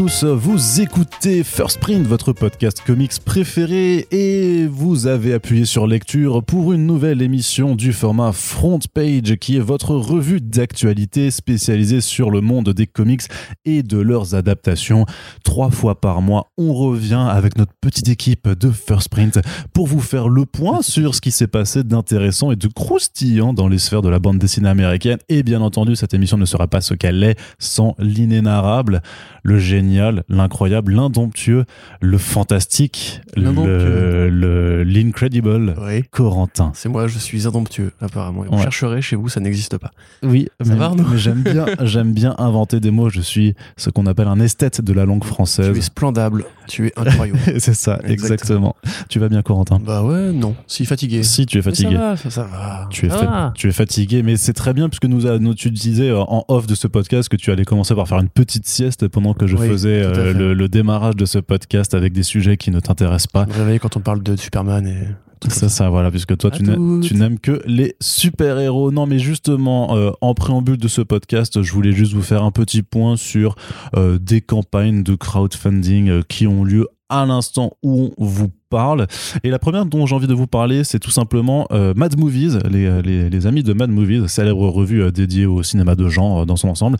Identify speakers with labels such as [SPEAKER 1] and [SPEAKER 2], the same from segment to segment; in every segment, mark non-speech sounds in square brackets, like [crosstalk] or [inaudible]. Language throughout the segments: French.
[SPEAKER 1] tous, vous écoutez First Print, votre podcast comics préféré, et vous avez appuyé sur lecture pour une nouvelle émission du format Front Page, qui est votre revue d'actualité spécialisée sur le monde des comics et de leurs adaptations. Trois fois par mois, on revient avec notre petite équipe de First Print pour vous faire le point [laughs] sur ce qui s'est passé d'intéressant et de croustillant dans les sphères de la bande dessinée américaine. Et bien entendu, cette émission ne sera pas ce qu'elle est sans l'inénarrable le génial, l'incroyable, l'indomptueux, le fantastique, le- le- l'incredible
[SPEAKER 2] Oui.
[SPEAKER 1] Corentin.
[SPEAKER 2] C'est moi, je suis indomptueux, apparemment. Et on
[SPEAKER 1] Ouais.
[SPEAKER 2] chercherait chez vous, ça n'existe pas.
[SPEAKER 1] Oui,
[SPEAKER 2] Ça
[SPEAKER 1] mais,
[SPEAKER 2] va, Arnaud
[SPEAKER 1] mais j'aime bien, [laughs] j'aime bien inventer des mots. Je suis ce qu'on appelle un esthète de la langue
[SPEAKER 2] Tu es
[SPEAKER 1] française.
[SPEAKER 2] splendable, tu es incroyable. [laughs]
[SPEAKER 1] C'est ça, exactement. Tu vas bien, Corentin?
[SPEAKER 2] Bah ouais, non. Si fatigué.
[SPEAKER 1] Si tu es
[SPEAKER 2] Mais
[SPEAKER 1] fatigué.
[SPEAKER 2] Ça va, ça, ça va.
[SPEAKER 1] Tu es,
[SPEAKER 2] va.
[SPEAKER 1] tu es fatigué, mais c'est très bien puisque nous, nous tu disais euh, en off de ce podcast que tu allais commencer par faire une petite sieste pendant que je
[SPEAKER 2] Oui,
[SPEAKER 1] faisais euh, le, le démarrage de ce podcast avec des sujets qui ne t'intéressent pas.
[SPEAKER 2] Je me réveille quand on parle de Superman et.
[SPEAKER 1] Ça, ça, voilà, puisque toi,
[SPEAKER 2] À
[SPEAKER 1] tu n'aimes, que les super-héros. Non, mais justement, euh, en préambule de ce podcast, je voulais juste vous faire un petit point sur euh, des campagnes de crowdfunding qui ont lieu à l'instant où on vous parle. Et la première dont j'ai envie de vous parler, c'est tout simplement euh, Mad Movies, les, les, les amis de Mad Movies, célèbre revue dédiée au cinéma de genre dans son ensemble,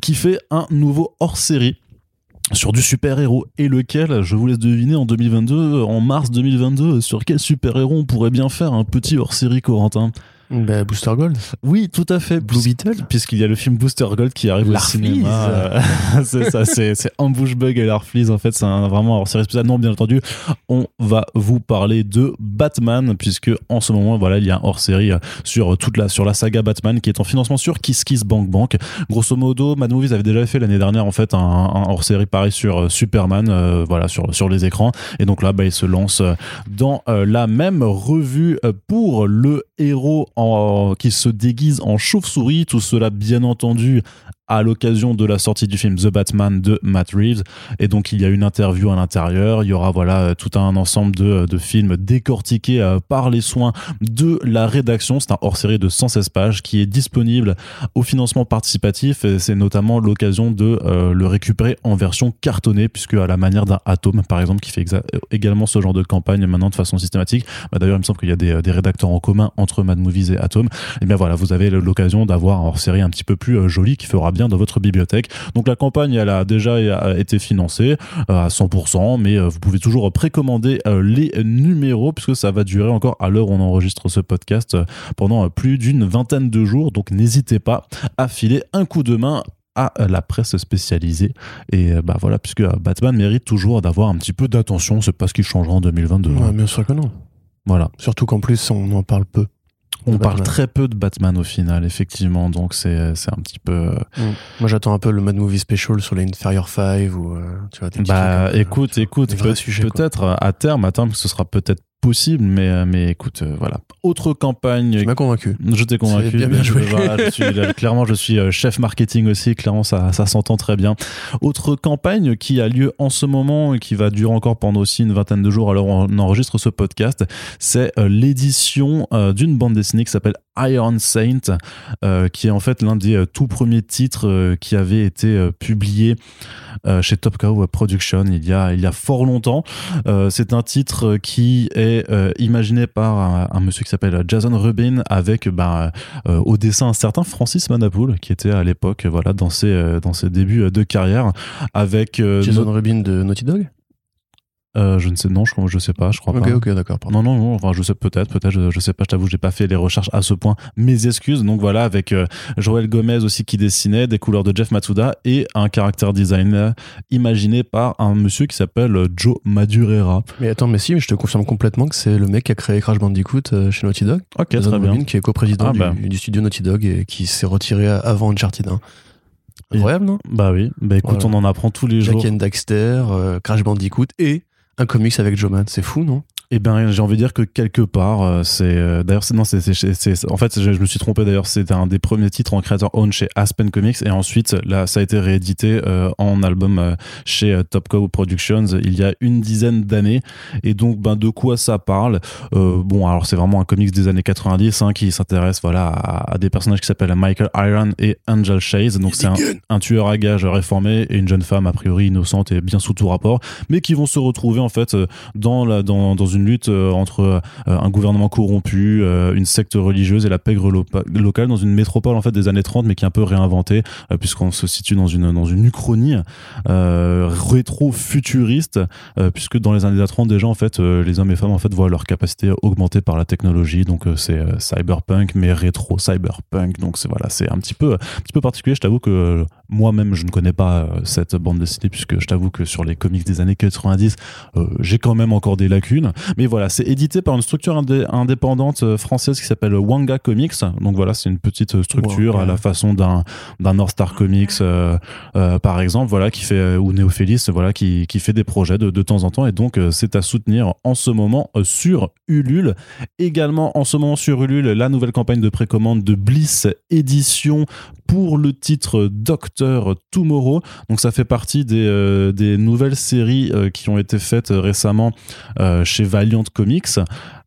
[SPEAKER 1] qui fait un nouveau hors-série sur du super-héros. Et lequel, je vous laisse deviner en 2022, en mars 2022, sur quel super-héros on pourrait bien faire un petit hors-série Corentin?
[SPEAKER 2] Bah, Booster Gold.
[SPEAKER 1] Oui, tout à fait.
[SPEAKER 2] Blue Beetle.
[SPEAKER 1] Puisqu'il y a le film Booster Gold qui arrive au cinéma. Euh, [laughs] c'est ça, c'est, Ambush Bug et Larfleeze. En fait, c'est vraiment un hors-série spécial. Non, bien entendu, on va vous parler de Batman, puisque en ce moment, voilà, il y a un hors-série euh, sur toute la, sur la saga Batman qui est en financement sur Kiss Kiss Bank Bank. Grosso modo, Mad Movies avait déjà fait l'année dernière, en fait, un, un hors-série pareil sur euh, Superman, euh, voilà, sur, sur les écrans. Et donc là, bah, il se lance euh, dans euh, la même revue euh, pour le héros en, qui se déguise en chauve-souris. Tout cela, bien entendu, à l'occasion de la sortie du film The Batman de Matt Reeves. Et donc, il y a une interview à l'intérieur. Il y aura voilà euh, tout un ensemble de, de films décortiqués euh, par les soins de la rédaction. C'est un hors-série de 116 pages qui est disponible au financement participatif. C'est notamment l'occasion de euh, le récupérer en version cartonnée, puisque à la manière d'un Atom, par exemple, qui fait également ce genre de campagne maintenant de façon systématique. Bah, D'ailleurs, il me semble qu'il y a des, des rédacteurs en commun entre Mad Movies et Atom. Et bien voilà, vous avez l'occasion d'avoir un hors-série un petit peu plus euh, joli qui fera bien dans votre bibliothèque. Donc la campagne, elle a déjà été financée euh, à 100%, mais euh, vous pouvez toujours précommander euh, les numéros puisque ça va durer encore à l'heure où on enregistre ce podcast pendant plus d'une vingtaine de jours. Donc n'hésitez pas à filer un coup de main à la presse spécialisée et bah voilà puisque Batman mérite toujours d'avoir un petit peu d'attention c'est pas ce qui changera en 2022 hein.
[SPEAKER 2] Ouais, bien sûr que non.
[SPEAKER 1] voilà
[SPEAKER 2] Surtout qu'en plus, on en parle peu.
[SPEAKER 1] On parle très peu de Batman au final effectivement donc c'est c'est un petit peu euh,
[SPEAKER 2] Moi, j'attends un peu le Mad Movie Special sur les Inferior 5 ou, euh, tu vois, des
[SPEAKER 1] Bah
[SPEAKER 2] trucs, euh,
[SPEAKER 1] écoute, écoute, peut- peut-être à terme, à terme, ce sera peut-être possible, mais, euh, mais écoute, euh, voilà. Autre campagne.
[SPEAKER 2] Tu m'as convaincu.
[SPEAKER 1] Je t'ai convaincu.
[SPEAKER 2] Bien, joué.
[SPEAKER 1] voilà, je suis, là, [laughs] clairement, je suis euh, chef marketing aussi. Clairement, ça, ça s'entend très bien. Autre campagne qui a lieu en ce moment et qui va durer encore pendant aussi une vingtaine de jours alors on enregistre ce podcast, c'est l'édition d'une bande dessinée qui s'appelle Iron Saint, euh, qui est en fait l'un des euh, tout premiers titres euh, qui avait été publié chez Top Cow Production il y a, il y a fort longtemps. C'est un titre qui est imaginé par un, un monsieur qui s'appelle Jason Rubin avec euh, au dessin un certain Francis Manapoul qui était à l'époque voilà dans ses dans ses débuts de carrière avec
[SPEAKER 2] Jason
[SPEAKER 1] no-
[SPEAKER 2] Rubin de Naughty Dog?
[SPEAKER 1] Euh, je ne sais non je, je sais pas je crois
[SPEAKER 2] Ok,
[SPEAKER 1] pas
[SPEAKER 2] ok, d'accord. pardon.
[SPEAKER 1] non, non, non, enfin, je sais peut-être, peut-être, je, je sais pas, je t'avoue, j'ai pas fait les recherches à ce point. Mes excuses. Donc voilà, avec euh, Joël Gomez aussi qui dessinait, des couleurs de Jeff Matsuda et un caractère design imaginé par un monsieur qui s'appelle euh, Joe Madureira.
[SPEAKER 2] Mais attends, mais si, mais je te confirme complètement que c'est le mec qui a créé Crash Bandicoot euh, chez Naughty Dog.
[SPEAKER 1] Ok, très bien.
[SPEAKER 2] Qui est coprésident
[SPEAKER 1] Ah,
[SPEAKER 2] du,
[SPEAKER 1] bah.
[SPEAKER 2] du studio Naughty Dog et qui s'est retiré avant Uncharted 1.
[SPEAKER 1] Et-
[SPEAKER 2] Incroyable, non?
[SPEAKER 1] Bah oui, bah écoute,
[SPEAKER 2] Voilà.
[SPEAKER 1] on en apprend tous les jours.
[SPEAKER 2] Jack and Daxter, euh, Crash Bandicoot et un comics avec Joe Man. C'est fou, non?
[SPEAKER 1] Eh ben, j'ai envie de dire que quelque part, euh, c'est euh, d'ailleurs, c'est non, c'est en fait, je, je me suis trompé d'ailleurs. C'était un des premiers titres en créateur own chez Aspen Comics, et ensuite, là, ça a été réédité euh, en album euh, chez Top Cow Productions il y a une dizaine d'années. Et donc, ben, de quoi ça parle? Euh, Bon, alors c'est vraiment un comics des années 90 hein, qui s'intéresse, voilà, à, à des personnages qui s'appellent Michael Iron et Angel Chase. Donc, c'est un, un tueur à gages réformé et une jeune femme a priori innocente et bien sous tout rapport, mais qui vont se retrouver en fait dans la dans, dans une lutte euh, entre euh, un gouvernement corrompu, euh, une secte religieuse et la pègre locale dans une métropole en fait des années 30 mais qui est un peu réinventée puisqu'on se situe dans une dans une uchronie rétro-futuriste puisque dans les années 30 déjà en fait les hommes et femmes en fait voient leur capacité augmentée par la technologie. Donc c'est cyberpunk mais rétro cyberpunk donc c'est voilà c'est un petit peu un petit peu particulier. Je t'avoue que moi-même je ne connais pas cette bande dessinée puisque je t'avoue que sur les comics des années 90 euh, j'ai quand même encore des lacunes mais voilà c'est édité par une structure indé- indépendante euh, française qui s'appelle Wanga Comics. Donc voilà c'est une petite structure
[SPEAKER 2] Wanga.
[SPEAKER 1] à la façon d'un d'un North Star Comics euh, euh, par exemple voilà qui fait euh, ou Néophélis voilà qui, qui fait des projets de, de temps en temps. Et donc euh, c'est à soutenir en ce moment euh, sur Ulule. Également en ce moment sur Ulule la nouvelle campagne de précommande de Bliss édition pour le titre Doctor Tomorrow donc ça fait partie des, euh, nouvelles séries euh, qui ont été faites euh, récemment chez Valiant Comics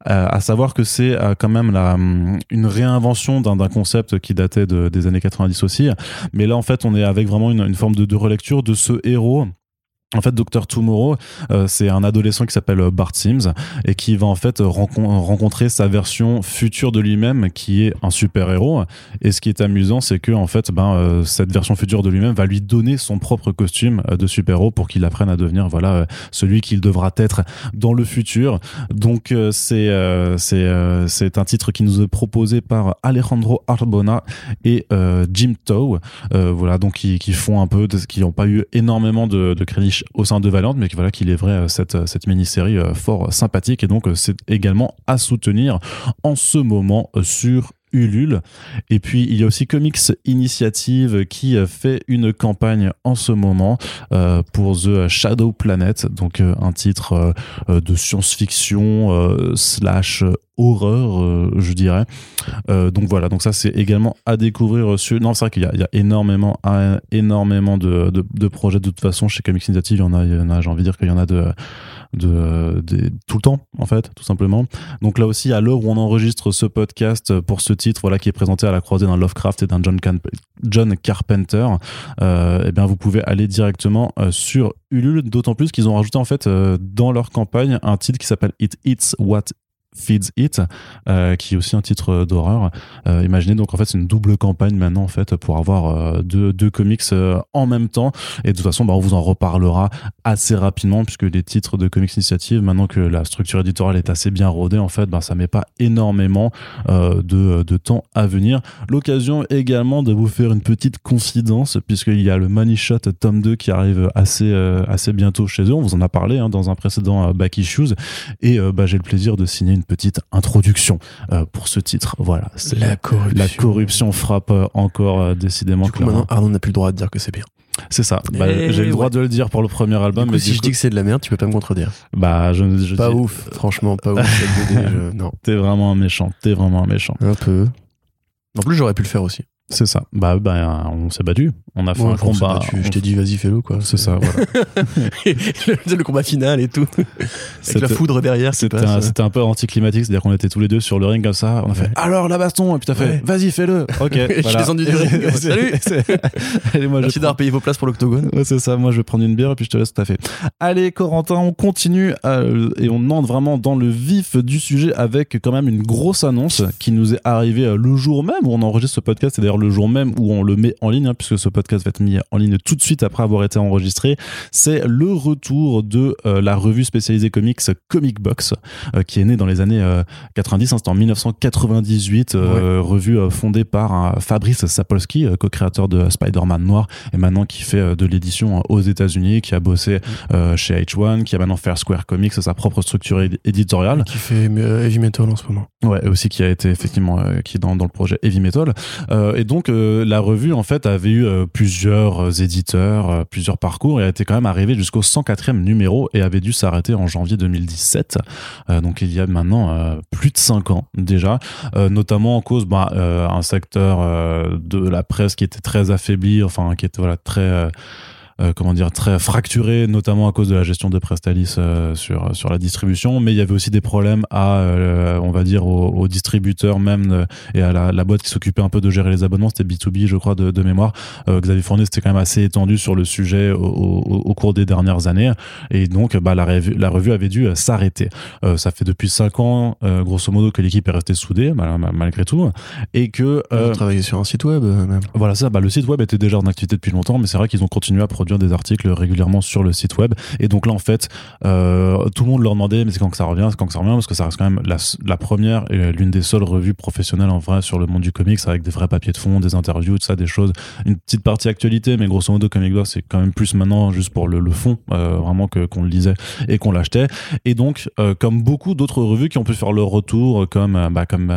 [SPEAKER 1] à savoir que c'est quand même hum, une réinvention d'un concept qui datait de- des années 90 aussi. Mais là, en fait, on est avec vraiment une, forme de relecture de ce héros. En fait, Dr. Tomorrow, euh, c'est un adolescent qui s'appelle euh, Bart Sims et qui va en fait rencon- rencontrer sa version future de lui-même qui est un super-héros. Et ce qui est amusant, c'est que en fait, ben, euh, cette version future de lui-même va lui donner son propre costume de super-héros pour qu'il apprenne à devenir voilà celui qu'il devra être dans le futur. Donc euh, c'est c'est un titre qui nous est proposé par Alejandro Arbona et Jim Tow. Voilà donc qui, qui font un peu qui n'ont pas eu énormément de, de crédits au sein de Valiant mais qui voilà qu'il est vrai euh, cette cette mini-série euh, fort sympathique. Et donc euh, c'est également à soutenir en ce moment euh, sur Et puis il y a aussi Comics Initiative qui euh, fait une campagne en ce moment euh, pour The Shadow Planet, donc euh, un titre de science-fiction slash horreur, je dirais. Donc voilà, donc ça c'est également à découvrir sur. Non, c'est vrai qu'il y, a- énormément, énormément de, projets de toute façon chez Comics Initiative. Il y en a, a j'ai envie de dire qu'il y en a de, de, tout le temps en fait, tout simplement. Donc là aussi, à l'heure où on enregistre ce podcast pour ce titre, voilà, qui est présenté à la croisée d'un Lovecraft et d'un John, John Carpenter, euh, eh bien vous pouvez aller directement euh, sur Ulule. D'autant plus qu'ils ont rajouté en fait euh, dans leur campagne un titre qui s'appelle It Eats What Feeds It, euh, qui est aussi un titre euh, d'horreur. Euh, imaginez donc en fait c'est une double campagne maintenant en fait pour avoir deux, deux comics en même temps. Et de toute façon, bah, on vous en reparlera assez rapidement puisque les titres de Comics Initiative, maintenant que la structure éditoriale est assez bien rodée, en fait, bah, ça met pas énormément de, de temps à venir. L'occasion également de vous faire une petite confidence puisqu'il y a le Money Shot tome 2 qui arrive assez, assez bientôt chez eux. On vous en a parlé hein, dans un précédent Back Issues et bah, j'ai le plaisir de signer une petite introduction euh, pour ce titre. Voilà,
[SPEAKER 2] La corruption.
[SPEAKER 1] la corruption frappe euh, encore euh, décidément.
[SPEAKER 2] Du coup, maintenant, Arnaud n'a plus le droit de dire que c'est bien.
[SPEAKER 1] C'est ça. Bah,
[SPEAKER 2] Eh
[SPEAKER 1] j'ai le droit
[SPEAKER 2] ouais.
[SPEAKER 1] de le dire pour le premier album,
[SPEAKER 2] Du coup,
[SPEAKER 1] mais
[SPEAKER 2] si
[SPEAKER 1] du
[SPEAKER 2] je dis que c'est de la merde, tu peux pas me contredire.
[SPEAKER 1] bah, je, je
[SPEAKER 2] Pas
[SPEAKER 1] dis,
[SPEAKER 2] ouf, franchement, pas ouf. cette BD, je- [laughs] Non,
[SPEAKER 1] T'es vraiment un méchant. T'es vraiment un méchant.
[SPEAKER 2] un peu. En plus, j'aurais pu le faire aussi.
[SPEAKER 1] C'est ça. Bah, bah, on s'est battu. On a fait
[SPEAKER 2] Ouais,
[SPEAKER 1] un combat. On-
[SPEAKER 2] Je t'ai dit, vas-y, fais-le, quoi.
[SPEAKER 1] C'est ça. Voilà. [laughs]
[SPEAKER 2] le, le combat final et tout. Avec la foudre derrière.
[SPEAKER 1] C'était un, c'était un peu anticlimatique, c'est-à-dire qu'on était tous les deux sur le ring comme ça. On a fait
[SPEAKER 2] Ouais.
[SPEAKER 1] alors la baston, et puis t'as fait
[SPEAKER 2] Ouais.
[SPEAKER 1] vas-y fais-le. Ok.
[SPEAKER 2] Et [laughs] je suis
[SPEAKER 1] voilà.
[SPEAKER 2] descendu du ring. [laughs] Salut.
[SPEAKER 1] c'est- Allez, moi je
[SPEAKER 2] Merci d'avoir payé vos places pour l'octogone.
[SPEAKER 1] Ouais, c'est ça, moi je vais prendre une bière et puis je te laisse tout à fait. Allez Corentin, on continue euh, et on entre vraiment dans le vif du sujet avec quand même une grosse annonce qui nous est arrivée euh, le jour même où on enregistre ce podcast, c'est d'ailleurs le jour même où on le met en ligne, hein, puisque ce podcast va être mis en ligne tout de suite après avoir été enregistré. C'est le retour de euh, la revue spécialisée comics Comic Box, euh, qui est née dans les années euh, 90, hein, c'était en 1998, euh, revue euh, fondée par un Fabrice Sapolsky, euh, co-créateur de Spider-Man Noir, et maintenant qui fait euh, de l'édition euh, aux États-Unis, qui a bossé euh, chez H1, qui a maintenant Fair Square Comics, sa propre structure édi- éditoriale.
[SPEAKER 2] Qui fait euh, Heavy Metal en ce moment.
[SPEAKER 1] Ouais, et aussi qui a été effectivement euh, qui est dans, dans le projet Heavy Metal. Euh, et donc euh, la revue en fait avait eu euh, plusieurs éditeurs, euh, plusieurs parcours et a été quand même arrivée jusqu'au 104e numéro et avait dû s'arrêter en janvier 2017. Euh, donc il y a maintenant plus de 5 ans déjà, notamment en cause bah, un secteur de la presse qui était très affaibli, enfin qui était voilà très euh, comment dire très fracturé notamment à cause de la gestion de Prestalis euh, sur sur la distribution. Mais il y avait aussi des problèmes à euh, on va dire aux, aux distributeurs même et à la, la boîte qui s'occupait un peu de gérer les abonnements. C'était B2B je crois de, de mémoire. Xavier Fournier c'était quand même assez étendu sur le sujet au, au, au cours des dernières années. Et donc bah, la, revue, la revue avait dû s'arrêter. Ça fait depuis 5 ans grosso modo que l'équipe est restée soudée mal- mal- malgré tout. Et que
[SPEAKER 2] euh, travailler sur un site web, même.
[SPEAKER 1] voilà ça, bah, le site web était déjà en activité depuis longtemps, mais c'est vrai qu'ils ont continué à produire des articles régulièrement sur le site web. Et donc là, en fait, euh, tout le monde leur demandait, mais c'est quand que ça revient, c'est quand que ça revient, parce que ça reste quand même la, première et l'une des seules revues professionnelles en vrai sur le monde du comics, avec des vrais papiers de fond, des interviews, tout ça, des choses, une petite partie actualité, mais grosso modo, Comic Box, c'est quand même plus maintenant juste pour le, le fond, euh, vraiment que qu'on le lisait et qu'on l'achetait. Et donc, euh, comme beaucoup d'autres revues qui ont pu faire leur retour, comme bah, comme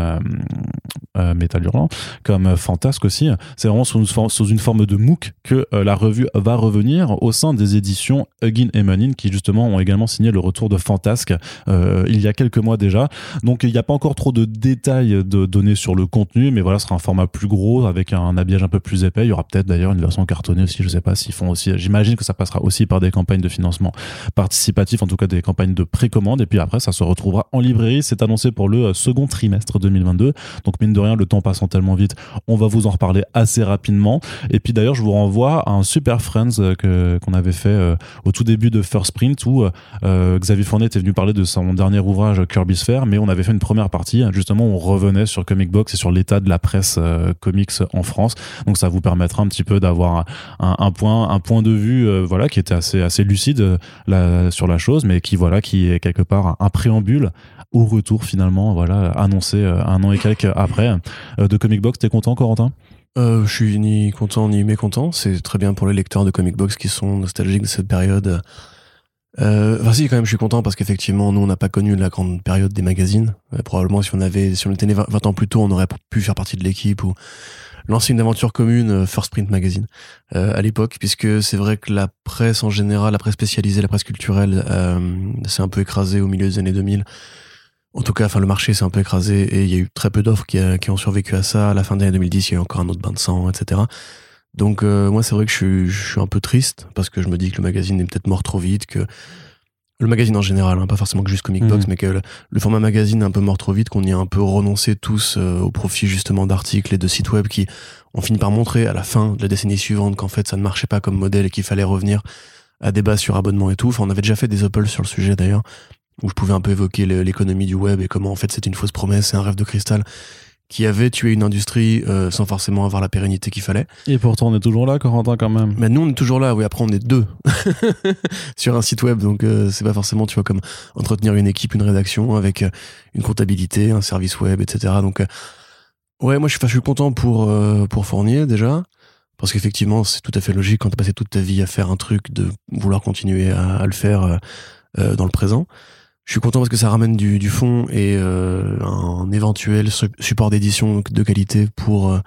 [SPEAKER 1] euh, Metal Hurlant, comme euh, Fantasque aussi, c'est vraiment sous une, forme, de MOOC que euh, la revue va revenir au sein des éditions Huggin et Munin qui justement ont également signé le retour de Fantasque euh, il y a quelques mois déjà. Donc il n'y a pas encore trop de détails de données sur le contenu, mais voilà, ce sera un format plus gros avec un habillage un peu plus épais. Il y aura peut-être d'ailleurs une version cartonnée aussi, je sais pas s'ils font aussi. J'imagine que ça passera aussi par des campagnes de financement participatif, en tout cas des campagnes de précommande. Et puis après, ça se retrouvera en librairie. C'est annoncé pour le second trimestre 2022. Donc mine de rien, le temps passant tellement vite, on va vous en reparler assez rapidement. Et puis d'ailleurs, je vous renvoie à un super Friends euh, qu'on avait fait euh, au tout début de First Print où euh, Xavier Fournet est venu parler de son dernier ouvrage Kirby's Fair, mais on avait fait une première partie. Justement, on revenait sur Comic Box et sur l'état de la presse comics en France. Donc ça vous permettra un petit peu d'avoir un, point un point de vue voilà qui était assez assez lucide sur la chose, mais qui voilà qui est quelque part un préambule au retour finalement voilà annoncé euh, un an et quelques après euh, de Comic Box. T'es content, Corentin?
[SPEAKER 2] Euh, je suis ni content ni mécontent. C'est très bien pour les lecteurs de comic box qui sont nostalgiques de cette période. Euh, enfin si, quand même, je suis content parce qu'effectivement, nous, on n'a pas connu la grande période des magazines. Probablement, si on avait, si on était né 20, 20 ans plus tôt, on aurait pu faire partie de l'équipe ou lancer une aventure commune, First Print Magazine, à l'époque, puisque c'est vrai que la presse en général, la presse spécialisée, la presse culturelle, s'est un peu écrasée au milieu des années 2000. En tout cas, enfin, le marché s'est un peu écrasé et il y a eu très peu d'offres qui, qui ont survécu à ça. À la fin des années 2010, il y a eu encore un autre bain de sang, etc. Donc, euh, moi, c'est vrai que je suis, je suis un peu triste parce que je me dis que le magazine est peut-être mort trop vite, que le magazine en général, hein, pas forcément que juste Comic Box,
[SPEAKER 1] Mhm.
[SPEAKER 2] mais que le, le format magazine est un peu mort trop vite, qu'on y a un peu renoncé tous euh, au profit justement d'articles et de sites web qui ont fini par montrer à la fin de la décennie suivante qu'en fait ça ne marchait pas comme modèle et qu'il fallait revenir à des bases sur abonnement et tout. Enfin, on avait déjà fait des Opel sur le sujet d'ailleurs, où je pouvais un peu évoquer l'économie du web et comment en fait c'était une fausse promesse et un rêve de cristal qui avait tué une industrie euh, sans forcément avoir la pérennité qu'il fallait.
[SPEAKER 1] Et pourtant, on est toujours là, Corentin, quand même.
[SPEAKER 2] Mais nous, on est toujours là. Oui, après, on est deux [laughs] sur un site web, donc euh, c'est pas forcément, tu vois, comme entretenir une équipe, une rédaction avec euh, une comptabilité, un service web, etc. Donc, ouais, moi, je suis, enfin, je suis content pour pour Fournier déjà, parce qu'effectivement, c'est tout à fait logique quand t'as passé toute ta vie à faire un truc de vouloir continuer à, à le faire dans le présent. Je suis content parce que ça ramène du, du fond et euh, un éventuel su- support d'édition de qualité pour euh,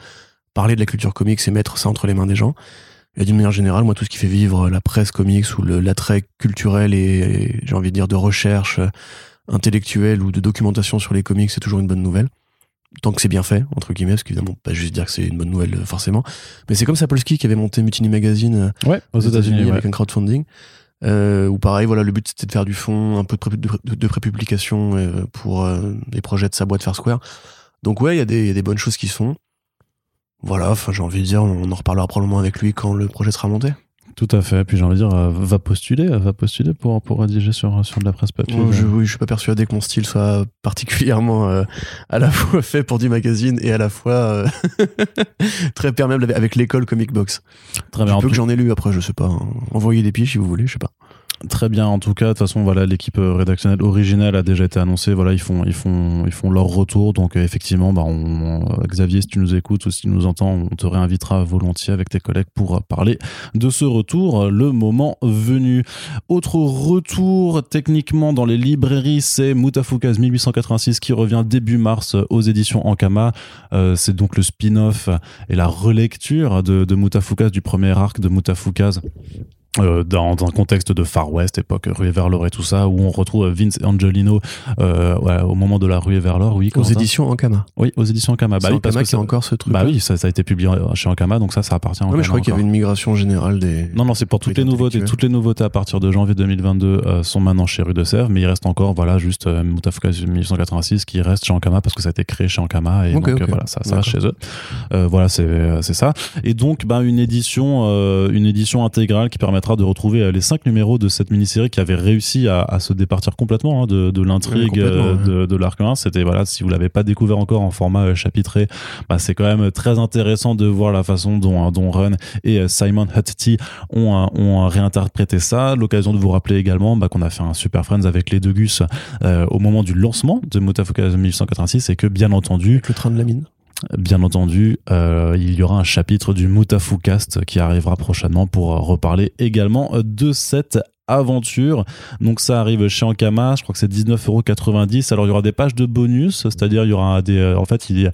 [SPEAKER 2] parler de la culture comics et mettre ça entre les mains des gens. Et d'une manière générale, moi, tout ce qui fait vivre la presse comics ou l'attrait culturel et, j'ai envie de dire, de recherche euh, intellectuelle ou de documentation sur les comics, c'est toujours une bonne nouvelle. Tant que c'est bien fait, entre guillemets, parce qu'évidemment, pas juste dire que c'est une bonne nouvelle, euh, forcément. Mais c'est comme Sapolsky qui avait monté Mutiny Magazine
[SPEAKER 1] Ouais, aux États-Unis. ouais.
[SPEAKER 2] avec un crowdfunding. Euh, ou pareil, voilà, le but c'était de faire du fond, un peu de, pré- prépublication euh, pour euh, les projets de sa boîte Fair Square. Donc ouais, il y, a des- bonnes choses qui se font. Voilà, enfin j'ai envie de dire, on en reparlera probablement avec lui quand le projet sera monté.
[SPEAKER 1] Tout à fait. Puis j'ai envie de dire, euh, va postuler, euh, va postuler pour, pour rédiger sur, sur de la presse papier.
[SPEAKER 2] Euh, je, oui, je suis pas persuadé que mon style soit particulièrement euh, à la [laughs] fois fait pour du magazine et à la fois euh, [laughs] très perméable avec, l'école Comic Box.
[SPEAKER 1] Très bien.
[SPEAKER 2] Un
[SPEAKER 1] En
[SPEAKER 2] peu
[SPEAKER 1] tout,
[SPEAKER 2] que j'en ai lu après, je sais pas. hein. Envoyez des pieds si vous voulez, je sais pas.
[SPEAKER 1] Très bien. En tout cas, de toute façon, voilà, l'équipe euh, rédactionnelle originelle a déjà été annoncée. Voilà, ils font, ils font, ils font leur retour. Donc, euh, effectivement, bah, euh, Xavier, si tu nous écoutes ou si tu nous entends, on te réinvitera volontiers avec tes collègues pour parler de ce retour le moment venu. Autre retour techniquement dans les librairies, c'est Mutafukaz 1886 qui revient début mars aux éditions Ankama. c'est donc le spin-off et la relecture de, de du premier arc de Mutafukaz euh, dans, un contexte de Far West, époque ruée vers l'or et tout ça, où on retrouve Vince Angelino euh, au moment de la ruée vers l'or. Oui,
[SPEAKER 2] aux éditions Ankama.
[SPEAKER 1] Oui, aux éditions Ankama.
[SPEAKER 2] Bah, oui, parce que c'est encore ce truc.
[SPEAKER 1] Bah oui, ça, ça, a été publié chez Ankama, donc ça, ça appartient
[SPEAKER 2] Ankama. mais je crois qu'il y avait une migration générale des.
[SPEAKER 1] Non, non, c'est pour toutes les nouveautés. Toutes les nouveautés à partir de janvier 2022 euh, sont maintenant chez Rue de Sèvres, mais il reste encore, voilà, juste euh, 1886 qui reste chez Ankama parce que ça a été créé chez Ankama et donc euh, voilà, ça, ça reste chez eux. Voilà, c'est ça. Et donc, bah, une édition, une édition intégrale qui permettra de retrouver les cinq numéros de cette mini-série qui avait réussi à, se départir complètement hein, de, l'intrigue euh, de, l'arc 1. C'était, voilà, si vous l'avez pas découvert encore en format euh, chapitré, bah, c'est quand même très intéressant de voir la façon dont, hein, dont Run et euh, Simon Hutty ont, ont réinterprété ça. L'occasion de vous rappeler également bah, qu'on a fait un Super Friends avec les deux Gus au moment du lancement de Motafuka 1886 et que, bien entendu...
[SPEAKER 2] le train de la mine
[SPEAKER 1] Bien entendu, euh, il y aura un chapitre du Mutafukast qui arrivera prochainement pour reparler également de cette aventure. Donc ça arrive chez Ankama, je crois que c'est 19,90€. Alors il y aura des pages de bonus, c'est-à-dire il y aura des... Euh, en fait, il,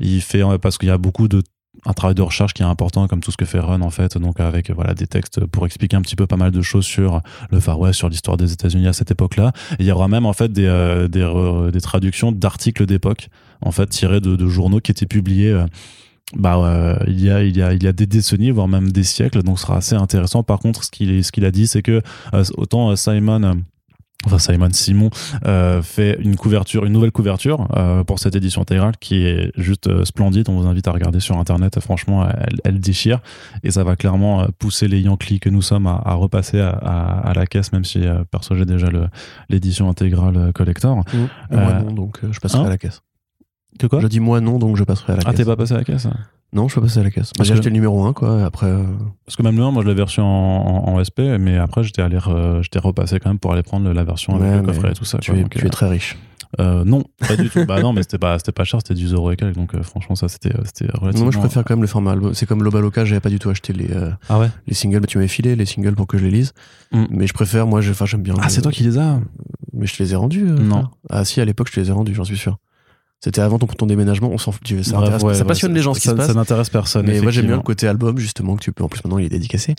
[SPEAKER 1] il fait... Parce qu'il y a beaucoup de un travail de recherche qui est important comme tout ce que fait Run en fait donc avec voilà des textes pour expliquer un petit peu pas mal de choses sur le Far West sur l'histoire des États-Unis à cette époque-là il y aura même en fait des euh, euh, des, traductions d'articles d'époque en fait tirés de, de, journaux qui étaient publiés euh, bah il y a il y a il y a des décennies voire même des siècles donc ce sera assez intéressant par contre ce qu'il ce qu'il a dit c'est que autant Simon enfin Simon Simon euh, fait une couverture, une nouvelle couverture euh, pour cette édition intégrale qui est juste euh, splendide. On vous invite à regarder sur internet. Franchement, elle, elle déchire et ça va clairement euh, pousser les Yankees que nous sommes à, à repasser à, à, à, la caisse, même si euh, perso j'ai déjà l'édition intégrale collector.
[SPEAKER 2] Mmh. moi non, donc je passerai hein à la caisse.
[SPEAKER 1] Que quoi
[SPEAKER 2] Je dis moi non, donc je passerai à la caisse.
[SPEAKER 1] Ah t'es pas passé à la caisse
[SPEAKER 2] non, je suis pas passé à la caisse. J'ai acheté le numéro 1, quoi. Après. Euh,
[SPEAKER 1] Parce que même le 1, moi, je l'avais reçu en, en, SP, mais après, j'étais allé, j'étais repassé quand même pour aller prendre la version avec le coffret et tout ça.
[SPEAKER 2] Tu, es, tu es, très riche.
[SPEAKER 1] Euh, non, pas du tout. bah non, mais c'était pas, c'était pas cher, c'était 10 euros et quelques. Donc euh, franchement, ça c'était, c'était relativement.
[SPEAKER 2] moi, je préfère quand même le format album. C'est comme Lobaloka, j'avais pas du tout acheté les,
[SPEAKER 1] ah ouais
[SPEAKER 2] les singles. Bah, tu m'avais filé les singles pour que je les lise. Mm. Mais je préfère, moi, enfin, j'aime bien.
[SPEAKER 1] Ah, c'est toi qui les as
[SPEAKER 2] Mais je te les ai rendus.
[SPEAKER 1] non.
[SPEAKER 2] Ah si, à l'époque, je te les ai rendus, j'en suis sûr. C'était avant ton, ton déménagement, on s'en fout. Ça,
[SPEAKER 1] Bref, ouais,
[SPEAKER 2] ça passionne les gens ce qui
[SPEAKER 1] ça,
[SPEAKER 2] se passe.
[SPEAKER 1] Ça n'intéresse personne.
[SPEAKER 2] Mais moi j'aime bien le côté album justement que tu peux. En plus maintenant il est dédicacé,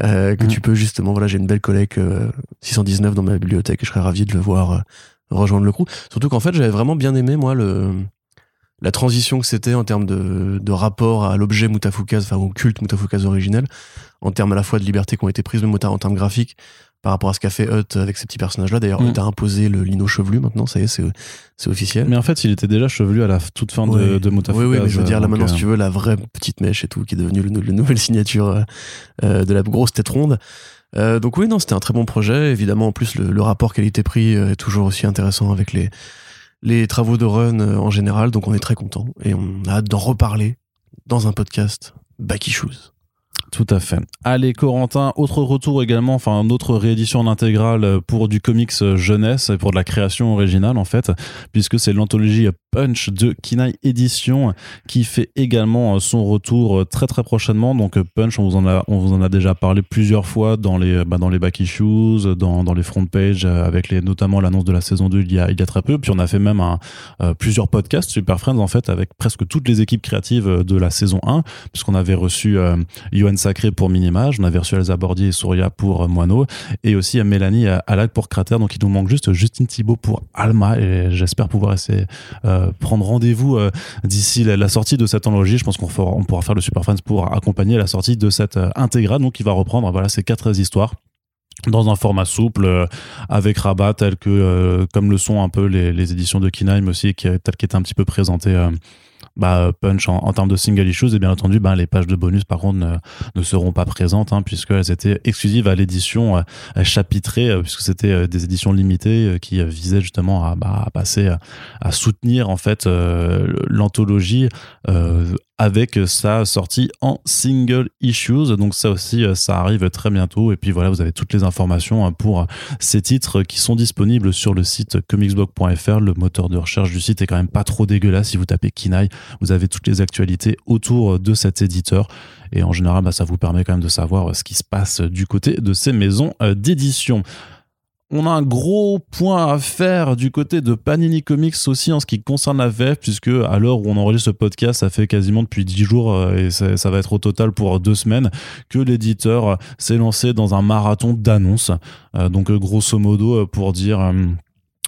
[SPEAKER 2] euh, que
[SPEAKER 1] Mm.
[SPEAKER 2] tu peux justement. Voilà, j'ai une belle collègue euh, 619 dans ma bibliothèque et je serais ravi de le voir euh, rejoindre le crew. Surtout qu'en fait j'avais vraiment bien aimé moi le la transition que c'était en termes de, de rapport à l'objet Mutafukaz, enfin au culte Mutafukaz originel, en termes à la fois de liberté qui ont été prises même en termes graphiques par rapport à ce qu'a fait Hut avec ces petits personnages-là. D'ailleurs,
[SPEAKER 1] Mm.
[SPEAKER 2] Hut a imposé le lino chevelu maintenant, ça y est, c'est, officiel.
[SPEAKER 1] Mais en fait, il était déjà chevelu à la toute fin de, de Mutafukaz.
[SPEAKER 2] Oui, oui, mais je veux dire, là maintenant, si
[SPEAKER 1] euh,
[SPEAKER 2] tu veux, la vraie petite mèche et tout, qui est devenue le, le nouvelle [laughs] signature euh, euh, de la grosse tête ronde. Euh, donc oui, non, c'était un très bon projet. Évidemment, en plus, le, le rapport qualité-prix est toujours aussi intéressant avec les, les travaux de Run en général. Donc on est très content et on a hâte d'en reparler dans un podcast Shoes.
[SPEAKER 1] Tout à fait. Allez, Corentin, autre retour également, enfin, une autre réédition en intégrale pour du comics jeunesse, et pour de la création originale, en fait, puisque c'est l'anthologie Punch de Kinaï Édition qui fait également son retour très très prochainement. Donc, Punch, on vous en a, on vous en a déjà parlé plusieurs fois dans les, bah, dans les back issues, dans, dans les front pages, avec notamment l'annonce de la saison 2 il y a, il y a très peu. Puis, on a fait même euh, plusieurs podcasts Super Friends, en fait, avec presque toutes les équipes créatives de la saison 1, puisqu'on avait reçu euh, Yoann Sacré pour Minimage, on avait reçu Elsa Bordier et Souria pour euh, Moineau, et aussi euh, Mélanie Alag pour Cratère. Donc, il nous manque juste Justine Thibault pour Alma, et j'espère pouvoir essayer euh, prendre rendez-vous euh, d'ici la, sortie de cette anthologie. Je pense qu'on on pourra faire le Super Friends pour accompagner la sortie de cette euh, intégrale. Donc, il va reprendre voilà ces quatre histoires dans un format souple euh, avec rabat tel que euh, comme le sont un peu les, éditions de Kinaim aussi qui tel qui était un petit peu présenté euh, bah, punch en, termes de single issues et bien entendu ben les pages de bonus par contre ne, ne seront pas présentes hein, puisqu'elles étaient exclusives à l'édition euh, chapitrée euh, puisque c'était euh, des éditions limitées euh, qui euh, visaient justement à, bah, passer à, soutenir en fait euh, l'anthologie euh, avec sa sortie en single issues. Donc ça aussi euh, ça arrive très bientôt. Et puis voilà vous avez toutes les informations hein, pour ces titres qui sont disponibles sur le site comicsblog.fr le moteur de recherche du site est quand même pas trop dégueulasse si vous tapez Kinaï vous avez toutes les actualités autour de cet éditeur et en général bah, ça vous permet quand même de savoir ce qui se passe du côté de ces maisons euh, d'édition on a un gros point à faire du côté de Panini Comics aussi en ce qui concerne la VF, puisque à l'heure où on enregistre ce podcast, ça fait quasiment depuis 10 jours euh, et ça, va être au total pour deux semaines que l'éditeur s'est lancé dans un marathon d'annonces. Euh, donc euh, grosso modo, euh, pour dire...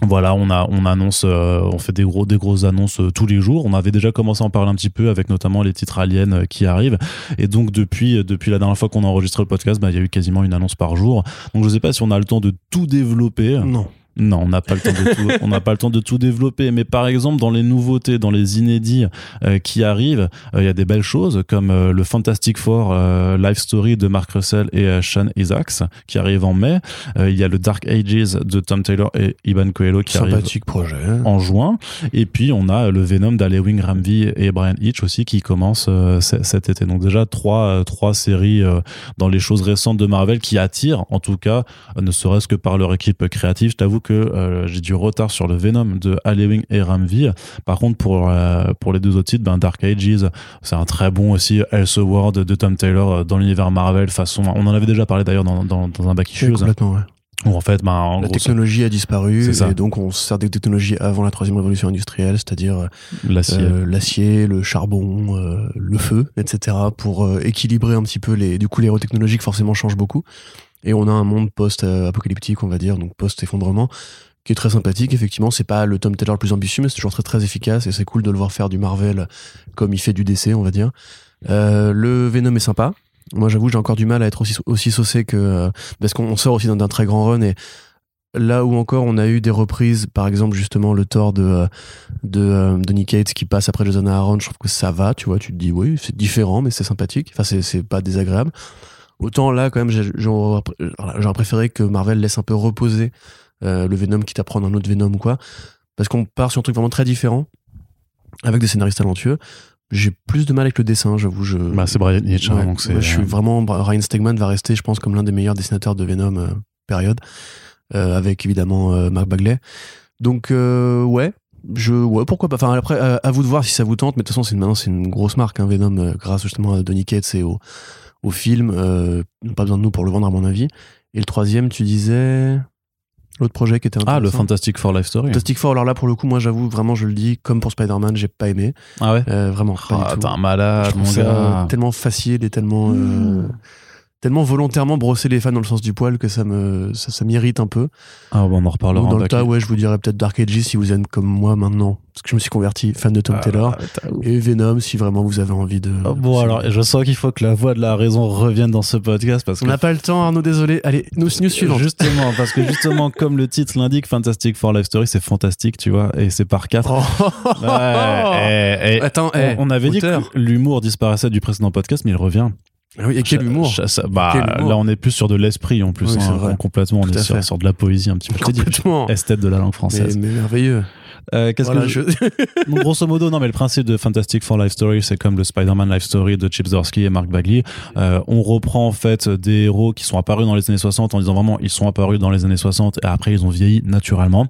[SPEAKER 1] voilà, on a on annonce, euh, on fait des gros des grosses annonces euh, tous les jours. On avait déjà commencé à en parler un petit peu avec notamment les titres aliens euh, qui arrivent. Et donc depuis depuis la dernière fois qu'on a enregistré le podcast, bah, il y a eu quasiment une annonce par jour. Donc je sais pas si on a le temps de tout développer.
[SPEAKER 2] Non.
[SPEAKER 1] Non, on n'a pas le temps de tout, on n'a pas le temps de tout développer. Mais par exemple, dans les nouveautés, dans les inédits euh, qui arrivent, euh, il y a des belles choses comme euh, le Fantastic Four euh, Life Story de Mark Russell et euh, Sean Isaacs qui arrive en mai. Euh, il y a le Dark Ages de Tom Taylor et Iban Coelho qui arrive
[SPEAKER 2] Sympathique projet.
[SPEAKER 1] en juin. Et puis on a le Venom d'Alewing Ramvi et Brian Hitch aussi qui commence euh, cet été. Donc déjà trois trois séries euh, dans les choses récentes de Marvel qui attirent, en tout cas, ne serait-ce que par leur équipe créative. Je t'avoue que euh, j'ai du retard sur le Venom de Alewing et Ramvi. Par contre pour euh, pour les deux autres titres, ben Dark Ages, c'est un très bon aussi Elseworld de Tom Taylor euh, dans l'univers Marvel façon. On en avait déjà parlé d'ailleurs dans, dans, dans un back issues
[SPEAKER 2] complètement, ouais.
[SPEAKER 1] où en fait ben en
[SPEAKER 2] La
[SPEAKER 1] gros
[SPEAKER 2] technologie a disparu et donc on se sert des technologies avant la troisième révolution industrielle, c'est-à-dire
[SPEAKER 1] l'acier.
[SPEAKER 2] euh, le charbon, euh, le feu, etc. pour euh, équilibrer un petit peu les. Du coup, les technologiques forcément changent beaucoup. Et on a un monde post-apocalyptique, on va dire, donc post-effondrement, qui est très sympathique. Effectivement, c'est pas le Tom Taylor le plus ambitieux, mais c'est toujours très très efficace et c'est cool de le voir faire du Marvel comme il fait du DC, on va dire. Euh, le Venom est sympa. Moi, j'avoue, j'ai encore du mal à être aussi, aussi saucé que. euh, parce qu'on sort aussi d'un très grand run et là où encore on a eu des reprises, par exemple, justement, le Thor de, euh, de, de Nick Cage qui passe après Jason Aaron, je trouve que ça va, tu vois, tu te dis, oui, c'est différent, mais c'est sympathique. Enfin, c'est pas désagréable. Autant là, quand même, j'aurais préféré que Marvel laisse un peu reposer euh, le Venom, quitte à prendre un autre Venom ou quoi. Parce qu'on part sur un truc vraiment très différent, avec des scénaristes talentueux. J'ai plus de mal avec le dessin, j'avoue. Je,
[SPEAKER 1] Bah, c'est Brian Hitch, hein,
[SPEAKER 2] Ouais,
[SPEAKER 1] donc c'est.
[SPEAKER 2] moi, je suis vraiment. Ryan Stegman va rester, je pense, comme l'un des meilleurs dessinateurs de Venom euh, période, euh, avec évidemment euh, Mark Bagley. Donc, euh, ouais. Je, ouais, pourquoi pas. Enfin, après, à, à vous de voir si ça vous tente, mais de toute façon, c'est une, maintenant, c'est une grosse marque, hein, Venom, euh, grâce justement à Donny Cates et au, au film. Euh, pas besoin de nous pour le vendre, à mon avis. Et le troisième, tu disais. L'autre projet qui était
[SPEAKER 1] Ah, le. Fantastic Four Life Story.
[SPEAKER 2] Fantastic Four, alors là, pour le coup, moi, j'avoue, vraiment, je le dis, comme pour Spider-Man, j'ai pas aimé.
[SPEAKER 1] Ah ouais?
[SPEAKER 2] Euh, vraiment, pas
[SPEAKER 1] Ah,
[SPEAKER 2] du tout.
[SPEAKER 1] t'es un malade, mon gars.
[SPEAKER 2] tellement facile et tellement euh, tellement volontairement brosser les fans dans le sens du poil que ça me ça, ça m'irrite un peu.
[SPEAKER 1] Ah, bon, on en reparlera
[SPEAKER 2] Ou dans le tas, ouais, je vous dirais peut-être Dark Ages si vous êtes comme moi maintenant, parce que je me suis converti fan de Tom
[SPEAKER 1] Ah,
[SPEAKER 2] Taylor.
[SPEAKER 1] t'as-
[SPEAKER 2] Et Venom si vraiment vous avez envie de.
[SPEAKER 1] Ah, bon, alors, je sens qu'il faut que la voix de la raison revienne dans ce podcast parce
[SPEAKER 2] On
[SPEAKER 1] que.
[SPEAKER 2] n'a pas le temps, Arnaud, désolé. Allez, nous, news suivante.
[SPEAKER 1] Justement, parce que justement, [laughs] comme le titre l'indique, Fantastic Four Life Story, c'est fantastique, tu vois, et c'est par quatre.
[SPEAKER 2] Oh.
[SPEAKER 1] Ouais, et- et
[SPEAKER 2] Attends,
[SPEAKER 1] on,
[SPEAKER 2] eh,
[SPEAKER 1] on avait
[SPEAKER 2] auteur.
[SPEAKER 1] dit que l'humour disparaissait du précédent podcast, mais il revient.
[SPEAKER 2] Ah oui, et quel humour
[SPEAKER 1] ça- ça- bah,
[SPEAKER 2] Quel humour.
[SPEAKER 1] là, on est plus sur de l'esprit en plus,
[SPEAKER 2] Oui,
[SPEAKER 1] hein, complètement. On est sur, de la poésie un petit peu.
[SPEAKER 2] Complètement.
[SPEAKER 1] esthète de la langue française.
[SPEAKER 2] mais merveilleux.
[SPEAKER 1] Euh, Qu'est-ce
[SPEAKER 2] Voilà,
[SPEAKER 1] que
[SPEAKER 2] je- [laughs]
[SPEAKER 1] grosso modo, non, mais le principe de Fantastic Four Life Story, c'est comme le Spider-Man Life Story de Chip Zdarsky et Mark Bagley. Euh, on reprend en fait des héros qui sont apparus dans les années 60 en disant vraiment ils sont apparus dans les années 60 et après ils ont vieilli naturellement.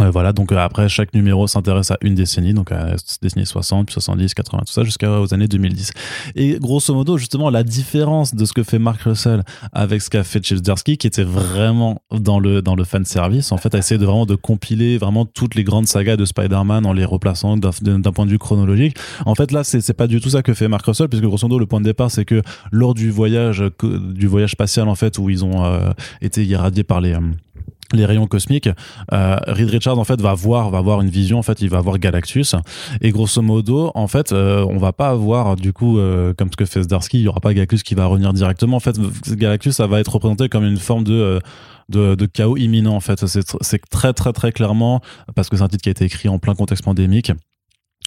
[SPEAKER 1] Euh, voilà, donc euh, après chaque numéro s'intéresse à une décennie, donc à la décennie 60, puis 70, 80, tout ça jusqu'aux années 2010. Et grosso modo, justement, la différence de ce que fait Mark Russell avec ce qu'a fait Chip Zdarsky, qui était vraiment dans le dans le fan service, en fait, à essayer de vraiment de compiler vraiment toutes les grandes sagas de Spider-Man en les replaçant d'un point de vue chronologique. En fait, là, c'est pas du tout ça que fait Mark Russell, puisque grosso modo, le point de départ, c'est que lors du voyage du voyage spatial, en fait, où ils ont euh, été irradiés par les les rayons cosmiques, euh, Reed Richards en fait va voir va avoir une vision en fait il va voir Galactus. Et grosso modo en fait euh, on va pas avoir du coup euh, comme ce que fait Zdarsky il y aura pas Galactus qui va revenir directement. En fait Galactus ça va être représenté comme une forme de de, chaos imminent en fait. C'est très très très clairement parce que c'est un titre qui a été écrit en plein contexte pandémique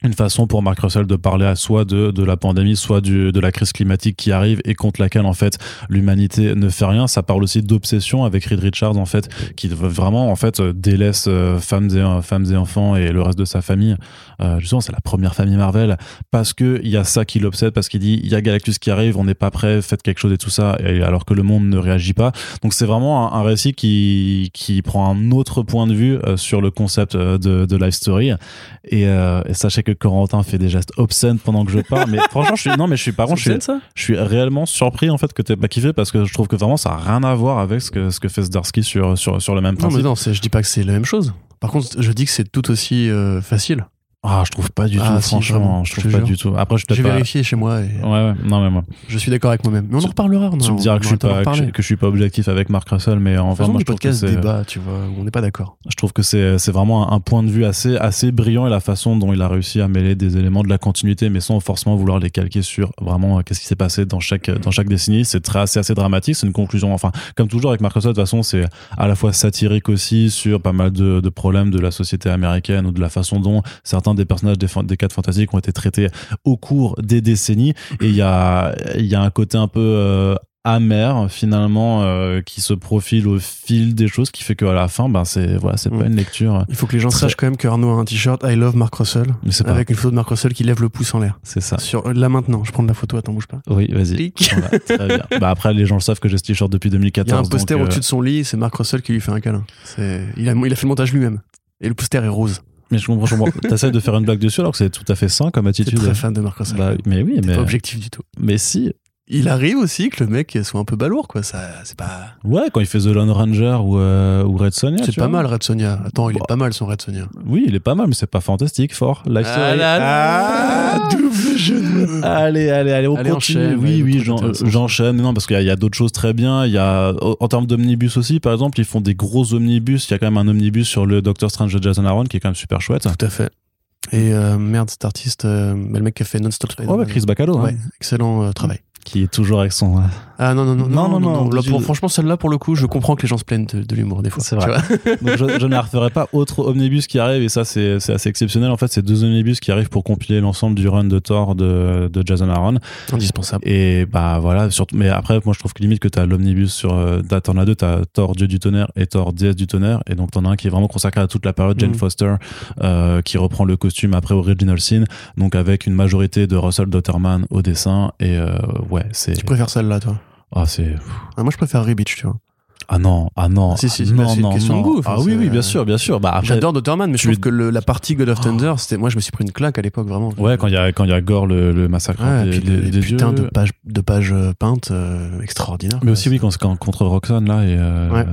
[SPEAKER 1] une façon pour Mark Russell de parler à soit de, de la pandémie, soit du, de la crise climatique qui arrive et contre laquelle en fait l'humanité ne fait rien. Ça parle aussi d'obsession avec Reed Richards en fait, qui vraiment en fait délaisse euh, femmes et femmes et enfants et le reste de sa famille. Euh, justement, c'est la première famille Marvel parce que il y a ça qui l'obsède, parce qu'il dit il y a Galactus qui arrive, on n'est pas prêt, faites quelque chose et tout ça, et alors que le monde ne réagit pas. Donc c'est vraiment un, récit qui qui prend un autre point de vue euh, sur le concept euh, de, de life story et, euh, et sachez que Corentin fait des gestes obscènes pendant que je parle. Mais [laughs] franchement, je suis, non, mais je suis, par contre, je suis,
[SPEAKER 2] ça?
[SPEAKER 1] je suis réellement surpris, en fait, que t'aies pas kiffé parce que je trouve que vraiment ça a rien à voir avec ce que, ce que fait Zdarsky sur, sur, sur le même
[SPEAKER 2] Non,
[SPEAKER 1] principe.
[SPEAKER 2] mais non, je dis pas que c'est la même chose. Par contre, je dis que c'est tout aussi euh, facile.
[SPEAKER 1] Ah, je trouve pas du tout,
[SPEAKER 2] Ah, si,
[SPEAKER 1] franchement. je trouve pas
[SPEAKER 2] jure.
[SPEAKER 1] du tout. Après, je
[SPEAKER 2] J'ai
[SPEAKER 1] pas.
[SPEAKER 2] vérifié chez moi et
[SPEAKER 1] Ouais, ouais, non, mais moi.
[SPEAKER 2] je suis d'accord avec moi-même. Mais on en reparlera. on
[SPEAKER 1] Tu
[SPEAKER 2] en-
[SPEAKER 1] me diras que je suis pas, que je, que suis pas objectif avec Mark Russell, mais enfin,
[SPEAKER 2] Faisons
[SPEAKER 1] moi, je trouve que
[SPEAKER 2] podcast
[SPEAKER 1] c'est,
[SPEAKER 2] débat, tu vois, où on n'est pas d'accord.
[SPEAKER 1] je trouve que c'est, c'est vraiment un, un point de vue assez, assez brillant et la façon dont il a réussi à mêler des éléments de la continuité, mais sans forcément vouloir les calquer sur vraiment euh, qu'est-ce qui s'est passé dans chaque, dans chaque décennie. C'est très, assez, assez dramatique. C'est une conclusion. Enfin, comme toujours avec Mark Russell, de toute façon, c'est à la fois satirique aussi sur pas mal de, de problèmes de la société américaine ou de la façon dont certains des personnages des, des quatre fantastiques ont été traités au cours des décennies. Et il y a, y a un côté un peu euh, amer finalement euh, qui se profile au fil des choses qui fait qu'à la fin ben c'est voilà c'est
[SPEAKER 2] Mm.
[SPEAKER 1] pas une lecture
[SPEAKER 2] Il faut que les gens
[SPEAKER 1] Très-
[SPEAKER 2] sachent quand même que Arnaud a un t-shirt I love Mark Russell
[SPEAKER 1] mais c'est pas
[SPEAKER 2] avec une photo de Mark Russell qui lève le pouce en l'air.
[SPEAKER 1] c'est ça
[SPEAKER 2] Sur, là maintenant, je prends de la photo, attends, bouge pas.
[SPEAKER 1] oui vas-y
[SPEAKER 2] Clic.
[SPEAKER 1] Voilà, très bien [laughs] bah après les gens le savent que j'ai ce t-shirt depuis
[SPEAKER 2] Il y a
[SPEAKER 1] 2014
[SPEAKER 2] un poster
[SPEAKER 1] euh,
[SPEAKER 2] au-dessus de son lit, c'est Mark Russell qui lui fait un câlin. C'est- Il a, il a fait le montage lui-même. Et le poster est rose.
[SPEAKER 1] Mais je comprends je comprends [laughs] t'essayes de faire une blague dessus alors que c'est tout à fait sain comme
[SPEAKER 2] C'est
[SPEAKER 1] attitude
[SPEAKER 2] très fan de Russell.
[SPEAKER 1] bah, mais oui mais
[SPEAKER 2] pas objectif du tout.
[SPEAKER 1] mais si
[SPEAKER 2] Il arrive aussi que le mec soit un peu balourd, quoi. Ça, c'est pas.
[SPEAKER 1] ouais quand il fait The Lone Ranger ou, euh, ou Red Sonja
[SPEAKER 2] C'est pas mal, Red Sonia. Attends, il
[SPEAKER 1] Bah.
[SPEAKER 2] est pas mal son Red Sonia.
[SPEAKER 1] oui il est pas mal mais c'est pas fantastique fort Life
[SPEAKER 2] Ah
[SPEAKER 1] Story.
[SPEAKER 2] là là,
[SPEAKER 1] Ah. [laughs] Allez, allez, allez, on
[SPEAKER 2] Allez,
[SPEAKER 1] continue.
[SPEAKER 2] enchaîne,
[SPEAKER 1] oui, oui,
[SPEAKER 2] intéressant.
[SPEAKER 1] j'enchaîne. Non, parce qu'il y a, d'autres choses très bien. Il y a, en termes d'omnibus aussi, par exemple, ils font des gros omnibus. Il y a quand même un omnibus sur le Doctor Strange de Jason Aaron qui est quand même super chouette.
[SPEAKER 2] Tout à fait. Et euh, merde, cet artiste, euh, bah, le mec qui a fait Non-Stop Spider-Man.
[SPEAKER 1] ouais, Chris Bacalo, hein,
[SPEAKER 2] Ouais, excellent euh, travail.
[SPEAKER 1] qui est toujours avec son.
[SPEAKER 2] Ah non, non, non,
[SPEAKER 1] Non,
[SPEAKER 2] non,
[SPEAKER 1] non, non,
[SPEAKER 2] Là,
[SPEAKER 1] je-
[SPEAKER 2] pour- franchement, celle-là, pour le coup, je comprends que les gens se plaignent de, de l'humour des fois.
[SPEAKER 1] C'est
[SPEAKER 2] tu
[SPEAKER 1] vrai. [laughs] Donc, je, je ne la referai pas. Autre omnibus qui arrive, et ça, c'est c'est assez exceptionnel. En fait, c'est deux omnibus qui arrivent pour compiler l'ensemble du run de Thor de, de Jason Aaron.
[SPEAKER 2] Indispensable.
[SPEAKER 1] Et bah voilà, surtout, mais après, moi je trouve que limite que t'as l'omnibus sur. euh, T'en as deux, t'as Thor Dieu du tonnerre et Thor déesse du tonnerre. Et donc t'en as un qui est vraiment consacré à toute la période, Jane
[SPEAKER 2] Mhm.
[SPEAKER 1] Foster, euh, qui reprend le costume après Original Sin. Donc avec une majorité de Russell Dotterman au dessin. Et euh, ouais, c'est.
[SPEAKER 2] Tu préfères celle-là, toi?
[SPEAKER 1] Ah, c'est.
[SPEAKER 2] Ah, Moi, je préfère Rebitch, tu vois.
[SPEAKER 1] Ah non, ah non.
[SPEAKER 2] Ah, si, si,
[SPEAKER 1] ah
[SPEAKER 2] c'est-
[SPEAKER 1] non,
[SPEAKER 2] c'est une
[SPEAKER 1] non,
[SPEAKER 2] question de goût, enfin,
[SPEAKER 1] Ah oui,
[SPEAKER 2] c'est-
[SPEAKER 1] oui, bien sûr, bien sûr. Bah.
[SPEAKER 2] J'adore Dotterman, mais je trouve que le- la partie God of Thunder, c'était. Moi, je me suis pris une claque à l'époque, vraiment.
[SPEAKER 1] Ouais, quand il y a, quand il y a Gore, le, le massacre
[SPEAKER 2] Ouais,
[SPEAKER 1] des, des- des
[SPEAKER 2] putains
[SPEAKER 1] dieux.
[SPEAKER 2] de pages, de pages euh, peintes euh, extraordinaires.
[SPEAKER 1] Mais aussi, oui, quand, quand- contre Roxanne, là, et euh,
[SPEAKER 2] Ouais.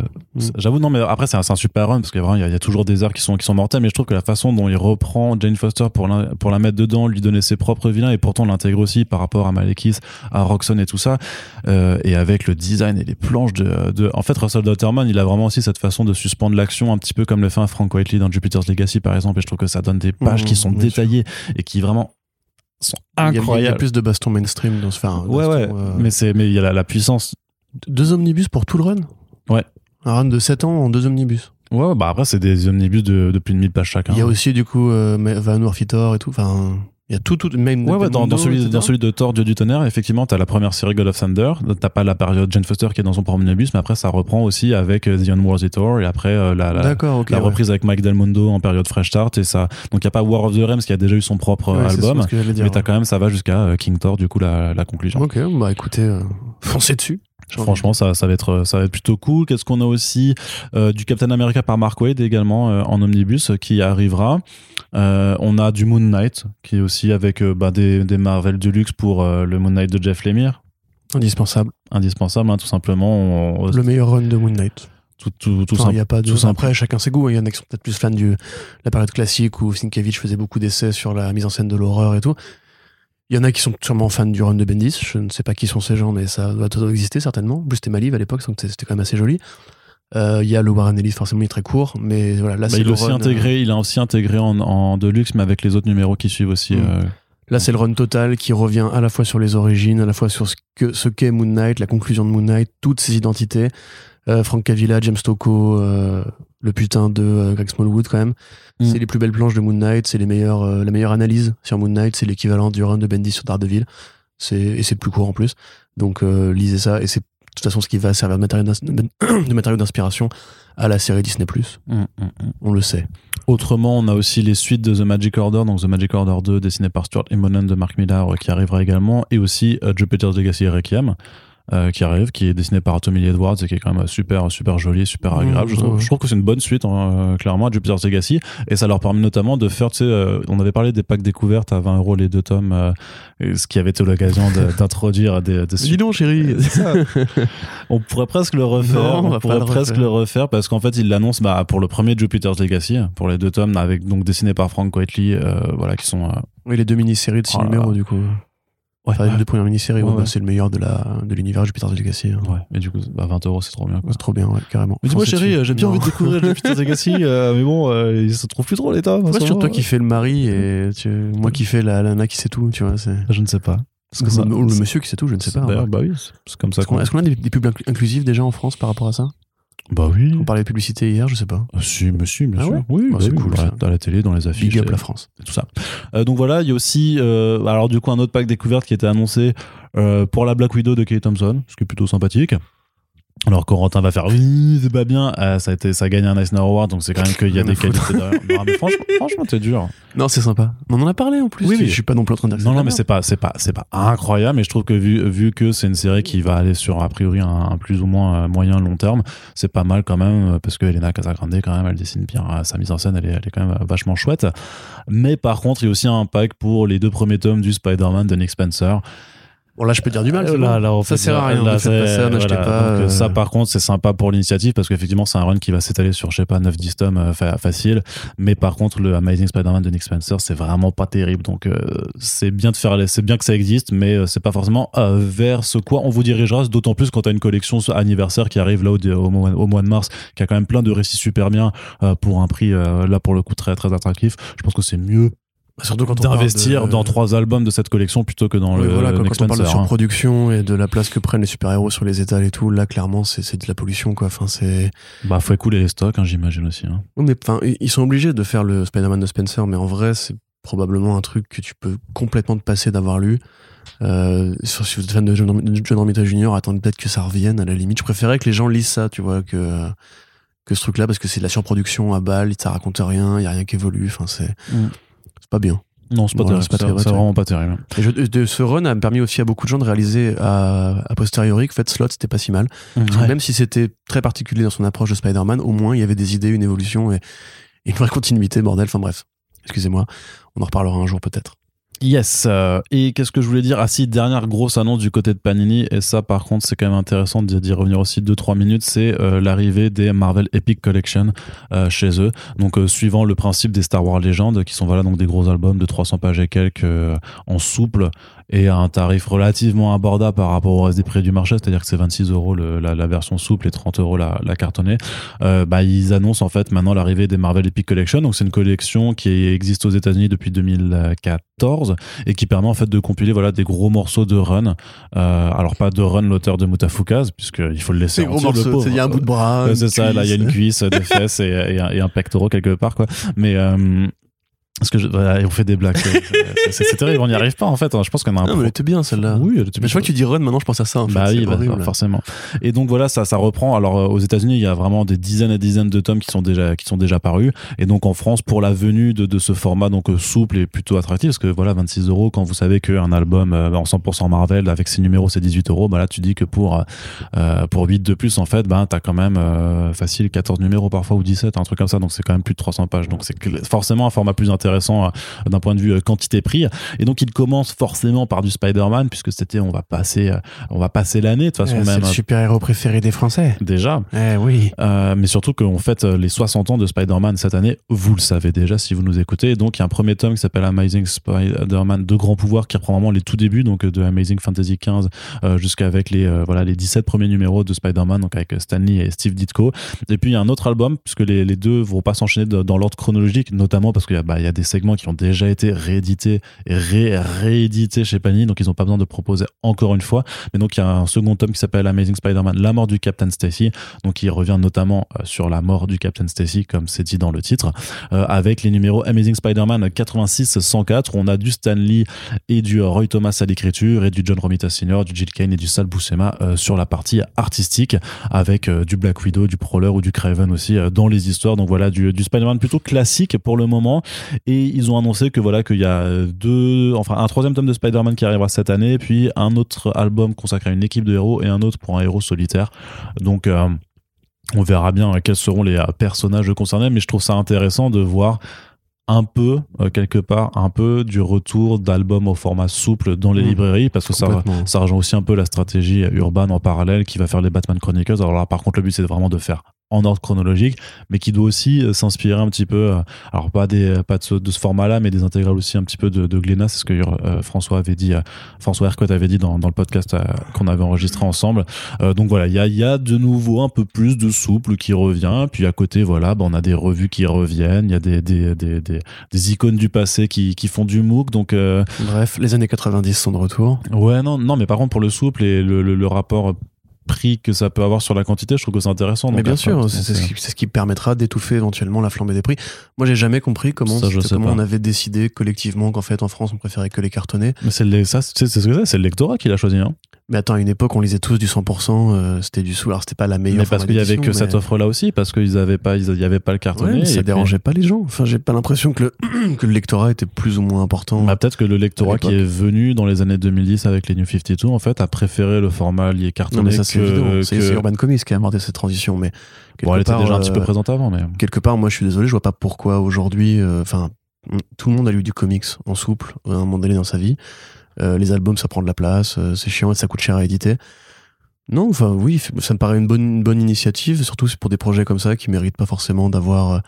[SPEAKER 1] j'avoue, non, mais après, c'est un, super run, parce qu'il y, a vraiment- il y a- il y a toujours des arts qui sont, qui sont mortels, mais je trouve que la façon dont il reprend Jane Foster pour la, pour la mettre dedans, lui donner ses propres vilains, et pourtant l'intègre aussi par rapport à Malekith, à Roxanne et tout ça, euh, et avec le design et les planches de, de. En fait, Russell Dotterman, il a vraiment aussi cette façon de suspendre l'action, un petit peu comme le fait un Frank Whiteley dans Jupiter's Legacy, par exemple, et je trouve que ça donne des pages
[SPEAKER 2] Mhm,
[SPEAKER 1] qui sont détaillées et qui vraiment sont
[SPEAKER 2] Il y a- Il y, a
[SPEAKER 1] incroyables.
[SPEAKER 2] plus de baston mainstream dans ce enfin,
[SPEAKER 1] Ouais, ouais,
[SPEAKER 2] euh,
[SPEAKER 1] mais c'est, mais il y a la, la puissance.
[SPEAKER 2] Deux omnibus pour tout le run?
[SPEAKER 1] Ouais.
[SPEAKER 2] Un run de 7 ans en deux omnibus.
[SPEAKER 1] Ouais, bah après, c'est des omnibus de, de plus de 1000 pages chacun.
[SPEAKER 2] Il y a aussi, du coup, euh, Van Warfitor et tout. Enfin, il y a tout, tout même
[SPEAKER 1] Ouais, ouais, dans, celui,
[SPEAKER 2] etc.
[SPEAKER 1] dans celui de Thor, Dieu du tonnerre, effectivement, t'as la première série God of Thunder, t'as pas la période Jane Foster qui est dans son propre omnibus, mais après ça reprend aussi avec euh, The Unworthy Thor et après euh, la, la,
[SPEAKER 2] D'accord, ok.
[SPEAKER 1] la
[SPEAKER 2] ouais.
[SPEAKER 1] reprise avec Mike Del Mondo en période Fresh Start et ça. Donc il y a pas War of the Realms qui a déjà eu son propre album,
[SPEAKER 2] ce dire.
[SPEAKER 1] mais t'as quand même ça va jusqu'à euh, King Thor, du coup la, la conclusion.
[SPEAKER 2] Ok, bah écoutez, euh, foncez dessus.
[SPEAKER 1] Franchement, ça, ça va être, ça va être plutôt cool. Qu'est-ce qu'on a aussi Euh, du Captain America par Mark Wade également en omnibus qui arrivera. Euh, on a du Moon Knight qui est aussi avec euh, bah, des, des Marvel Deluxe pour euh, le Moon Knight de Jeff Lemire.
[SPEAKER 2] Indispensable.
[SPEAKER 1] Indispensable, hein, tout simplement. On-
[SPEAKER 2] Le meilleur run de Moon Knight.
[SPEAKER 1] tout, tout, tout
[SPEAKER 2] Enfin, il
[SPEAKER 1] simple.
[SPEAKER 2] y a pas de...
[SPEAKER 1] tout simple.
[SPEAKER 2] Après, chacun ses goûts. hein. Il y en a qui sont peut-être plus fans de la période classique où Sienkiewicz faisait beaucoup d'essais sur la mise en scène de l'horreur et tout. Il y en a qui sont sûrement fans du run de Bendis. Je ne sais pas qui sont ces gens, mais ça doit exister certainement. En plus, c'était Maliv à l'époque, donc c'était quand même assez joli. Euh, Il y a le Warren Ellis, forcément, il est très court, mais voilà, là,
[SPEAKER 1] Bah,
[SPEAKER 2] c'est
[SPEAKER 1] il,
[SPEAKER 2] le
[SPEAKER 1] aussi
[SPEAKER 2] run, euh,
[SPEAKER 1] intégré, il a aussi intégré en, en Deluxe, mais avec les autres numéros qui suivent aussi.
[SPEAKER 2] Mm.
[SPEAKER 1] euh,
[SPEAKER 2] Là, c'est le run total qui revient à la fois sur les origines, à la fois sur ce que ce qu'est Moon Knight, la conclusion de Moon Knight, toutes ses identités. Euh, Frank Cavilla, James Tocco, euh, le putain de euh, Greg Smallwood quand même.
[SPEAKER 1] Mm.
[SPEAKER 2] C'est les plus belles planches de Moon Knight, c'est les meilleures, euh, la meilleure analyse sur Moon Knight, c'est l'équivalent du run de Bendy sur Daredevil. C'est et c'est plus court en plus. Donc euh, lisez ça et c'est toute façon ce qui va servir de matériau d'ins- de [clears throat] matériau d'inspiration à la série Disney+.
[SPEAKER 1] Mm, mm, mm.
[SPEAKER 2] On le sait.
[SPEAKER 1] Autrement, on a aussi les suites de The Magic Order, donc The Magic Order 2, dessiné par Stuart Immonen de Mark Millar, euh, qui arrivera également, et aussi euh, Jupiter's Legacy Requiem, euh, qui arrive, qui est dessiné par Tommy Lee Edwards et qui est quand même super, super joli, super
[SPEAKER 2] Mmh,
[SPEAKER 1] agréable. je, trouve,
[SPEAKER 2] ouais.
[SPEAKER 1] je trouve que c'est une bonne suite, hein, euh, clairement, à Jupiter's Legacy, et ça leur permet notamment de faire, tu sais, euh, on avait parlé des packs découvertes à 20 euros les deux tomes, euh, ce qui avait été l'occasion de- [laughs] d'introduire des, des
[SPEAKER 2] Dis donc, chérie.
[SPEAKER 1] ça. [laughs] on pourrait presque le refaire.
[SPEAKER 2] Non, on
[SPEAKER 1] pourrait
[SPEAKER 2] le
[SPEAKER 1] presque
[SPEAKER 2] refaire.
[SPEAKER 1] le refaire parce qu'en fait, il l'annonce bah, pour le premier Jupiter's Legacy, pour les deux tomes, avec donc dessiné par Frank euh, voilà, qui sont. euh,
[SPEAKER 2] Oui, les deux mini-séries de 6
[SPEAKER 1] là
[SPEAKER 2] numéros, du coup.
[SPEAKER 1] Ouais,
[SPEAKER 2] les
[SPEAKER 1] ouais,
[SPEAKER 2] deux premières mini-séries,
[SPEAKER 1] Ouais,
[SPEAKER 2] ouais, bah, c'est le meilleur de la de l'univers Jupiter's Legacy. hein.
[SPEAKER 1] ouais. Et du coup, bah, 20 euros, c'est trop bien.
[SPEAKER 2] C'est trop bien, ouais, carrément.
[SPEAKER 1] Mais dis-moi, chérie, j'ai bien envie de découvrir [laughs] Jupiter's Legacy, euh, mais bon, euh, il se trouve plus trop
[SPEAKER 2] Pourquoi
[SPEAKER 1] ce
[SPEAKER 2] c'est toujours toi qui fais le mari et tu... moi qui fais la nana qui sait tout, tu vois.
[SPEAKER 1] Je ne sais pas. Parce
[SPEAKER 2] Ou
[SPEAKER 1] que ça-
[SPEAKER 2] le, monsieur qui sait tout, je ne sais pas. Hein.
[SPEAKER 1] bah oui, c'est- comme ça
[SPEAKER 2] Est-ce qu'on, a des, des pubs inclu- inclusives déjà en France par rapport à ça?
[SPEAKER 1] Bah oui.
[SPEAKER 2] On parlait de publicité hier, je sais pas.
[SPEAKER 1] Ah, si, monsieur, bien
[SPEAKER 2] Ah
[SPEAKER 1] sûr.
[SPEAKER 2] ouais
[SPEAKER 1] oui,
[SPEAKER 2] Bah,
[SPEAKER 1] bah
[SPEAKER 2] c'est
[SPEAKER 1] oui,
[SPEAKER 2] cool,
[SPEAKER 1] bah. À la télé, dans les affiches.
[SPEAKER 2] Big up la France.
[SPEAKER 1] tout ça. Euh, donc voilà, il y a aussi, euh, alors du coup, un autre pack découverte qui était annoncé euh, pour la Black Widow de Kate Thompson, ce qui est plutôt sympathique. Alors Corentin va faire oui, c'est pas bien. Euh, ça a été, ça a gagné un Eisner Award, donc c'est quand même qu'il y a [laughs] des qualités derrière. Non, mais franchement, [laughs] franchement, t'es dur.
[SPEAKER 2] Non, c'est sympa. On en a parlé en plus.
[SPEAKER 1] Oui, oui.
[SPEAKER 2] Je suis pas non plus en train de dire
[SPEAKER 1] Non, non, mais c'est pas, c'est pas, c'est pas incroyable. Mais je trouve que vu, vu que c'est une série qui va aller sur a priori un, un plus ou moins euh, moyen long terme, c'est pas mal quand même euh, parce que Elena Casagrande quand même, elle dessine bien sa mise en scène, elle est, elle est quand même vachement chouette. Mais par contre, il y a aussi un pack pour les deux premiers tomes du Spider-Man de Nick Spencer.
[SPEAKER 2] Bon, là, je peux dire du mal.
[SPEAKER 1] Euh, là,
[SPEAKER 2] bon.
[SPEAKER 1] là,
[SPEAKER 2] ça sert à rien.
[SPEAKER 1] là,
[SPEAKER 2] ne faites pas
[SPEAKER 1] c'est-
[SPEAKER 2] ça, n'achetez
[SPEAKER 1] voilà.
[SPEAKER 2] pas.
[SPEAKER 1] Donc,
[SPEAKER 2] euh,
[SPEAKER 1] Ça, par contre, c'est sympa pour l'initiative parce qu'effectivement, c'est un run qui va s'étaler sur, je sais pas, 9-10 tomes euh, fa- facile. Mais par contre, le Amazing Spider-Man de Nick Spencer, c'est vraiment pas terrible. Donc, euh, c'est bien de faire, les- c'est bien que ça existe, mais euh, c'est pas forcément euh, vers ce quoi on vous dirigera. D'autant plus quand t'as une collection anniversaire qui arrive là au, au mois, au mois de mars, qui a quand même plein de récits super bien euh, pour un prix euh, là pour le coup très très attractif. Je pense que c'est mieux
[SPEAKER 2] Surtout quand on parle
[SPEAKER 1] d'investir
[SPEAKER 2] de-
[SPEAKER 1] dans trois albums de cette collection plutôt que dans le
[SPEAKER 2] voilà,
[SPEAKER 1] Nick
[SPEAKER 2] quand on parle de surproduction et de la place que prennent les super-héros sur les étals et tout, là, clairement, c'est, de la pollution, quoi. Enfin, c'est.
[SPEAKER 1] Bah, faut écouler les stocks, hein, j'imagine aussi. hein.
[SPEAKER 2] Mais enfin, ils sont obligés de faire le Spider-Man de Spencer, mais en vrai, c'est probablement un truc que tu peux complètement te passer d'avoir lu. Euh, si vous êtes fan de John, Romita Jr., attendez peut-être que ça revienne à la limite. Je préférais que les gens lisent ça, tu vois, que, que ce truc-là, parce que c'est de la surproduction à balle, ça raconte rien, il y a rien qui évolue, enfin, c'est,
[SPEAKER 1] Mm.
[SPEAKER 2] Pas bien.
[SPEAKER 1] Non, c'est pas
[SPEAKER 2] Voilà,
[SPEAKER 1] terrible.
[SPEAKER 2] c'est pas terrible,
[SPEAKER 1] c'est vraiment pas terrible.
[SPEAKER 2] Et je- de ce run a permis aussi à beaucoup de gens de réaliser à, posteriori que en fait Slot c'était pas si mal.
[SPEAKER 1] Ouais.
[SPEAKER 2] Même si c'était très particulier dans son approche de Spider-Man, au moins il y avait des idées, une évolution et, et une vraie continuité, bordel. Enfin bref, excusez-moi, on en reparlera un jour peut-être.
[SPEAKER 1] Yes. euh, et qu'est-ce que je voulais dire? Ah si, dernière grosse annonce du côté de Panini, et ça par contre c'est quand même intéressant d'y revenir aussi 2-3 minutes, c'est euh, l'arrivée des Marvel Epic Collection euh, chez eux. Donc suivant le principe des Star Wars Legends, qui sont voilà donc des gros albums de 300 pages et quelques en souple et à un tarif relativement abordable par rapport au reste des prix du marché, c'est-à-dire que c'est 26 euros la, la version souple et 30 euros la, la cartonnée. Euh, bah, ils annoncent en fait maintenant l'arrivée des Marvel Epic Collection. Donc c'est une collection qui existe aux États-Unis depuis 2014 et qui permet en fait de compiler voilà des gros morceaux de run. Euh, alors pas de run l'auteur de Mutafukaz puisqu'il faut le laisser
[SPEAKER 2] C'est gros
[SPEAKER 1] entier, le
[SPEAKER 2] morceau,
[SPEAKER 1] pauvre.
[SPEAKER 2] il y a un bout de bras. Une
[SPEAKER 1] c'est ça, là il y a une
[SPEAKER 2] cuisse.
[SPEAKER 1] des fesses et, et un, et un pectoral quelque part quoi. Mais euh, parce que je, on fait des blagues, [laughs] c'est- terrible, on n'y arrive pas en fait. Je pense qu'on a un
[SPEAKER 2] Non, mais elle était bien celle-là.
[SPEAKER 1] oui, elle était
[SPEAKER 2] Mais je vois que tu dis run, maintenant je pense à ça. En
[SPEAKER 1] bah oui, bah, forcément. Et donc voilà, ça, ça reprend. Alors euh, aux États-Unis, il y a vraiment des dizaines et dizaines de tomes qui sont déjà, qui sont déjà parus. Et donc en France, pour la venue de, de ce format donc euh, souple et plutôt attractif, parce que voilà, 26 euros quand vous savez qu'un album euh, en 100% Marvel avec ses numéros c'est 18 euros, bah là tu dis que pour euh, pour 8 de plus en fait, ben t'as quand même euh, facile 14 numéros parfois ou 17, un truc comme ça. Donc c'est quand même plus de 300 pages. Donc c'est forcément un format plus intéressant euh, d'un point de vue euh, quantité-prix. Et donc il commence forcément par du Spider-Man puisque c'était on va passer euh, on va passer l'année de toute façon
[SPEAKER 2] Eh, c'est
[SPEAKER 1] même
[SPEAKER 2] le super-héros préféré des Français.
[SPEAKER 1] déjà
[SPEAKER 2] Eh oui.
[SPEAKER 1] Euh, mais surtout qu'on fête les 60 ans de Spider-Man cette année vous le savez déjà si vous nous écoutez Et donc il y a un premier tome qui s'appelle Amazing Spider-Man de grand pouvoir qui reprend vraiment les tout débuts donc de Amazing Fantasy 15 euh, jusqu'avec les euh, voilà les 17 premiers numéros de Spider-Man donc avec Stanley et Steve Ditko et puis il y a un autre album puisque les, les deux vont pas s'enchaîner dans l'ordre chronologique notamment parce qu'il y bah, y a des segments qui ont déjà été réédités et ré réédités chez Panini, donc ils n'ont pas besoin de proposer encore une fois. Mais donc il y a un second tome qui s'appelle Amazing Spider-Man, la mort du Captain Stacy, donc il revient notamment euh, sur la mort du Captain Stacy, comme c'est dit dans le titre, euh, avec les numéros Amazing Spider-Man 86-104, où on a du Stan Lee et du Roy Thomas à l'écriture, et du John Romita Sr., du Jill Kane et du Sal Buscema euh, sur la partie artistique, avec du Black Widow, du Prowler ou du Craven aussi dans les histoires. Donc voilà, du Spider-Man plutôt classique pour le moment. Et ils ont annoncé que voilà qu'il y a deux, enfin un troisième tome de Spider-Man qui arrivera cette année, puis un autre album consacré à une équipe de héros et un autre pour un héros solitaire. Donc euh, on verra bien quels seront les euh, personnages concernés, mais je trouve ça intéressant de voir un peu euh, quelque part un peu du retour d'albums au format souple dans les mmh. librairies parce que ça ça rejoint aussi un peu la stratégie urbaine en parallèle qui va faire les Batman Chronicles alors là par contre le but c'est vraiment de faire en ordre chronologique, mais qui doit aussi euh, s'inspirer un petit peu, euh, alors pas des pas de ce, de ce format-là, mais des intégrales aussi un petit peu de, de Glénat, c'est ce que euh, François avait dit, François Hercott avait dit dans, dans le podcast qu'on avait enregistré ensemble. donc voilà, il y a, y a de nouveau un peu plus de souple qui revient, puis à côté, voilà, bah, on a des revues qui reviennent, il y a des, des, des, des, des icônes du passé qui, qui font du MOOC, donc...
[SPEAKER 2] Bref, les années 90 sont de retour.
[SPEAKER 1] Ouais, non, non, mais par contre, pour le souple et le, le, le rapport prix que ça peut avoir sur la quantité, je trouve que c'est intéressant.
[SPEAKER 2] Mais bien sûr, c'est ce, qui permettra d'étouffer éventuellement la flambée des prix. Moi, j'ai jamais compris comment, comment on avait décidé collectivement qu'en fait, en France, on préférait que les cartonnés.
[SPEAKER 1] Mais c'est ça, c'est ce que c'est, c'est le lectorat qui l'a choisi. Hein.
[SPEAKER 2] Mais attends, à une époque, on lisait tous du 100%, euh, c'était du sous. Alors, c'était pas la meilleure.
[SPEAKER 1] Mais parce qu'il y avait que cette offre-là aussi, parce qu'ils avaient pas, il y avait pas le cartonné.
[SPEAKER 2] Ouais, ça dérangeait pas les gens. Enfin, j'ai pas l'impression que le, [clears throat] que le lectorat était plus ou moins important.
[SPEAKER 1] Bah, peut-être que le lectorat qui est venu dans les années 2010 avec les New 52, en fait, a préféré le format lié cartonné. Non, mais ça,
[SPEAKER 2] c'est
[SPEAKER 1] évident.
[SPEAKER 2] C'est Urban Comics qui a amorti cette transition. Mais
[SPEAKER 1] bon, elle était déjà un petit peu euh, présente avant, mais.
[SPEAKER 2] Quelque part, moi, je suis désolé, je vois pas pourquoi aujourd'hui, euh, enfin, tout le monde a lu du comics en souple à un moment donné dans sa vie. Euh, les albums, ça prend de la place, euh, c'est chiant et ça coûte cher à éditer. Non, enfin oui, ça me paraît une bonne, bonne initiative, surtout pour des projets comme ça qui méritent pas forcément d'avoir euh,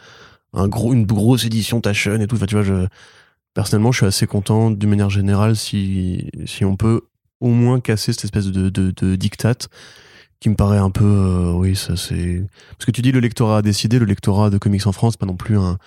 [SPEAKER 2] un gros, une grosse édition Taschen et tout. Enfin, tu vois, je, personnellement, je suis assez content d'une manière générale si, si on peut au moins casser cette espèce de, de, diktat qui me paraît un peu, oui, ça c'est. Parce que tu dis le lectorat a décidé, le lectorat de comics en France, pas non plus un,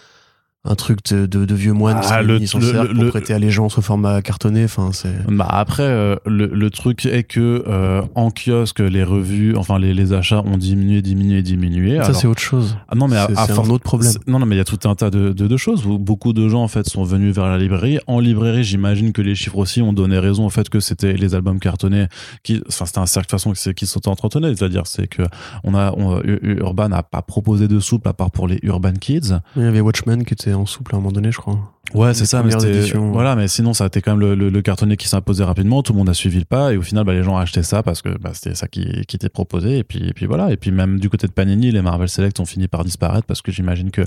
[SPEAKER 2] un truc de, de, vieux moines ah, qui sont le, pour prêter allégeance au format cartonné enfin c'est
[SPEAKER 1] bah après euh, le, le, truc est que euh, en kiosque les revues enfin les, les achats ont diminué diminué diminué
[SPEAKER 2] ça c'est autre chose.
[SPEAKER 1] Ah, non mais
[SPEAKER 2] c'est un autre problème.
[SPEAKER 1] non non mais il y a tout un tas de, de, de, choses où beaucoup de gens en fait sont venus vers la librairie. En librairie j'imagine que les chiffres aussi ont donné raison au fait que c'était les albums cartonnés qui enfin c'était un cercle de façon qui s'auto-entretenait c'est-à-dire c'est que on a Urban n'a pas proposé de soupe à part pour les Urban Kids.
[SPEAKER 2] Il y avait Watchmen qui était en souple à un moment donné, je crois.
[SPEAKER 1] Ouais, c'est ça. Mais voilà, mais sinon, ça a été quand même le, le, cartonné qui s'imposait rapidement. Tout le monde a suivi le pas et au final, bah, les gens ont acheté ça parce que bah, c'était ça qui, qui était proposé. Et puis, et puis voilà. Et puis même du côté de Panini, les Marvel Select ont fini par disparaître parce que j'imagine que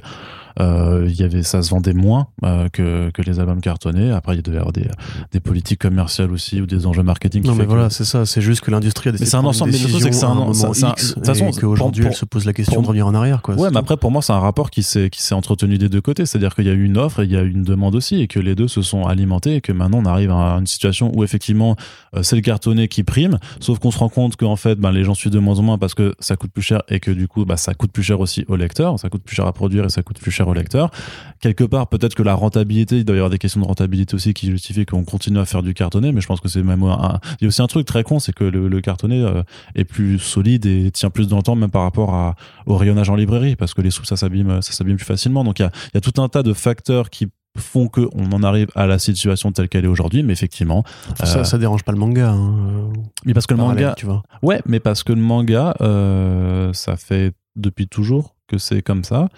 [SPEAKER 1] euh, y avait ça se vendait moins euh, que, que les albums cartonnés. Après, il devait y avoir des, des politiques commerciales aussi ou des enjeux marketing.
[SPEAKER 2] Non, mais voilà, c'est ça. C'est juste que l'industrie a décidé.
[SPEAKER 1] Mais c'est un ensemble. Mais le truc, c'est que c'est un, moment
[SPEAKER 2] X. De façon, qu'aujourd'hui, elle se pose la question de revenir en arrière. Quoi,
[SPEAKER 1] ouais, mais après, pour moi, c'est un rapport qui s'est qui s'est entretenu des deux côtés. C'est-à-dire qu'il y a eu une offre et il y a eu une demande aussi et que les deux se sont alimentés et que maintenant on arrive à une situation où effectivement euh, c'est le cartonné qui prime, sauf qu'on se rend compte qu'en fait ben, les gens suivent de moins en moins parce que ça coûte plus cher et que du coup bah, ça coûte plus cher aussi au lecteur, ça coûte plus cher à produire et ça coûte plus cher au lecteur. Quelque part peut-être que la rentabilité, il doit y avoir des questions de rentabilité aussi qui justifient qu'on continue à faire du cartonné, mais je pense que c'est même un... il y a aussi un truc très con, c'est que le, cartonné euh, est plus solide et tient plus dans le temps même par rapport à, au rayonnage en librairie parce que les sous ça s'abîme ça s'abîme plus facilement. Donc il y a tout un tas de facteurs qui font que on en arrive à la situation telle qu'elle est aujourd'hui mais effectivement
[SPEAKER 2] ça, euh, ça dérange pas le manga hein,
[SPEAKER 1] mais parce que le manga tu vois. Ouais mais parce que le manga euh, ça fait depuis toujours que c'est comme ça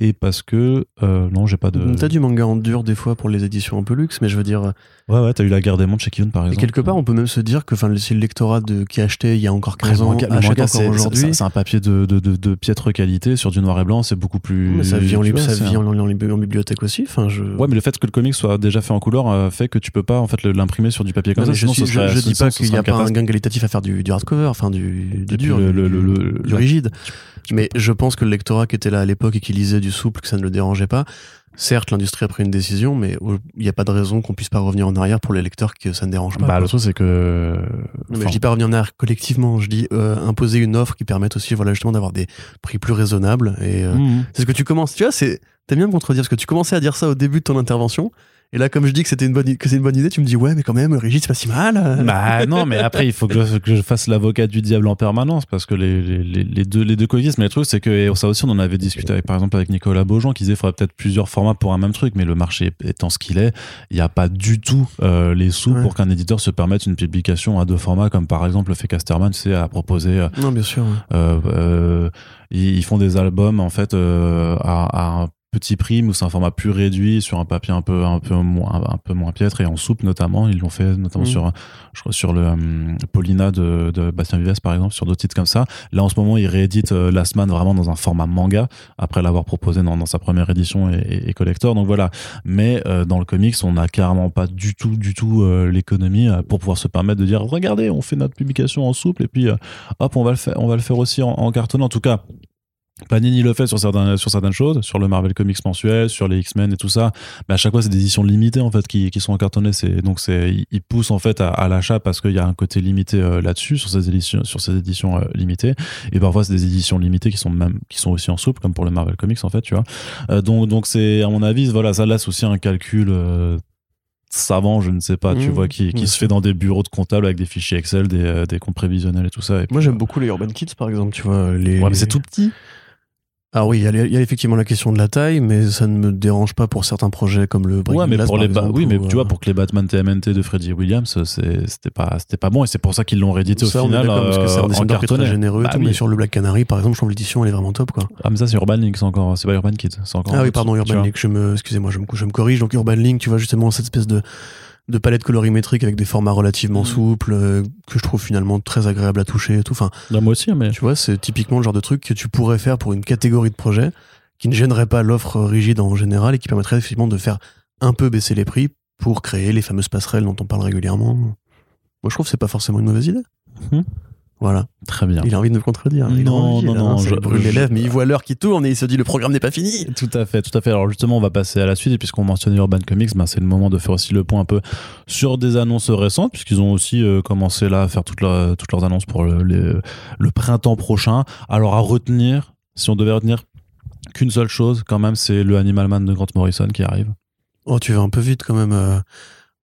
[SPEAKER 1] et parce que euh, non j'ai pas de
[SPEAKER 2] t'as du manga en dur des fois pour les éditions un peu luxe mais je veux dire
[SPEAKER 1] ouais ouais t'as eu la guerre des mondes chez Kiyun par exemple.
[SPEAKER 2] et quelque part on peut même se dire que enfin si le lectorat de, qui achetait il y a encore 15 ans le manga, c'est aujourd'hui.
[SPEAKER 1] c'est un papier de, de, de, de, piètre qualité sur du noir et blanc c'est beaucoup plus
[SPEAKER 2] mais ça vit en, ça vit en, en, bibliothèque aussi enfin je...
[SPEAKER 1] ouais mais le fait que le comic soit déjà fait en couleur euh, fait que tu peux pas en fait l'imprimer sur du papier comme ça
[SPEAKER 2] je,
[SPEAKER 1] sinon,
[SPEAKER 2] je, je dis pas qu'il y a pas un gain qualitatif à faire du, hardcover enfin du, du dur du rigide Mais je pense que le lectorat qui était là à l'époque et qui lisait du souple, que ça ne le dérangeait pas. Certes, l'industrie a pris une décision, mais il n'y a pas de raison qu'on puisse pas revenir en arrière pour les lecteurs que ça ne dérange pas.
[SPEAKER 1] Bah, le truc, c'est que.
[SPEAKER 2] Mais je dis pas revenir en arrière collectivement, je dis euh, imposer une offre qui permette aussi, voilà, justement, d'avoir des prix plus raisonnables. Et euh,
[SPEAKER 1] Mhm.
[SPEAKER 2] c'est ce que tu commences. Tu vois, c'est. T'aimes bien me contredire parce que tu commençais à dire ça au début de ton intervention. Et là, comme je dis que c'était une bonne, que c'est une bonne idée, tu me dis ouais, mais quand même, Régis, c'est pas si mal.
[SPEAKER 1] Bah non, mais après il faut que je, que je fasse l'avocat du diable en permanence parce que les, les, deux les deux coexistent. Mais le truc c'est que et ça aussi on en avait discuté avec par exemple avec Nicolas Beaujean qui disait qu'il faudrait peut-être plusieurs formats pour un même truc. Mais le marché étant ce qu'il est, il n'y a pas du tout euh, les sous
[SPEAKER 2] Ouais.
[SPEAKER 1] pour qu'un éditeur se permette une publication à deux formats comme par exemple le fait Casterman, c'est à proposer. euh,
[SPEAKER 2] Non, bien sûr. ouais.
[SPEAKER 1] euh, euh, ils, font des albums en fait euh, à, à petit prix où c'est un format plus réduit sur un papier un peu un peu moins un peu moins piètre et en soupe notamment ils l'ont fait notamment
[SPEAKER 2] Mhm.
[SPEAKER 1] sur je crois sur le euh, Paulina de, de Bastien Vives par exemple sur d'autres titres comme ça là en ce moment ils rééditent euh, Last Man vraiment dans un format manga après l'avoir proposé dans, dans sa première édition et, et- et collector donc voilà mais euh, dans le comics on n'a carrément pas du tout du tout euh, l'économie pour pouvoir se permettre de dire regardez on fait notre publication en souple et puis hop, on va le faire, on va le faire aussi en, en carton. En tout cas, Panini le fait sur certaines, sur certaines choses, sur le Marvel Comics mensuel, sur les X-Men et tout ça. Mais à chaque fois, c'est des éditions limitées en fait qui, qui sont encartonnées. C'est donc c'est ils- poussent en fait à, à l'achat parce qu'il y a un côté limité euh, là-dessus sur ces éditions, sur ces éditions euh, limitées. Et parfois, c'est des éditions limitées qui sont même qui sont aussi en souple, comme pour le Marvel Comics en fait, tu vois. Euh, donc donc c'est à mon avis, voilà, ça laisse aussi un calcul. savant, je ne sais pas, tu
[SPEAKER 2] Mmh,
[SPEAKER 1] vois, qui, qui
[SPEAKER 2] bien
[SPEAKER 1] se fait dans des bureaux de comptables avec des fichiers Excel, des, des comptes prévisionnels et tout ça. Et
[SPEAKER 2] Moi, j'aime beaucoup les Urban Kids, par exemple, tu vois. Les,
[SPEAKER 1] Ouais, mais c'est tout petit.
[SPEAKER 2] Ah oui, il y, a, il y a effectivement la question de la taille, mais ça ne me dérange pas pour certains projets comme le Breaking
[SPEAKER 1] Ouais, mais
[SPEAKER 2] Glass,
[SPEAKER 1] pour
[SPEAKER 2] par
[SPEAKER 1] les
[SPEAKER 2] exemple,
[SPEAKER 1] oui, mais tu vois,
[SPEAKER 2] euh,
[SPEAKER 1] pour que les Batman TMNT de Freddy Williams, c'était pas, c'était pas bon, et c'est pour ça qu'ils l'ont réédité au
[SPEAKER 2] ça,
[SPEAKER 1] final
[SPEAKER 2] parce que c'est
[SPEAKER 1] euh,
[SPEAKER 2] un
[SPEAKER 1] en
[SPEAKER 2] dessinateur très généreux,
[SPEAKER 1] Bah
[SPEAKER 2] tout,
[SPEAKER 1] oui.
[SPEAKER 2] mais sur le Black Canary, par exemple, je trouve l'édition, elle est vraiment top, quoi.
[SPEAKER 1] Ah, mais ça, c'est Urban Link, c'est encore, c'est pas Urban Kids, c'est encore.
[SPEAKER 2] Ah oui, pardon, Urban. Link, je me, excusez-moi, je me, je me corrige. Donc Urban Link, tu vois justement cette espèce de, de palette colorimétrique avec des formats relativement
[SPEAKER 1] Mhm.
[SPEAKER 2] souples, euh, que je trouve finalement très agréable à toucher et tout. Enfin,
[SPEAKER 1] Là, moi aussi, mais.
[SPEAKER 2] tu vois, c'est typiquement le genre de truc que tu pourrais faire pour une catégorie de projets qui ne gênerait pas l'offre rigide en général et qui permettrait effectivement de faire un peu baisser les prix pour créer les fameuses passerelles dont on parle régulièrement. Moi, je trouve que c'est pas forcément une mauvaise idée.
[SPEAKER 1] Mhm.
[SPEAKER 2] Voilà.
[SPEAKER 1] Très bien.
[SPEAKER 2] Il a envie de me contredire. Il
[SPEAKER 1] Non,
[SPEAKER 2] envie,
[SPEAKER 1] non,
[SPEAKER 2] là,
[SPEAKER 1] non,
[SPEAKER 2] hein,
[SPEAKER 1] je-
[SPEAKER 2] brûle les lèvres, mais il voit l'heure qui tourne et il se dit le programme n'est pas fini.
[SPEAKER 1] Tout à fait, tout à fait. Alors justement, on va passer à la suite, et puisqu'on mentionnait Urban Comics, ben, c'est le moment de faire aussi le point un peu sur des annonces récentes, puisqu'ils ont aussi euh, commencé là à faire toutes, leurs- toutes leurs annonces pour le, les- le printemps prochain. Alors à retenir, si on devait retenir qu'une seule chose, quand même, c'est le Animal Man de Grant Morrison qui arrive.
[SPEAKER 2] Oh, tu vas un peu vite quand même. euh.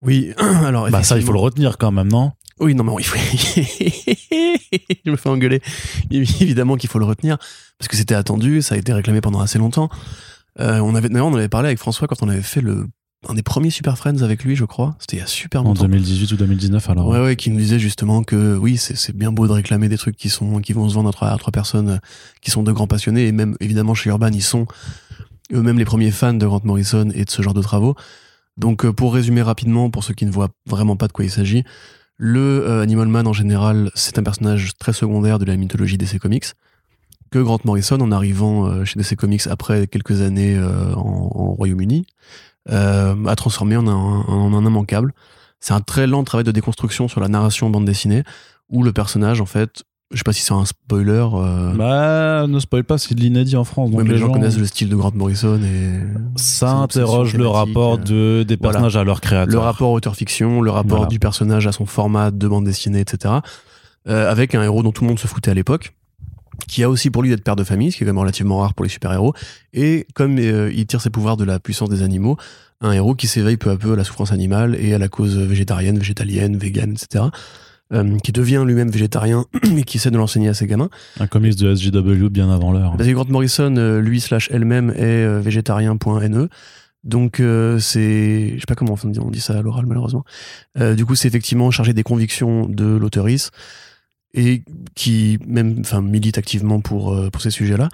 [SPEAKER 2] Oui, [clears throat] alors
[SPEAKER 1] Bah ça, il faut le retenir quand même, non?
[SPEAKER 2] Oui, non, mais oui, il faut... [laughs] je me fais engueuler. Évidemment qu'il faut le retenir, parce que c'était attendu, ça a été réclamé pendant assez longtemps. Euh, on avait, d'ailleurs, on avait parlé avec François quand on avait fait le, un des premiers Super Friends avec lui, je crois. C'était il y a super
[SPEAKER 1] En
[SPEAKER 2] longtemps.
[SPEAKER 1] 2018 ou 2019, alors.
[SPEAKER 2] Ouais, ouais, qui nous disait justement que oui, c'est c'est bien beau de réclamer des trucs qui sont qui vont se vendre à trois, à trois personnes euh, qui sont de grands passionnés et même évidemment chez Urban, ils sont eux-mêmes les premiers fans de Grant Morrison et de ce genre de travaux. Donc euh, pour résumer rapidement, pour ceux qui ne voient vraiment pas de quoi il s'agit, le euh, Animal Man en général, c'est un personnage très secondaire de la mythologie DC Comics que Grant Morrison, en arrivant euh, chez DC Comics après quelques années euh, en, en Royaume-Uni, euh, a transformé en un, en un immanquable. C'est un très lent travail de déconstruction sur la narration bande dessinée, où le personnage, en fait, je sais pas si c'est un spoiler, euh,
[SPEAKER 1] Bah, ne spoil pas, c'est de l'inédit en France. Donc
[SPEAKER 2] ouais, mais
[SPEAKER 1] les
[SPEAKER 2] gens connaissent le style de Grant Morrison et
[SPEAKER 1] Ça interroge le rapport
[SPEAKER 2] euh,
[SPEAKER 1] de, des
[SPEAKER 2] voilà.
[SPEAKER 1] personnages à leur créateur.
[SPEAKER 2] le rapport auteur-fiction, le rapport
[SPEAKER 1] Voilà.
[SPEAKER 2] du personnage à son format de bande dessinée, etc. Euh, avec un héros dont tout le monde se foutait à l'époque, qui a aussi pour lui d'être père de famille, ce qui est quand même relativement rare pour les super-héros. Et comme euh, il tire ses pouvoirs de la puissance des animaux, un héros qui s'éveille peu à peu à la souffrance animale et à la cause végétarienne, végétalienne, végane, etc. euh, qui devient lui-même végétarien [clears throat] et qui essaie de l'enseigner à ses gamins.
[SPEAKER 1] Un comics de SJW bien avant l'heure.
[SPEAKER 2] Parce que Grant Morrison, euh, lui slash elle-même, est euh, végétarien.ne. Donc euh, c'est, je sais pas comment on dit, on dit ça à l'oral malheureusement. Euh, du coup, c'est effectivement chargé des convictions de l'auteurice et qui même, enfin, milite activement pour pour ces sujets-là.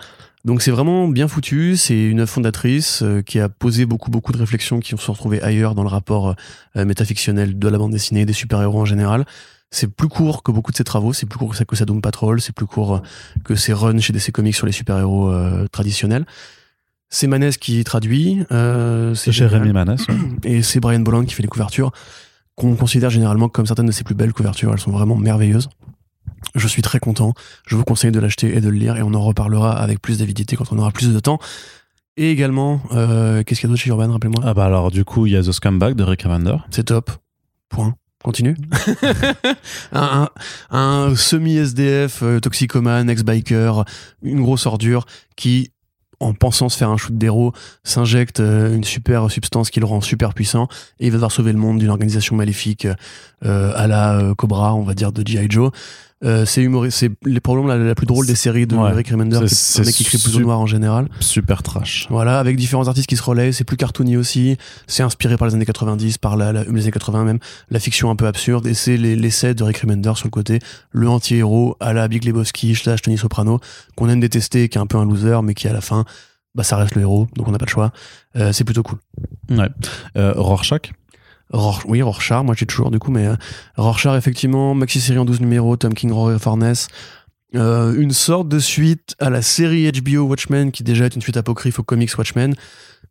[SPEAKER 2] Donc c'est vraiment bien foutu. C'est une fondatrice qui a posé beaucoup beaucoup de réflexions qui se sont retrouvées ailleurs dans le rapport métafictionnel de la bande dessinée, des super-héros en général. C'est plus court que beaucoup de ses travaux, c'est plus court que ça Doom Patrol, c'est plus court que ses runs chez DC Comics sur les super-héros euh, traditionnels. C'est Manès qui traduit, euh,
[SPEAKER 1] C'est. Rémi Manès. ouais. [clears throat]
[SPEAKER 2] et c'est Brian Bolland qui fait les couvertures, qu'on considère généralement comme certaines de ses plus belles couvertures. Elles sont vraiment merveilleuses. Je suis très content. Je vous conseille de l'acheter et de le lire et on en reparlera avec plus d'avidité quand on aura plus de temps. Et également, euh, qu'est-ce qu'il y a d'autre chez Urban, rappelez-moi?
[SPEAKER 1] Ah bah alors du coup, il y a The Scumbag de Rick Remender.
[SPEAKER 2] C'est top. Point. Continue. [laughs] un, semi-SDF, euh, toxicomane, ex-biker, une grosse ordure qui, en pensant se faire un shoot d'héros, s'injecte euh, une super substance qui le rend super puissant et il va devoir sauver le monde d'une organisation maléfique euh, à la Cobra, on va dire, de G.I. Joe. Euh, c'est c'est les problèmes la, la plus drôle des séries de
[SPEAKER 1] Ouais.
[SPEAKER 2] Rick Remender,
[SPEAKER 1] C'est-
[SPEAKER 2] un mec qui écrit plutôt
[SPEAKER 1] su-
[SPEAKER 2] noir en général.
[SPEAKER 1] Super trash.
[SPEAKER 2] Voilà, avec différents artistes qui se relaient, c'est plus cartoony aussi, c'est inspiré par les années 90, par la, la- les années 80 même, la fiction un peu absurde, et c'est les- l'essai de Rick Remender sur le côté, le anti-héros à la Big Lebowski slash Tony Soprano, qu'on aime détester, qui est un peu un loser, mais qui à la fin, bah ça reste le héros, donc on n'a pas de choix. Euh, c'est plutôt cool.
[SPEAKER 1] Ouais. Euh, Rorschach?
[SPEAKER 2] Ror- oui, Rorschach, moi j'ai toujours du coup, mais euh, Rorschach, effectivement, maxi-série en 12 numéros, Tom King, Roy Farness. Euh, une sorte de suite à la série HBO Watchmen, qui déjà est une suite apocryphe aux comics Watchmen,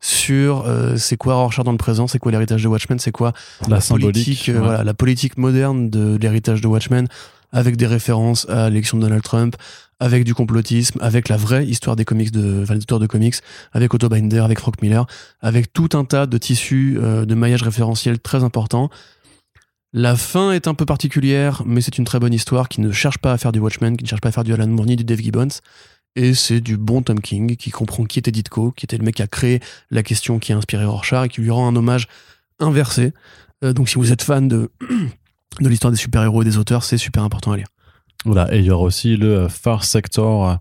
[SPEAKER 2] sur euh, c'est quoi Rorschach dans le présent, c'est quoi l'héritage de Watchmen, c'est quoi
[SPEAKER 1] La
[SPEAKER 2] politique, euh,
[SPEAKER 1] ouais.
[SPEAKER 2] voilà, la politique moderne de, de l'héritage de Watchmen, avec des références à l'élection de Donald Trump, avec du complotisme, avec la vraie histoire des comics de, de comics, avec Otto Binder, avec Frank Miller, avec tout un tas de tissus euh, de maillage référentiel très importants. La fin est un peu particulière, mais c'est une très bonne histoire qui ne cherche pas à faire du Watchmen, qui ne cherche pas à faire du Alan Moore ni du Dave Gibbons. Et c'est du bon Tom King qui comprend qui était Ditko, qui était le mec qui a créé la question qui a inspiré Rorschach et qui lui rend un hommage inversé. Euh, donc si vous êtes fan de, de l'histoire des super-héros et des auteurs, c'est super important à lire.
[SPEAKER 1] Voilà, et il y aura aussi le euh, Far Sector,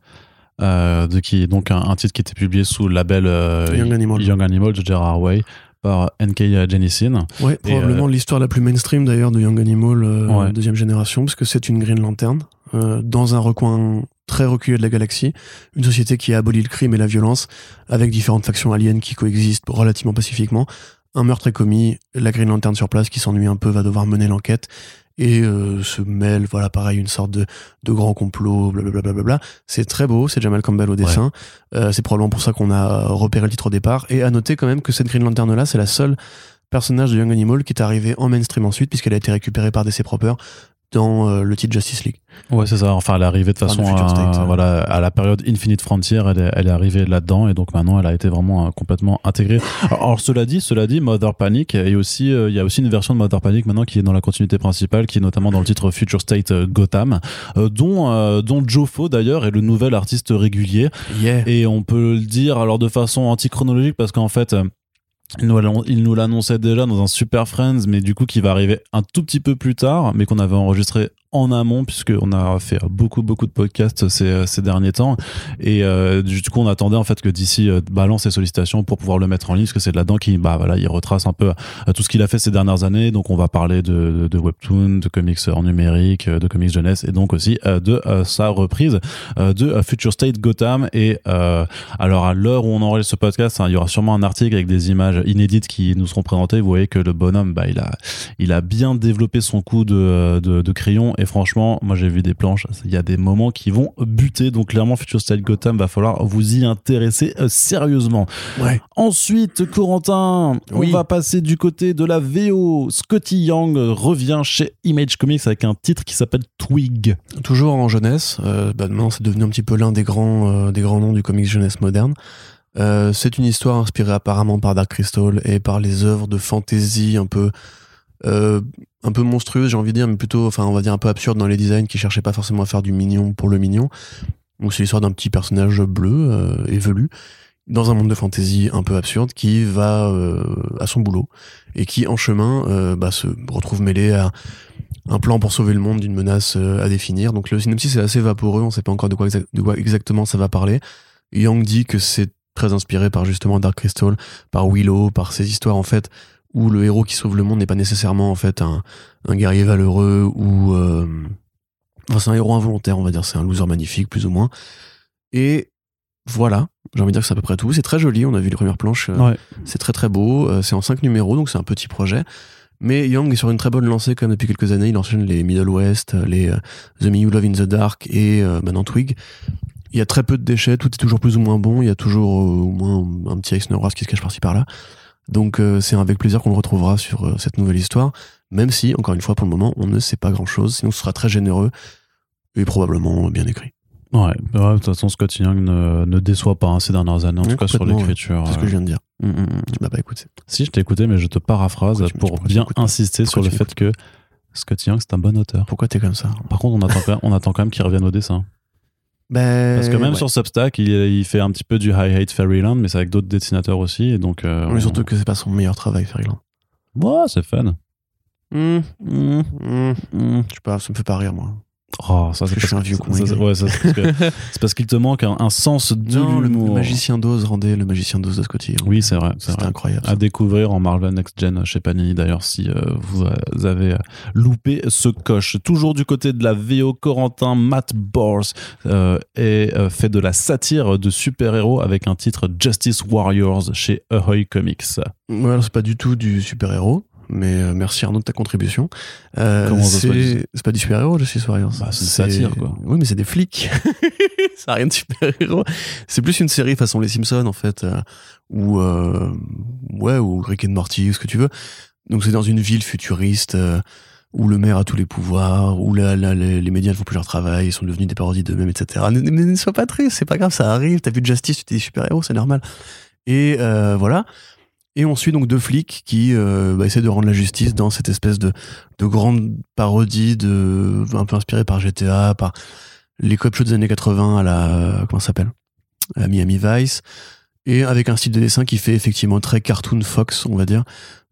[SPEAKER 1] euh, de qui est donc un, un titre qui était publié sous le label euh,
[SPEAKER 2] Young Animal.
[SPEAKER 1] Young Animal de Gerard Way par N.K. Jemisin. Et,
[SPEAKER 2] probablement l'histoire la plus mainstream d'ailleurs de Young Animal, euh,
[SPEAKER 1] Ouais.
[SPEAKER 2] deuxième génération, parce que c'est une Green Lantern euh, dans un recoin très reculé de la galaxie, une société qui a aboli le crime et la violence, avec différentes factions aliens qui coexistent relativement pacifiquement. Un meurtre est commis, la Green Lantern sur place qui s'ennuie un peu va devoir mener l'enquête et euh, se mêle, voilà, pareil, une sorte de, de grand complot, blablabla. Bla bla bla. C'est très beau, c'est Jamal Campbell au dessin. Euh, c'est probablement pour ça qu'on a repéré le titre au départ. Et à noter quand même que cette Green Lantern là, c'est la seule personnage de Young Animal qui est arrivé en mainstream ensuite, puisqu'elle a été récupérée par DC Proper dans euh, le titre Justice League.
[SPEAKER 1] Ouais, c'est ça. Enfin, elle est arrivée de
[SPEAKER 2] Enfin,
[SPEAKER 1] façon à,
[SPEAKER 2] State, ouais.
[SPEAKER 1] voilà, à la période Infinite Frontier, elle est, elle est arrivée là-dedans et donc maintenant elle a été vraiment euh, complètement intégrée. Alors, alors, cela dit, cela dit, Mother Panic et aussi euh, il y a aussi une version de Mother Panic maintenant qui est dans la continuité principale, qui est notamment dans le titre Future State euh, Gotham, euh, dont euh, dont Joe Fo d'ailleurs est le nouvel artiste régulier
[SPEAKER 2] Yeah.
[SPEAKER 1] et on peut le dire alors de façon antichronologique parce qu'en fait euh, il nous l'annonçait déjà dans un Super Friends, mais du coup qui va arriver un tout petit peu plus tard, mais qu'on avait enregistré en amont puisqu'on a fait beaucoup beaucoup de podcasts ces, ces derniers temps. Et euh, du coup on attendait en fait que d'ici euh, balance ses sollicitations pour pouvoir le mettre en ligne parce que c'est là-dedans qu'il bah voilà il retrace un peu euh, tout ce qu'il a fait ces dernières années. Donc on va parler de, de, de webtoon de comics en numérique euh, de comics jeunesse et donc aussi de sa reprise de Future State Gotham. Et alors à l'heure où on enregistre ce podcast hein, il y aura sûrement un article avec des images inédites qui nous seront présentées. Vous voyez que le bonhomme bah il a il a bien développé son coup de, de, de crayon et franchement moi j'ai vu des planches il y a des moments qui vont buter donc clairement Future State Gotham va falloir vous y intéresser euh, sérieusement
[SPEAKER 2] Ouais.
[SPEAKER 1] Ensuite, Corentin,
[SPEAKER 2] Oui.
[SPEAKER 1] on va passer du côté de la VO. Scotty Young revient chez Image Comics avec un titre qui s'appelle Twig.
[SPEAKER 2] Toujours en jeunesse. Euh, bah, maintenant, c'est devenu un petit peu l'un des grands, euh, des grands noms du comics jeunesse moderne. Euh, c'est une histoire inspirée apparemment par Dark Crystal et par les œuvres de fantasy un peu, euh, un peu monstrueuses, j'ai envie de dire, mais plutôt, enfin, on va dire un peu absurde dans les designs qui cherchaient pas forcément à faire du mignon pour le mignon. Donc, c'est l'histoire d'un petit personnage bleu, euh, et dans un monde de fantasy un peu absurde qui va euh, à son boulot et qui, en chemin, euh, bah, se retrouve mêlé à un plan pour sauver le monde d'une menace euh, à définir. Donc le synopsis est assez vaporeux, on sait pas encore de quoi, de quoi exactement ça va parler. Young dit que c'est très inspiré par justement Dark Crystal, par Willow, par ces histoires en fait où le héros qui sauve le monde n'est pas nécessairement en fait un, un guerrier valeureux ou euh, enfin c'est un héros involontaire on va dire, c'est un loser magnifique plus ou moins. Et voilà, j'ai envie de dire que c'est à peu près tout. C'est très joli, on a vu les premières planches, euh,
[SPEAKER 1] Ouais.
[SPEAKER 2] c'est très très beau. Euh, c'est en 5 numéros, donc c'est un petit projet. Mais Young est sur une très bonne lancée quand même depuis quelques années. Il enchaîne les Middle West, les The Me You Love in the Dark et euh, maintenant Twig. Il y a très peu de déchets, tout est toujours plus ou moins bon. Il y a toujours au moins un petit Eisner qui se cache par-ci par-là. Donc euh, c'est avec plaisir qu'on le retrouvera sur euh, cette nouvelle histoire. Même si, encore une fois, pour le moment, on ne sait pas grand-chose. Sinon, ce sera très généreux. et probablement bien écrit.
[SPEAKER 1] Ouais, ouais, de toute façon, Scott Young ne, ne déçoit pas hein, ces dernières années, en tout cas sur l'écriture.
[SPEAKER 2] C'est ce que je viens de dire.
[SPEAKER 1] euh, mm, mm, mm.
[SPEAKER 2] Tu m'as pas écouté.
[SPEAKER 1] Si, je t'ai écouté, mais je te paraphrase
[SPEAKER 2] tu-
[SPEAKER 1] pour bien
[SPEAKER 2] pas
[SPEAKER 1] insister sur le fait que Scott Young, c'est un bon auteur.
[SPEAKER 2] Pourquoi t'es comme ça
[SPEAKER 1] Par contre, on attend on attend quand même qu'il revienne au dessin.
[SPEAKER 2] Ben,
[SPEAKER 1] Parce que même
[SPEAKER 2] ouais.
[SPEAKER 1] sur Substack, il, il fait un petit peu du High Hate Fairyland, mais c'est avec d'autres dessinateurs aussi. Et donc, euh,
[SPEAKER 2] Mais
[SPEAKER 1] on-
[SPEAKER 2] surtout que c'est pas son meilleur travail, Fairyland.
[SPEAKER 1] Ouais, c'est fun.
[SPEAKER 2] Hum,
[SPEAKER 1] Mm,
[SPEAKER 2] hum.
[SPEAKER 1] mm.
[SPEAKER 2] Je sais pas, ça me fait pas rire, moi.
[SPEAKER 1] Oh, ça, c'est parce
[SPEAKER 2] un vieux con
[SPEAKER 1] ça,
[SPEAKER 2] aigri.
[SPEAKER 1] ouais, ça, [laughs] c'est parce qu'il te manque un, un sens de
[SPEAKER 2] Non, le, le
[SPEAKER 1] l'humour.
[SPEAKER 2] magicien d'Oz rendait le magicien d'Oz de Scotty.
[SPEAKER 1] Oui, c'est vrai. c'est
[SPEAKER 2] C'était incroyable.
[SPEAKER 1] À découvrir en Marvel Next Gen chez Panini d'ailleurs si euh, vous euh, avez euh, loupé ce coche. Toujours du côté de la VO, Corentin Matt Bors euh, est euh, fait de la satire de super-héros avec un titre Justice Warriors chez Ahoy Comics.
[SPEAKER 2] Ouais, alors c'est pas du tout du super-héros, mais euh, merci Arnaud de ta contribution. Euh,
[SPEAKER 1] c'est pas du-
[SPEAKER 2] super-héros, Justice Warriors.
[SPEAKER 1] Bah, c'est satire, quoi.
[SPEAKER 2] Oui, mais c'est des flics. [laughs] ça a rien de super-héros. C'est plus une série façon Les Simpsons, en fait, euh, ou euh, ouais, ou Rick and Morty, ou ce que tu veux. Donc c'est dans une ville futuriste. où le maire a tous les pouvoirs, où là, là, les, les médias ne font plus leur travail, ils sont devenus des parodies d'eux-mêmes, etc. Ne, ne, ne sois pas triste, c'est pas grave, ça arrive. T'as vu Justice, tu t'es super-héros, c'est normal. Et euh, voilà. Et on suit donc deux flics qui euh, bah, essaient de rendre la justice dans cette espèce de, de grande parodie de, un peu inspirée par GTA, par les cop shows des années 80 à la, comment s'appelle? À Miami Vice. Et avec un style de dessin qui fait effectivement très cartoon Fox, on va dire.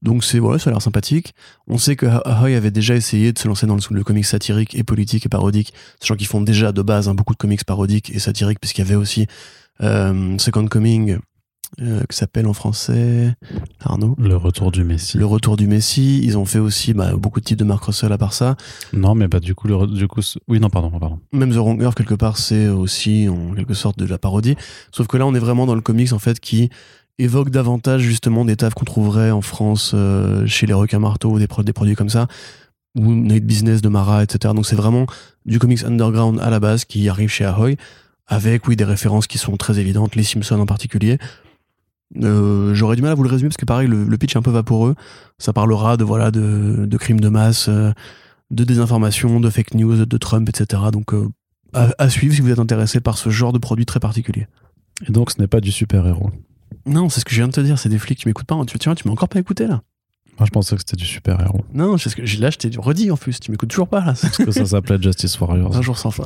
[SPEAKER 2] Donc c'est, voilà, ça a l'air sympathique. On sait que Ahoy avait déjà essayé de se lancer dans le, le comics satirique et politique et parodique, sachant qu'ils font déjà de base hein, beaucoup de comics parodiques et satiriques, puisqu'il y avait aussi euh, Second Coming, euh, qui s'appelle en français Arnaud?
[SPEAKER 1] Le retour du Messie.
[SPEAKER 2] Le retour du Messie. Ils ont fait aussi bah, beaucoup de titres de Mark Russell à part ça.
[SPEAKER 1] Non, mais bah du coup, le, du coup, oui, non, pardon, pardon.
[SPEAKER 2] Même The Wrong Earth, quelque part, c'est aussi en quelque sorte de la parodie. Sauf que là, on est vraiment dans le comics en fait qui évoque davantage justement des tafs qu'on trouverait en France euh, chez les requins marteaux ou des, pro- des produits comme ça ou Night Business de Mara, etc. Donc c'est vraiment du comics underground à la base qui arrive chez Ahoy avec oui des références qui sont très évidentes, les Simpsons en particulier. Euh, J'aurais du mal à vous le résumer parce que pareil le, le pitch est un peu vaporeux. Ça parlera de voilà de, de crimes de masse, euh, de désinformation, de fake news, de Trump, etc. Donc euh, à, à suivre si vous êtes intéressé par ce genre de produit très particulier.
[SPEAKER 1] Et donc, ce n'est pas du super-héros.
[SPEAKER 2] Non, c'est ce que je viens de te dire, c'est des flics, tu m'écoutes pas. Tu, vois, tu m'as encore pas écouté là.
[SPEAKER 1] Moi, je pensais que c'était du super-héros.
[SPEAKER 2] Non, c'est ce que j'ai- là, je t'ai redit en plus, tu m'écoutes toujours pas là.
[SPEAKER 1] Parce que ça s'appelait Justice Warriors.
[SPEAKER 2] Un jour sans fin.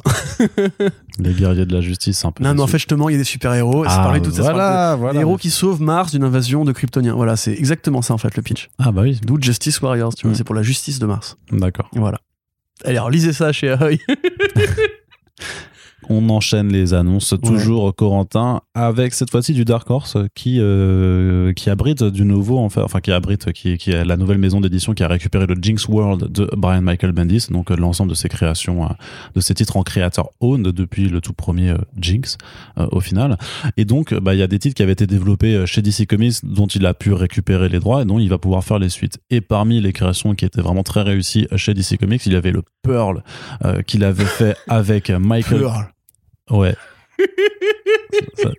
[SPEAKER 2] [laughs]
[SPEAKER 1] Les guerriers de la justice, c'est un peu.
[SPEAKER 2] Non, mais en fait, justement, il y a des super-héros.
[SPEAKER 1] Ah, voilà, voilà.
[SPEAKER 2] Héros qui sauvent Mars d'une invasion de Kryptoniens. Voilà, c'est exactement ça en fait le pitch.
[SPEAKER 1] Ah, bah oui,
[SPEAKER 2] D'où Justice Warriors, tu vois,
[SPEAKER 1] Mm.
[SPEAKER 2] c'est pour la justice de Mars.
[SPEAKER 1] d'accord.
[SPEAKER 2] Voilà. Allez, alors lisez ça chez Ahoy. [laughs]
[SPEAKER 1] On enchaîne les annonces, toujours Corentin, avec cette fois-ci du Dark Horse qui, euh, qui abrite du nouveau, enfin, enfin qui abrite, qui, qui est la nouvelle maison d'édition qui a récupéré le Jinx World de Brian Michael Bendis, donc euh, l'ensemble de ses créations, euh, de ses titres en créateur owned depuis le tout premier euh, Jinx euh, au final. Et donc, euh, bah, il y a des titres qui avaient été développés euh, chez DC Comics dont il a pu récupérer les droits et dont il va pouvoir faire les suites. Et parmi les créations qui étaient vraiment très réussies euh, chez DC Comics, il y avait le Pearl euh, qu'il avait fait avec Michael.
[SPEAKER 2] Pearl.
[SPEAKER 1] Ouais. [laughs] Ça-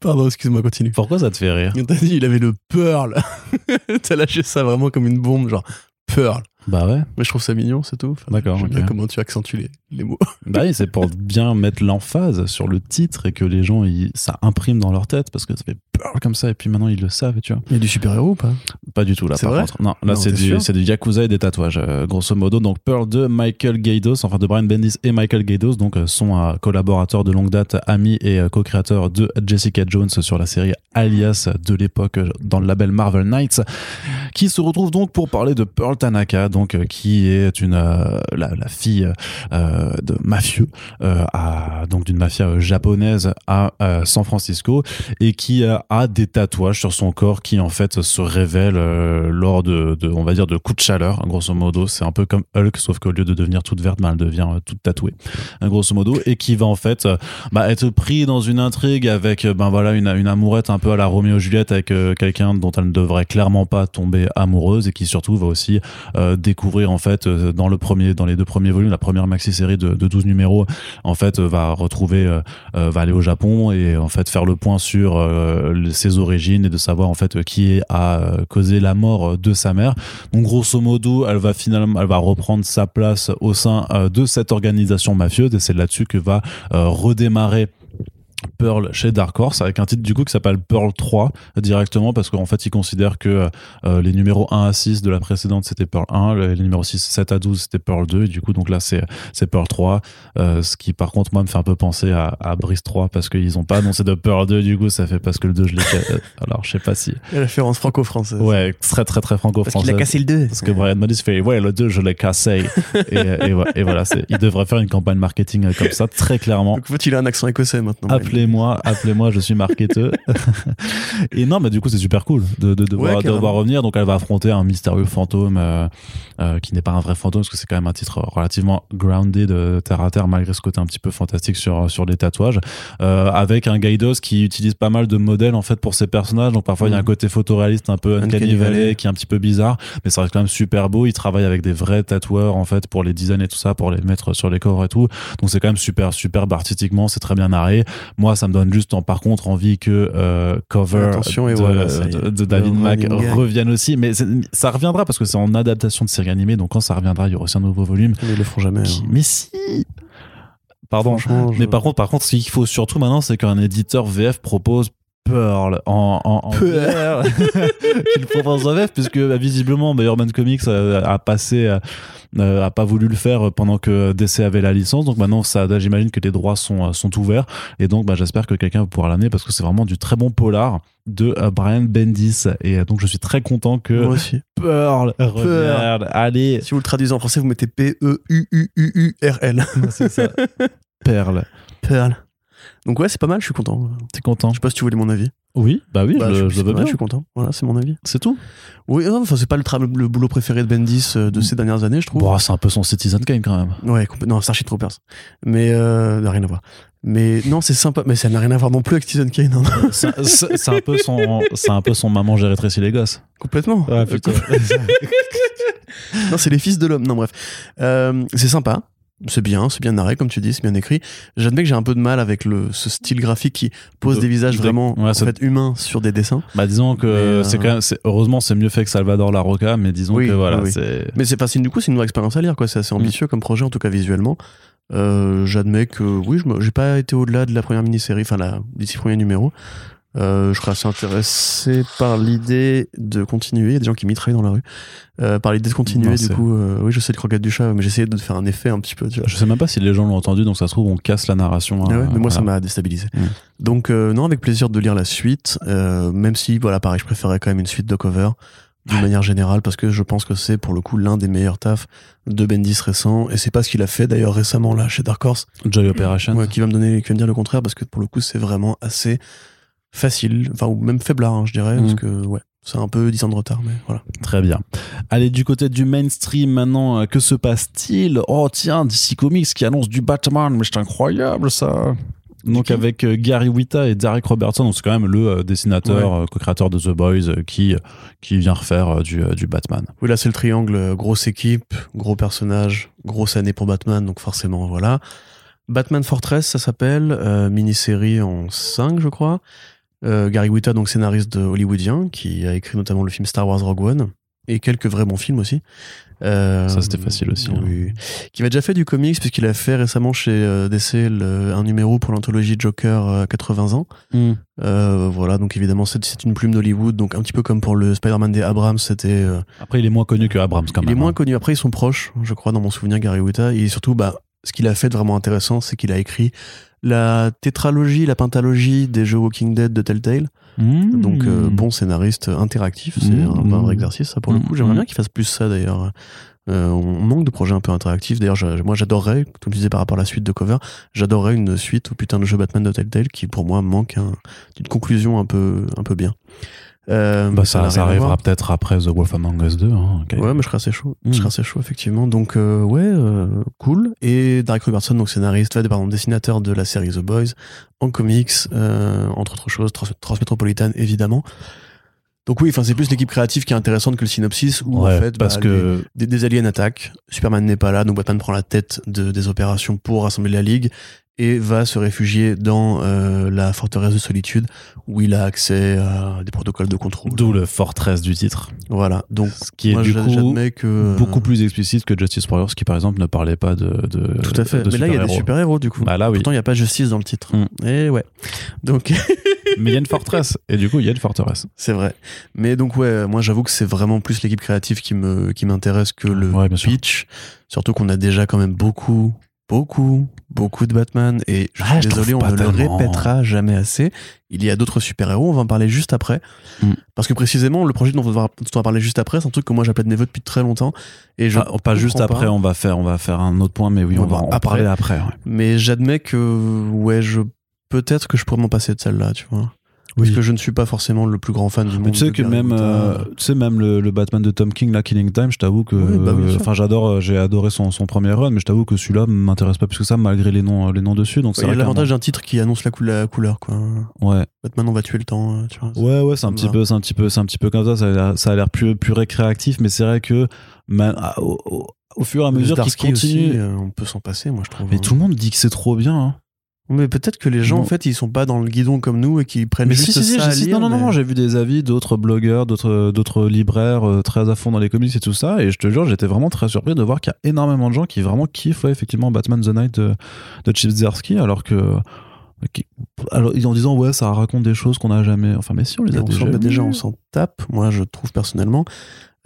[SPEAKER 2] Pardon, excuse-moi, continue.
[SPEAKER 1] Pourquoi ça te fait rire
[SPEAKER 2] T'as dit, il avait le Pearl. [laughs] T'as lâché ça vraiment comme une bombe, genre Pearl.
[SPEAKER 1] Bah ouais.
[SPEAKER 2] Mais je trouve ça mignon, c'est tout. Enfin,
[SPEAKER 1] D'accord,
[SPEAKER 2] J'aime
[SPEAKER 1] ok.
[SPEAKER 2] bien comment tu accentues les, les mots. [laughs]
[SPEAKER 1] Bah oui, c'est pour bien mettre l'emphase sur le titre et que les gens, ils- ça imprime dans leur tête parce que ça fait peur comme ça et puis maintenant ils le savent, tu vois.
[SPEAKER 2] Il y a du super-héros ou pas?
[SPEAKER 1] Pas du tout là, par contre. Non, là c'est du, du Yakuza et des tatouages, euh, grosso modo. Donc Pearl de Michael Gaidos, enfin de Brian Bendis et Michael Gaidos, donc euh, sont euh, collaborateurs de longue date, amis et co-créateurs de Jessica Jones sur la série Alias de l'époque dans le label Marvel Knights, qui se retrouve donc pour parler de Pearl Tanaka, donc qui est une euh, la, la fille euh, de mafieux, à, donc d'une mafia japonaise à San Francisco et qui euh, a des tatouages sur son corps qui en fait se révèlent euh, lors de, on va dire, de coups de chaleur. Grosso modo, c'est un peu comme Hulk, sauf qu'au lieu de devenir toute verte, bah, elle devient euh, toute tatouée, euh, grosso modo, et qui va en fait bah, être pris dans une intrigue avec ben voilà une, une amourette un peu à la Roméo Juliette avec quelqu'un dont elle ne devrait clairement pas tomber amoureuse et qui surtout va aussi découvrir en fait dans le premier, dans les deux premiers volumes, la première maxi série de, de 12 numéros, en fait va retrouver, va aller au Japon et en fait faire le point sur ses origines et de savoir en fait qui a euh, causé la mort de sa mère. Donc grosso modo, elle va finalement, elle va reprendre sa place au sein de cette organisation mafieuse et c'est là-dessus que va redémarrer Pearl chez Dark Horse avec un titre du coup qui s'appelle Pearl 3 directement parce qu'en fait ils considèrent que euh, les numéros 1 à 6 de la précédente c'était Pearl 1 les numéros 6 7 à 12 c'était Pearl 2 et du coup donc là c'est c'est Pearl 3 euh, ce qui par contre moi me fait un peu penser à, à Brice 3 parce qu'ils ont pas annoncé de Pearl 2 du coup ça fait parce que le 2 je l'ai [laughs] alors je sais pas si
[SPEAKER 2] la référence franco-française.
[SPEAKER 1] Ouais très très très franco-française.
[SPEAKER 2] Parce qu'il a cassé le 2
[SPEAKER 1] parce que Brian Madis fait ouais le 2 je l'ai cassé. Et, et, et, voilà il devrait faire une campagne marketing comme ça très clairement.
[SPEAKER 2] Donc en fait il a un accent écossais maintenant
[SPEAKER 1] appelez-moi appelez-moi je suis marketeur. [laughs] et non, mais du coup, c'est super cool de, de, de, voir, de, voir, revenir. Donc, elle va affronter un mystérieux fantôme euh, euh, qui n'est pas un vrai fantôme, parce que c'est quand même un titre relativement grounded, de terre à terre, malgré ce côté un petit peu fantastique sur, sur les tatouages. Euh, avec un Gaidos qui utilise pas mal de modèles en fait pour ses personnages. Donc, parfois, il y a un mm. côté photoréaliste un peu Uncanny Valley qui est un petit peu bizarre, mais ça reste quand même super beau. Il travaille avec des vrais tatoueurs en fait pour les designs et tout ça, pour les mettre sur les corps et tout. Donc, c'est quand même super, super artistiquement, c'est très bien narré. Moi, ça me donne juste en, par contre envie que euh, cover de, David Mack revienne aussi. Mais ça reviendra parce que c'est en adaptation de série animée. Donc quand ça reviendra il y aura aussi un nouveau volume.
[SPEAKER 2] Mais ils le feront jamais hein.
[SPEAKER 1] mais si. Pardon. Mais par contre par contre ce qu'il faut surtout maintenant c'est qu'un éditeur VF propose Pearl en, en, en [laughs] qu'il propose en VF puisque bah, visiblement Bayerman Comics a, passé euh, a pas voulu le faire pendant que DC avait la licence. Donc maintenant ça j'imagine que les droits sont euh, sont ouverts. Et donc bah, j'espère que quelqu'un va pouvoir l'amener parce que c'est vraiment du très bon polar de euh, Brian Bendis. Et donc je suis très content que Pearl revienne. Allez.
[SPEAKER 2] Si vous le traduisez en français vous mettez P E U U U U R L. [laughs]
[SPEAKER 1] C'est ça. [laughs] Pearl.
[SPEAKER 2] Pearl. Donc ouais, c'est pas mal, je suis content.
[SPEAKER 1] T'es content.
[SPEAKER 2] Je sais pas si tu voulais mon avis.
[SPEAKER 1] Oui, bah oui, je, je, veux bien.
[SPEAKER 2] Je suis content. Voilà, c'est mon avis.
[SPEAKER 1] C'est tout.
[SPEAKER 2] Oui, enfin c'est pas le, le, boulot préféré de Bendis euh, de ces dernières années, je trouve.
[SPEAKER 1] Bon, c'est un peu son Citizen Kane quand même.
[SPEAKER 2] Ouais, non, Starship Troopers. Mais euh, n'a rien à voir. Mais non, c'est sympa, mais ça n'a rien à voir non plus avec Citizen Kane. Hein. [laughs]
[SPEAKER 1] c'est un peu son, c'est un peu son maman j'ai rétréci les gosses.
[SPEAKER 2] Complètement.
[SPEAKER 1] Ouais, [laughs]
[SPEAKER 2] non, c'est les fils de l'homme. Non, bref, euh, c'est sympa c'est bien, c'est bien narré, comme tu dis, c'est bien écrit. J'admets que j'ai un peu de mal avec le, ce style graphique qui pose des visages vraiment en fait, humains sur des dessins.
[SPEAKER 1] Bah, disons que c'est euh, quand même, heureusement, c'est mieux fait que Salvador Larocca, mais disons que voilà, c'est.
[SPEAKER 2] Mais c'est facile, du coup, c'est une nouvelle expérience à lire, quoi. C'est assez ambitieux comme projet, en tout cas visuellement. Euh, J'admets que oui, je j'ai pas été au-delà de la première mini-série, enfin, la, des six premiers numéros. Euh, je serais assez intéressé par l'idée de continuer. Il y a des gens qui mitraillent dans la rue. Euh, par l'idée de continuer, du coup, euh, oui, je sais le croquette du chat, mais j'essayais de faire un effet un petit peu. Tu vois.
[SPEAKER 1] Je sais même pas si les gens l'ont entendu, donc ça se trouve, on casse la narration.
[SPEAKER 2] Ah mais moi, ça m'a déstabilisé. Mm. Donc, euh, non, avec plaisir de lire la suite, euh, même si, voilà, pareil, je préférais quand même une suite de cover d'une manière générale parce que je pense que c'est pour le coup l'un des meilleurs tafs de Bendis récent et c'est pas ce qu'il a fait d'ailleurs récemment là chez Dark Horse
[SPEAKER 1] Joy Operation
[SPEAKER 2] ouais, qui va me donner qui va me dire le contraire parce que pour le coup c'est vraiment assez facile, enfin ou même faiblard, hein, je dirais, parce mm. que ouais, c'est un peu 10 ans de retard, mais voilà.
[SPEAKER 1] Très bien. Allez, du côté du mainstream maintenant, euh, que se passe-t-il? Oh tiens, DC Comics qui annonce du Batman, mais c'est incroyable ça donc avec euh, Gary Whitta et Derek Robertson, c'est quand même le euh, dessinateur, co-créateur de The Boys, qui qui vient refaire du, du Batman.
[SPEAKER 2] Oui, là c'est le triangle, grosse équipe, gros personnage, grosse année pour Batman, donc forcément voilà. Batman Fortress, ça s'appelle, mini-série en 5 je crois. Euh, Gary Whitta, donc scénariste de hollywoodien, qui a écrit notamment le film Star Wars Rogue One et quelques vrais bons films aussi.
[SPEAKER 1] Euh, ça c'était facile aussi. Hein.
[SPEAKER 2] Qui m'a déjà fait du comics puisqu'il a fait récemment chez euh, DC un numéro pour l'anthologie Joker 80 ans. Hmm. voilà, donc évidemment c'est une plume d'Hollywood, donc un petit peu comme pour le Spider-Man des Abrams, c'était.
[SPEAKER 1] Après il est moins connu que Abrams quand
[SPEAKER 2] même.
[SPEAKER 1] Il
[SPEAKER 2] est moins hein. connu. Après ils sont proches, je crois dans mon souvenir Gary Whitta. Et surtout, bah, ce qu'il a fait de vraiment intéressant, c'est qu'il a écrit la tétralogie, la pentalogie des jeux Walking Dead de Telltale. Mmh. Donc, euh, bon scénariste interactif, c'est un, vrai mmh. exercice, ça pour le coup. J'aimerais mmh. bien qu'il fasse plus ça d'ailleurs. Euh, on manque de projets un peu interactifs. D'ailleurs, moi j'adorerais, comme tu disais par rapport à la suite de Cover, j'adorerais une suite au putain de jeu Batman de Telltale qui pour moi manque d'une conclusion un peu, un peu bien.
[SPEAKER 1] Euh, bah ça, ça arrivera peut-être après The Wolf Among Us 2. Hein,
[SPEAKER 2] Ouais, mais je serais assez chaud. Je serais hmm. assez chaud, effectivement. Donc, euh, ouais, euh, cool. Et Derek Robertson, donc scénariste, pardon, dessinateur de la série The Boys, en comics, entre autres choses, Trans évidemment. Donc oui, enfin c'est plus l'équipe créative qui est intéressante que le synopsis où en fait
[SPEAKER 1] parce bah, que
[SPEAKER 2] des, aliens attaquent, Superman n'est pas là, donc Batman prend la tête de, des opérations pour rassembler la Ligue et va se réfugier dans euh, la forteresse de solitude où il a accès à des protocoles de contrôle.
[SPEAKER 1] D'où le fortress du titre.
[SPEAKER 2] Voilà, donc
[SPEAKER 1] Ce qui est
[SPEAKER 2] moi
[SPEAKER 1] du coup
[SPEAKER 2] que euh,
[SPEAKER 1] beaucoup plus explicite que Justice Warriors, qui par exemple ne parlait pas de. de
[SPEAKER 2] Tout à fait. Mais là, il y a des
[SPEAKER 1] super-héros.
[SPEAKER 2] super-héros du coup.
[SPEAKER 1] Bah là, oui.
[SPEAKER 2] Pourtant, il n'y a pas justice dans le titre.
[SPEAKER 1] Mm.
[SPEAKER 2] Et ouais. Donc, [laughs]
[SPEAKER 1] Mais il y a une forteresse. Et du coup, il y a une forteresse.
[SPEAKER 2] c'est vrai. Mais donc, ouais, moi, j'avoue que c'est vraiment plus l'équipe créative qui me qui m'intéresse que le
[SPEAKER 1] Ouais, sûr.
[SPEAKER 2] pitch. Surtout qu'on a déjà quand même beaucoup, beaucoup, beaucoup de Batman. Et je suis
[SPEAKER 1] Ah, je
[SPEAKER 2] désolé, on ne le répétera jamais assez. Il y a d'autres super-héros, on va en parler juste après.
[SPEAKER 1] Mm.
[SPEAKER 2] Parce que précisément, le projet dont on va, dont on va parler juste après, c'est un truc que moi j'appelle de mes voeux depuis très longtemps. Et je
[SPEAKER 1] Ah, pas juste après,
[SPEAKER 2] pas.
[SPEAKER 1] on va faire, on va faire un autre point, mais oui, on va en
[SPEAKER 2] après.
[SPEAKER 1] parler après. ouais.
[SPEAKER 2] Mais j'admets que, ouais, je peut-être que je pourrais m'en passer de celle-là, tu vois. Parce
[SPEAKER 1] Oui.
[SPEAKER 2] que je ne suis pas forcément le plus grand fan du monde.
[SPEAKER 1] Mais tu sais que même, euh, tu sais même le, le Batman de Tom King, là, Killing Time, je t'avoue que,
[SPEAKER 2] Oui, bah
[SPEAKER 1] enfin, j'adore, euh, j'ai adoré son, son premier run, mais je t'avoue que celui-là m'intéresse pas plus que ça, malgré les noms, euh, les noms dessus. Donc
[SPEAKER 2] il
[SPEAKER 1] c'est
[SPEAKER 2] y a l'avantage d'un titre qui annonce la, cou- la couleur, quoi.
[SPEAKER 1] Ouais,
[SPEAKER 2] Batman, on va tuer le temps, euh, tu vois.
[SPEAKER 1] ouais, ouais, c'est un petit peu, c'est un petit peu, c'est un petit peu comme ça. Ça a l'air, ça a l'air plus, plus récréatif, mais c'est vrai que, à- au, au- au fur et à mesure qu'il
[SPEAKER 2] aussi,
[SPEAKER 1] continue,
[SPEAKER 2] on peut s'en passer, moi, je trouve.
[SPEAKER 1] mais
[SPEAKER 2] hein.
[SPEAKER 1] tout le monde dit que c'est trop bien. hein.
[SPEAKER 2] Mais peut-être que les gens, en fait, ils sont pas dans le guidon comme nous et qu'ils prennent
[SPEAKER 1] Mais
[SPEAKER 2] juste
[SPEAKER 1] si, si, si,
[SPEAKER 2] ça à
[SPEAKER 1] si,
[SPEAKER 2] lire,
[SPEAKER 1] non, non, non, j'ai vu des avis d'autres blogueurs, d'autres, d'autres libraires euh, très à fond dans les comics et tout ça, et je te jure, j'étais vraiment très surpris de voir qu'il y a énormément de gens qui vraiment kiffent, ouais, effectivement, Batman the Night de, de Chip Zdarsky, alors que. qui- alors, en disant, ouais, ça raconte des choses qu'on n'a jamais. Enfin, mais si, on les a
[SPEAKER 2] on
[SPEAKER 1] déjà.
[SPEAKER 2] déjà, on s'en tape, moi, je trouve personnellement.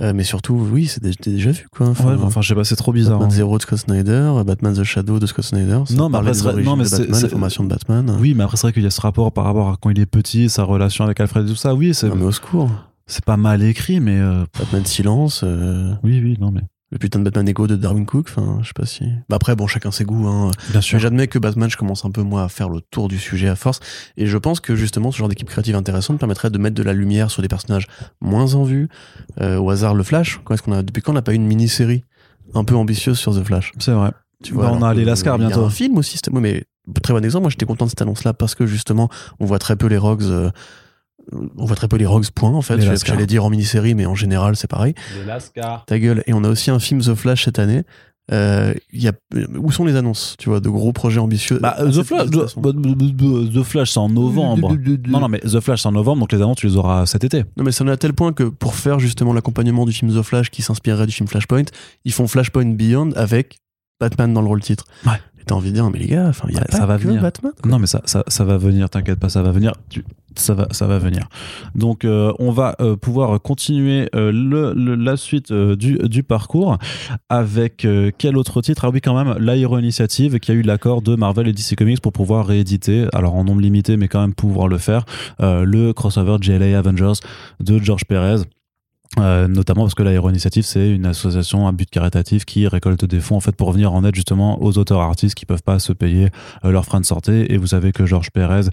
[SPEAKER 2] Euh, mais surtout, oui, c'est dé- c'est déjà vu, quoi. Enfin,
[SPEAKER 1] Ouais, enfin, je sais pas, c'est trop bizarre.
[SPEAKER 2] Batman
[SPEAKER 1] hein.
[SPEAKER 2] Zero de Scott Snyder, Batman the Shadow de Scott Snyder.
[SPEAKER 1] Non, mais après,
[SPEAKER 2] des
[SPEAKER 1] non, mais
[SPEAKER 2] de
[SPEAKER 1] c'est-
[SPEAKER 2] Batman,
[SPEAKER 1] c'est-
[SPEAKER 2] la formation de Batman.
[SPEAKER 1] Oui, mais après, c'est vrai qu'il y a ce rapport par rapport à quand il est petit, sa relation avec Alfred et tout ça. Oui, c'est,
[SPEAKER 2] Non, mais au secours.
[SPEAKER 1] c'est pas mal écrit, mais. euh,
[SPEAKER 2] Batman Silence, euh,
[SPEAKER 1] oui, oui, non, mais.
[SPEAKER 2] Le putain de Batman Ego de Darwin Cook, enfin, je sais pas si. Bah après, bon, chacun ses goûts, hein.
[SPEAKER 1] Bien sûr.
[SPEAKER 2] J'admets que Batman, je commence un peu, moi, à faire le tour du sujet à force. Et je pense que justement, ce genre d'équipe créative intéressante permettrait de mettre de la lumière sur des personnages moins en vue. Euh, au hasard, le Flash. Quand est-ce qu'on a, depuis quand on n'a pas eu une mini-série un peu ambitieuse sur The Flash?
[SPEAKER 1] C'est vrai.
[SPEAKER 2] tu
[SPEAKER 1] Bah, on a les Lascars
[SPEAKER 2] euh, Il y
[SPEAKER 1] bientôt.
[SPEAKER 2] a un film aussi, c'était- ouais, mais très bon exemple. Moi, j'étais content de cette annonce-là parce que justement, on voit très peu les Rogues. euh, on voit très peu les Rogues, point, en fait. J'allais- dire en mini-série, mais en général, c'est pareil. Ta gueule. Et on a aussi un film The Flash cette année. Euh, il y a, où sont les annonces, tu vois, de gros projets ambitieux?
[SPEAKER 1] Bah,
[SPEAKER 2] Ah,
[SPEAKER 1] The Flash, The Flash, c'est en novembre. Non, non, mais The Flash, c'est en novembre, donc les annonces, tu les auras cet été.
[SPEAKER 2] Non, mais ça en est à tel point que pour faire justement l'accompagnement du film The Flash qui s'inspirerait du film Flashpoint, ils font Flashpoint Beyond avec Batman dans le rôle titre.
[SPEAKER 1] Ouais.
[SPEAKER 2] T'as envie de dire, mais les gars, enfin, il y a
[SPEAKER 1] Ouais,
[SPEAKER 2] pas
[SPEAKER 1] ça va
[SPEAKER 2] que
[SPEAKER 1] venir.
[SPEAKER 2] Batman. quoi.
[SPEAKER 1] Non, mais ça, ça, ça va venir, t'inquiète pas, ça va venir. Tu- ça va, ça va venir. Donc, euh, on va euh, pouvoir continuer euh, le, le- la suite du, du parcours avec quel autre titre? Ah oui, quand même, l'Aero Initiative qui a eu l'accord de Marvel et DC Comics pour pouvoir rééditer, alors en nombre limité, mais quand même pouvoir le faire, le crossover GLA Avengers de George Perez. Euh, notamment parce que l'Aéro Initiative c'est une association à but caritatif qui récolte des fonds en fait pour venir en aide justement aux auteurs artistes qui peuvent pas se payer euh, leurs frais de sortie. Et vous savez que Georges Pérez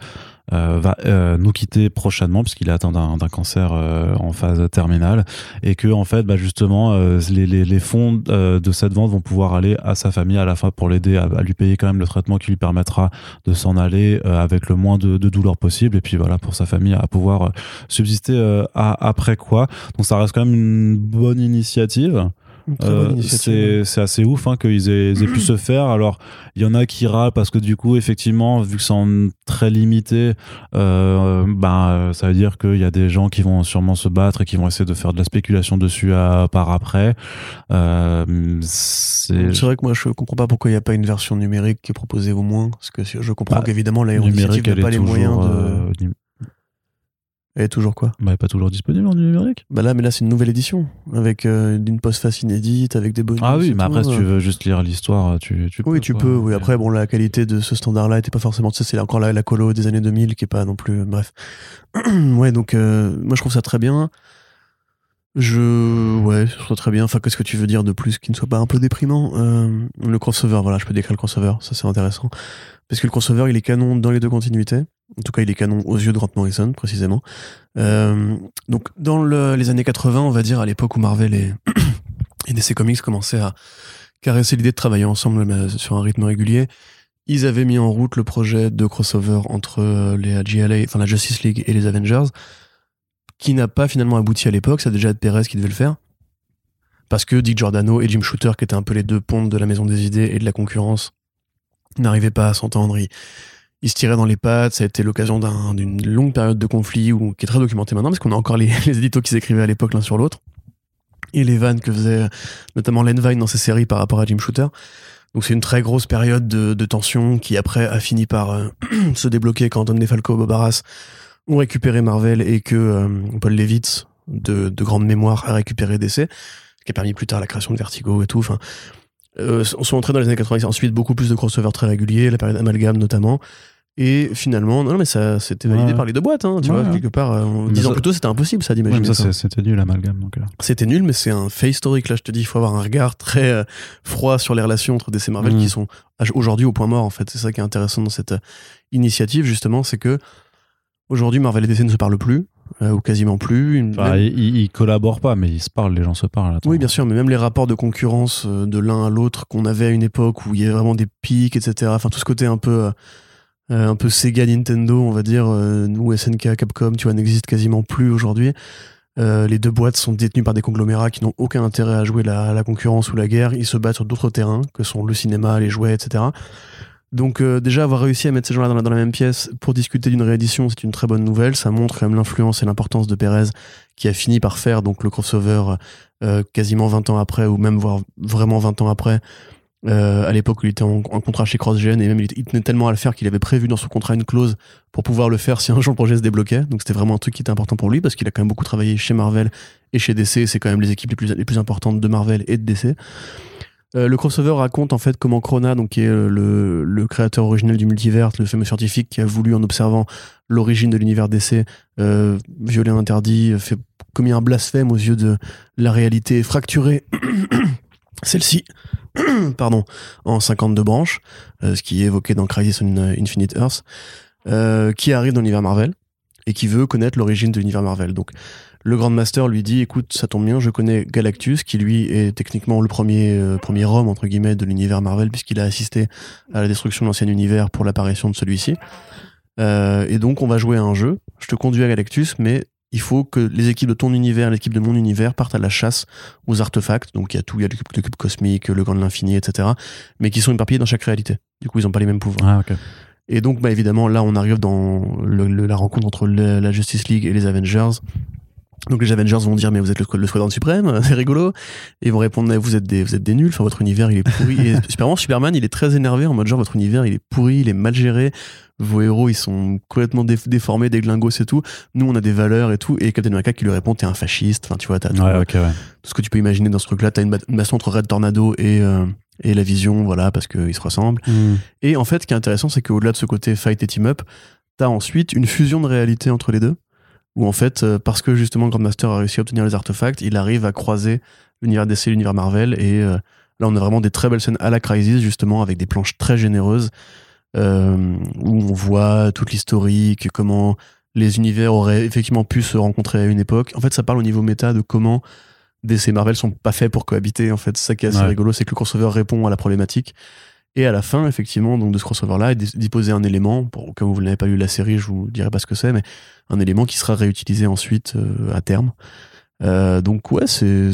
[SPEAKER 1] euh, va euh, nous quitter prochainement puisqu'il est atteint d'un cancer euh, en phase terminale et que en fait bah, justement euh, les, les, les fonds euh, de cette vente vont pouvoir aller à sa famille à la fin pour l'aider à, à lui payer quand même le traitement qui lui permettra de s'en aller avec le moins de, de douleur possible. Et puis voilà pour sa famille à pouvoir subsister à- après quoi. Donc ça reste quand même une bonne initiative euh,
[SPEAKER 2] initiative.
[SPEAKER 1] c'est assez ouf hein, qu'ils aient, pu se faire. Alors, il y en a qui râlent parce que du coup, effectivement, vu que c'est en très limité, euh, ben, ça veut dire qu'il y a des gens qui vont sûrement se battre et qui vont essayer de faire de la spéculation dessus à, par après. Euh, c'est
[SPEAKER 2] vrai que moi je comprends pas pourquoi il n'y a pas une version numérique qui est proposée au moins. Parce que je comprends
[SPEAKER 1] Bah,
[SPEAKER 2] qu'évidemment l'aéroinitiative n'a pas les moyens de.
[SPEAKER 1] Euh,
[SPEAKER 2] est toujours quoi
[SPEAKER 1] bah, elle est pas toujours disponible en numérique.
[SPEAKER 2] Bah là, mais là c'est une nouvelle édition avec euh, une postface inédite, avec des bonus.
[SPEAKER 1] Ah oui,
[SPEAKER 2] et
[SPEAKER 1] mais
[SPEAKER 2] tout,
[SPEAKER 1] après, si
[SPEAKER 2] euh.
[SPEAKER 1] tu veux juste lire l'histoire, tu, tu peux.
[SPEAKER 2] Oui, tu
[SPEAKER 1] quoi.
[SPEAKER 2] peux. Oui, après, bon, la qualité de ce standard-là était pas forcément. Tu sais, c'est encore la, la colo des années 2000 qui est pas non plus. Bref. [clears throat] ouais, donc, euh, moi, je trouve ça très bien. Je. Ouais, je trouve ça très bien. Enfin, qu'est-ce que tu veux dire de plus qui ne soit pas un peu déprimant Euh, Le crossover, voilà, je peux décrire le crossover. Ça, c'est intéressant. Parce que le crossover, il est canon dans les deux continuités. En tout cas, il est canon aux yeux de Grant Morrison, précisément. Euh, donc, dans le- les années 80, on va dire, à l'époque où Marvel et, [clears throat] DC Comics commençaient à caresser l'idée de travailler ensemble mais sur un rythme régulier, ils avaient mis en route le projet de crossover entre euh, les GLA, enfin la Justice League et les Avengers, qui n'a pas finalement abouti à l'époque. Ça a déjà Ed Perez qui devait le faire. Parce que Dick Giordano et Jim Shooter, qui étaient un peu les deux pontes de la maison des idées et de la concurrence, n'arrivaient pas à s'entendre. Ils se tiraient dans les pattes. Ça a été l'occasion d'un- d'une longue période de conflit où, qui est très documentée maintenant parce qu'on a encore les, [laughs] les éditos qui s'écrivaient à l'époque l'un sur l'autre et les vannes que faisait notamment Len Vine dans ses séries par rapport à Jim Shooter. Donc c'est une très grosse période de, tension qui après a fini par euh, [clears throat] se débloquer quand Anton DeFalco et Bob Arras ont récupéré Marvel et que euh, Paul Levitz de, de grande mémoire a récupéré DC, ce qui a permis plus tard la création de Vertigo et tout. Enfin, euh, on sont entrés dans les années 90 ensuite beaucoup plus de crossovers très réguliers, la période Amalgam notamment. Et finalement, non, mais ça c'était validé
[SPEAKER 1] Ouais.
[SPEAKER 2] par les deux boîtes, hein, tu
[SPEAKER 1] Ouais,
[SPEAKER 2] vois,
[SPEAKER 1] ouais.
[SPEAKER 2] quelque part. euh, dix ans
[SPEAKER 1] ça-
[SPEAKER 2] plus tôt, c'était impossible, ça, d'imaginer ça.
[SPEAKER 1] c'était nul l'amalgame. Donc, euh.
[SPEAKER 2] C'était nul, mais c'est un fait historique. Là, je te dis, il faut avoir un regard très euh, froid sur les relations entre DC et Marvel
[SPEAKER 1] Mm.
[SPEAKER 2] qui sont à- aujourd'hui au point mort, en fait. C'est ça qui est intéressant dans cette euh, initiative, justement, c'est que aujourd'hui, Marvel et DC ne se parlent plus, euh, ou quasiment plus. Une-
[SPEAKER 1] Enfin,
[SPEAKER 2] même-
[SPEAKER 1] ils, ils- collaborent pas, mais ils se parlent, les gens se parlent. attends.
[SPEAKER 2] Oui, bien sûr, mais même les rapports de concurrence euh, de l'un à l'autre qu'on avait à une époque où il y avait vraiment des pics, etc. Enfin, tout ce côté un peu, euh, un peu Sega, Nintendo, on va dire, euh, ou SNK, Capcom, tu vois, n'existe quasiment plus aujourd'hui. Euh, les deux boîtes sont détenues par des conglomérats qui n'ont aucun intérêt à jouer la, la concurrence ou la guerre. Ils se battent sur d'autres terrains, que sont le cinéma, les jouets, etc. Donc déjà avoir réussi à mettre ces gens-là dans la, dans la même pièce pour discuter d'une réédition, c'est une très bonne nouvelle. Ça montre quand même l'influence et l'importance de Perez, qui a fini par faire donc le crossover quasiment 20 ans après, ou même voire vraiment 20 ans après. Euh, à l'époque il était en, contrat chez CrossGen, et même il, tenait tellement à le faire qu'il avait prévu dans son contrat une clause pour pouvoir le faire si un jour le projet se débloquait. Donc c'était vraiment un truc qui était important pour lui, parce qu'il a quand même beaucoup travaillé chez Marvel et chez DC, c'est quand même les équipes les plus, importantes de Marvel et de DC. Euh, le crossover raconte en fait comment Krona, donc qui est euh, le, créateur originel du multivers, le fameux scientifique qui a voulu en observant l'origine de l'univers DC, euh, violer un interdit, euh, fait commis un blasphème aux yeux de la réalité et fracturé [coughs] celle-ci, [clears throat] pardon, en 52 branches, euh, ce qui est évoqué dans Crisis on Infinite Earth, euh, qui arrive dans l'univers Marvel et qui veut connaître l'origine de l'univers Marvel. Donc le Grand Master lui dit écoute, ça tombe bien, je connais Galactus, qui lui est techniquement le premier, euh, premier homme, entre guillemets, de l'univers Marvel, puisqu'il a assisté à la destruction de l'ancien univers pour l'apparition de celui-ci. Et donc, on va jouer à un jeu. Je te conduis à Galactus, mais il faut que les équipes de ton univers l'équipe de mon univers partent à la chasse aux artefacts. Donc, il y a tout, il y a le cube, le cube cosmique, le gant de l'infini, etc. Mais qui sont éparpillés dans chaque réalité. Du coup, ils n'ont pas les mêmes pouvoirs.
[SPEAKER 1] Ah.
[SPEAKER 2] Et donc, bah, évidemment, là, on arrive dans le- le- la rencontre entre le- la Justice League et les Avengers. Donc, les Avengers vont dire, mais vous êtes le, le Squadron Suprême, [laughs] c'est rigolo. Et ils vont répondre, mais vous êtes des, vous êtes des nuls, enfin, votre univers, il est pourri. Et [laughs] Superman, Superman, il est très énervé en mode, genre, votre univers, il est pourri, il est mal géré. Vos héros, ils sont complètement dé- déformés, des glingos et tout. Nous, on a des valeurs et tout. Et Captain America qui lui répond, t'es un fasciste. Enfin, tu vois, t'as tout,
[SPEAKER 1] Ouais, ouais.
[SPEAKER 2] tout ce que tu peux imaginer dans ce truc-là. T'as une, ba- une baston entre Red Tornado et, euh, et la Vision, voilà, parce qu'ils se ressemblent.
[SPEAKER 1] Hmm.
[SPEAKER 2] Et en fait, ce qui est intéressant, c'est qu'au-delà de ce côté fight et team-up, t'as ensuite une fusion de réalité entre les deux. Où en fait, euh, parce que justement Grandmaster a réussi à obtenir les artefacts, il arrive à croiser l'univers DC et l'univers Marvel. Et euh, là, on a vraiment des très belles scènes à la Crisis, justement, avec des planches très généreuses, euh, où on voit toute l'historique, comment les univers auraient effectivement pu se rencontrer à une époque. En fait, ça parle au niveau méta de comment DC et Marvel sont pas faits pour cohabiter. En fait, ça qui est assez
[SPEAKER 1] Ouais.
[SPEAKER 2] rigolo, c'est que le crossover répond à la problématique. Et à la fin, effectivement, donc de ce crossover-là, d'y poser un élément, pour, au cas où vous n'avez pas lu la série, je vous dirai pas ce que c'est, mais un élément qui sera réutilisé ensuite euh, à terme. Euh, donc ouais, c'est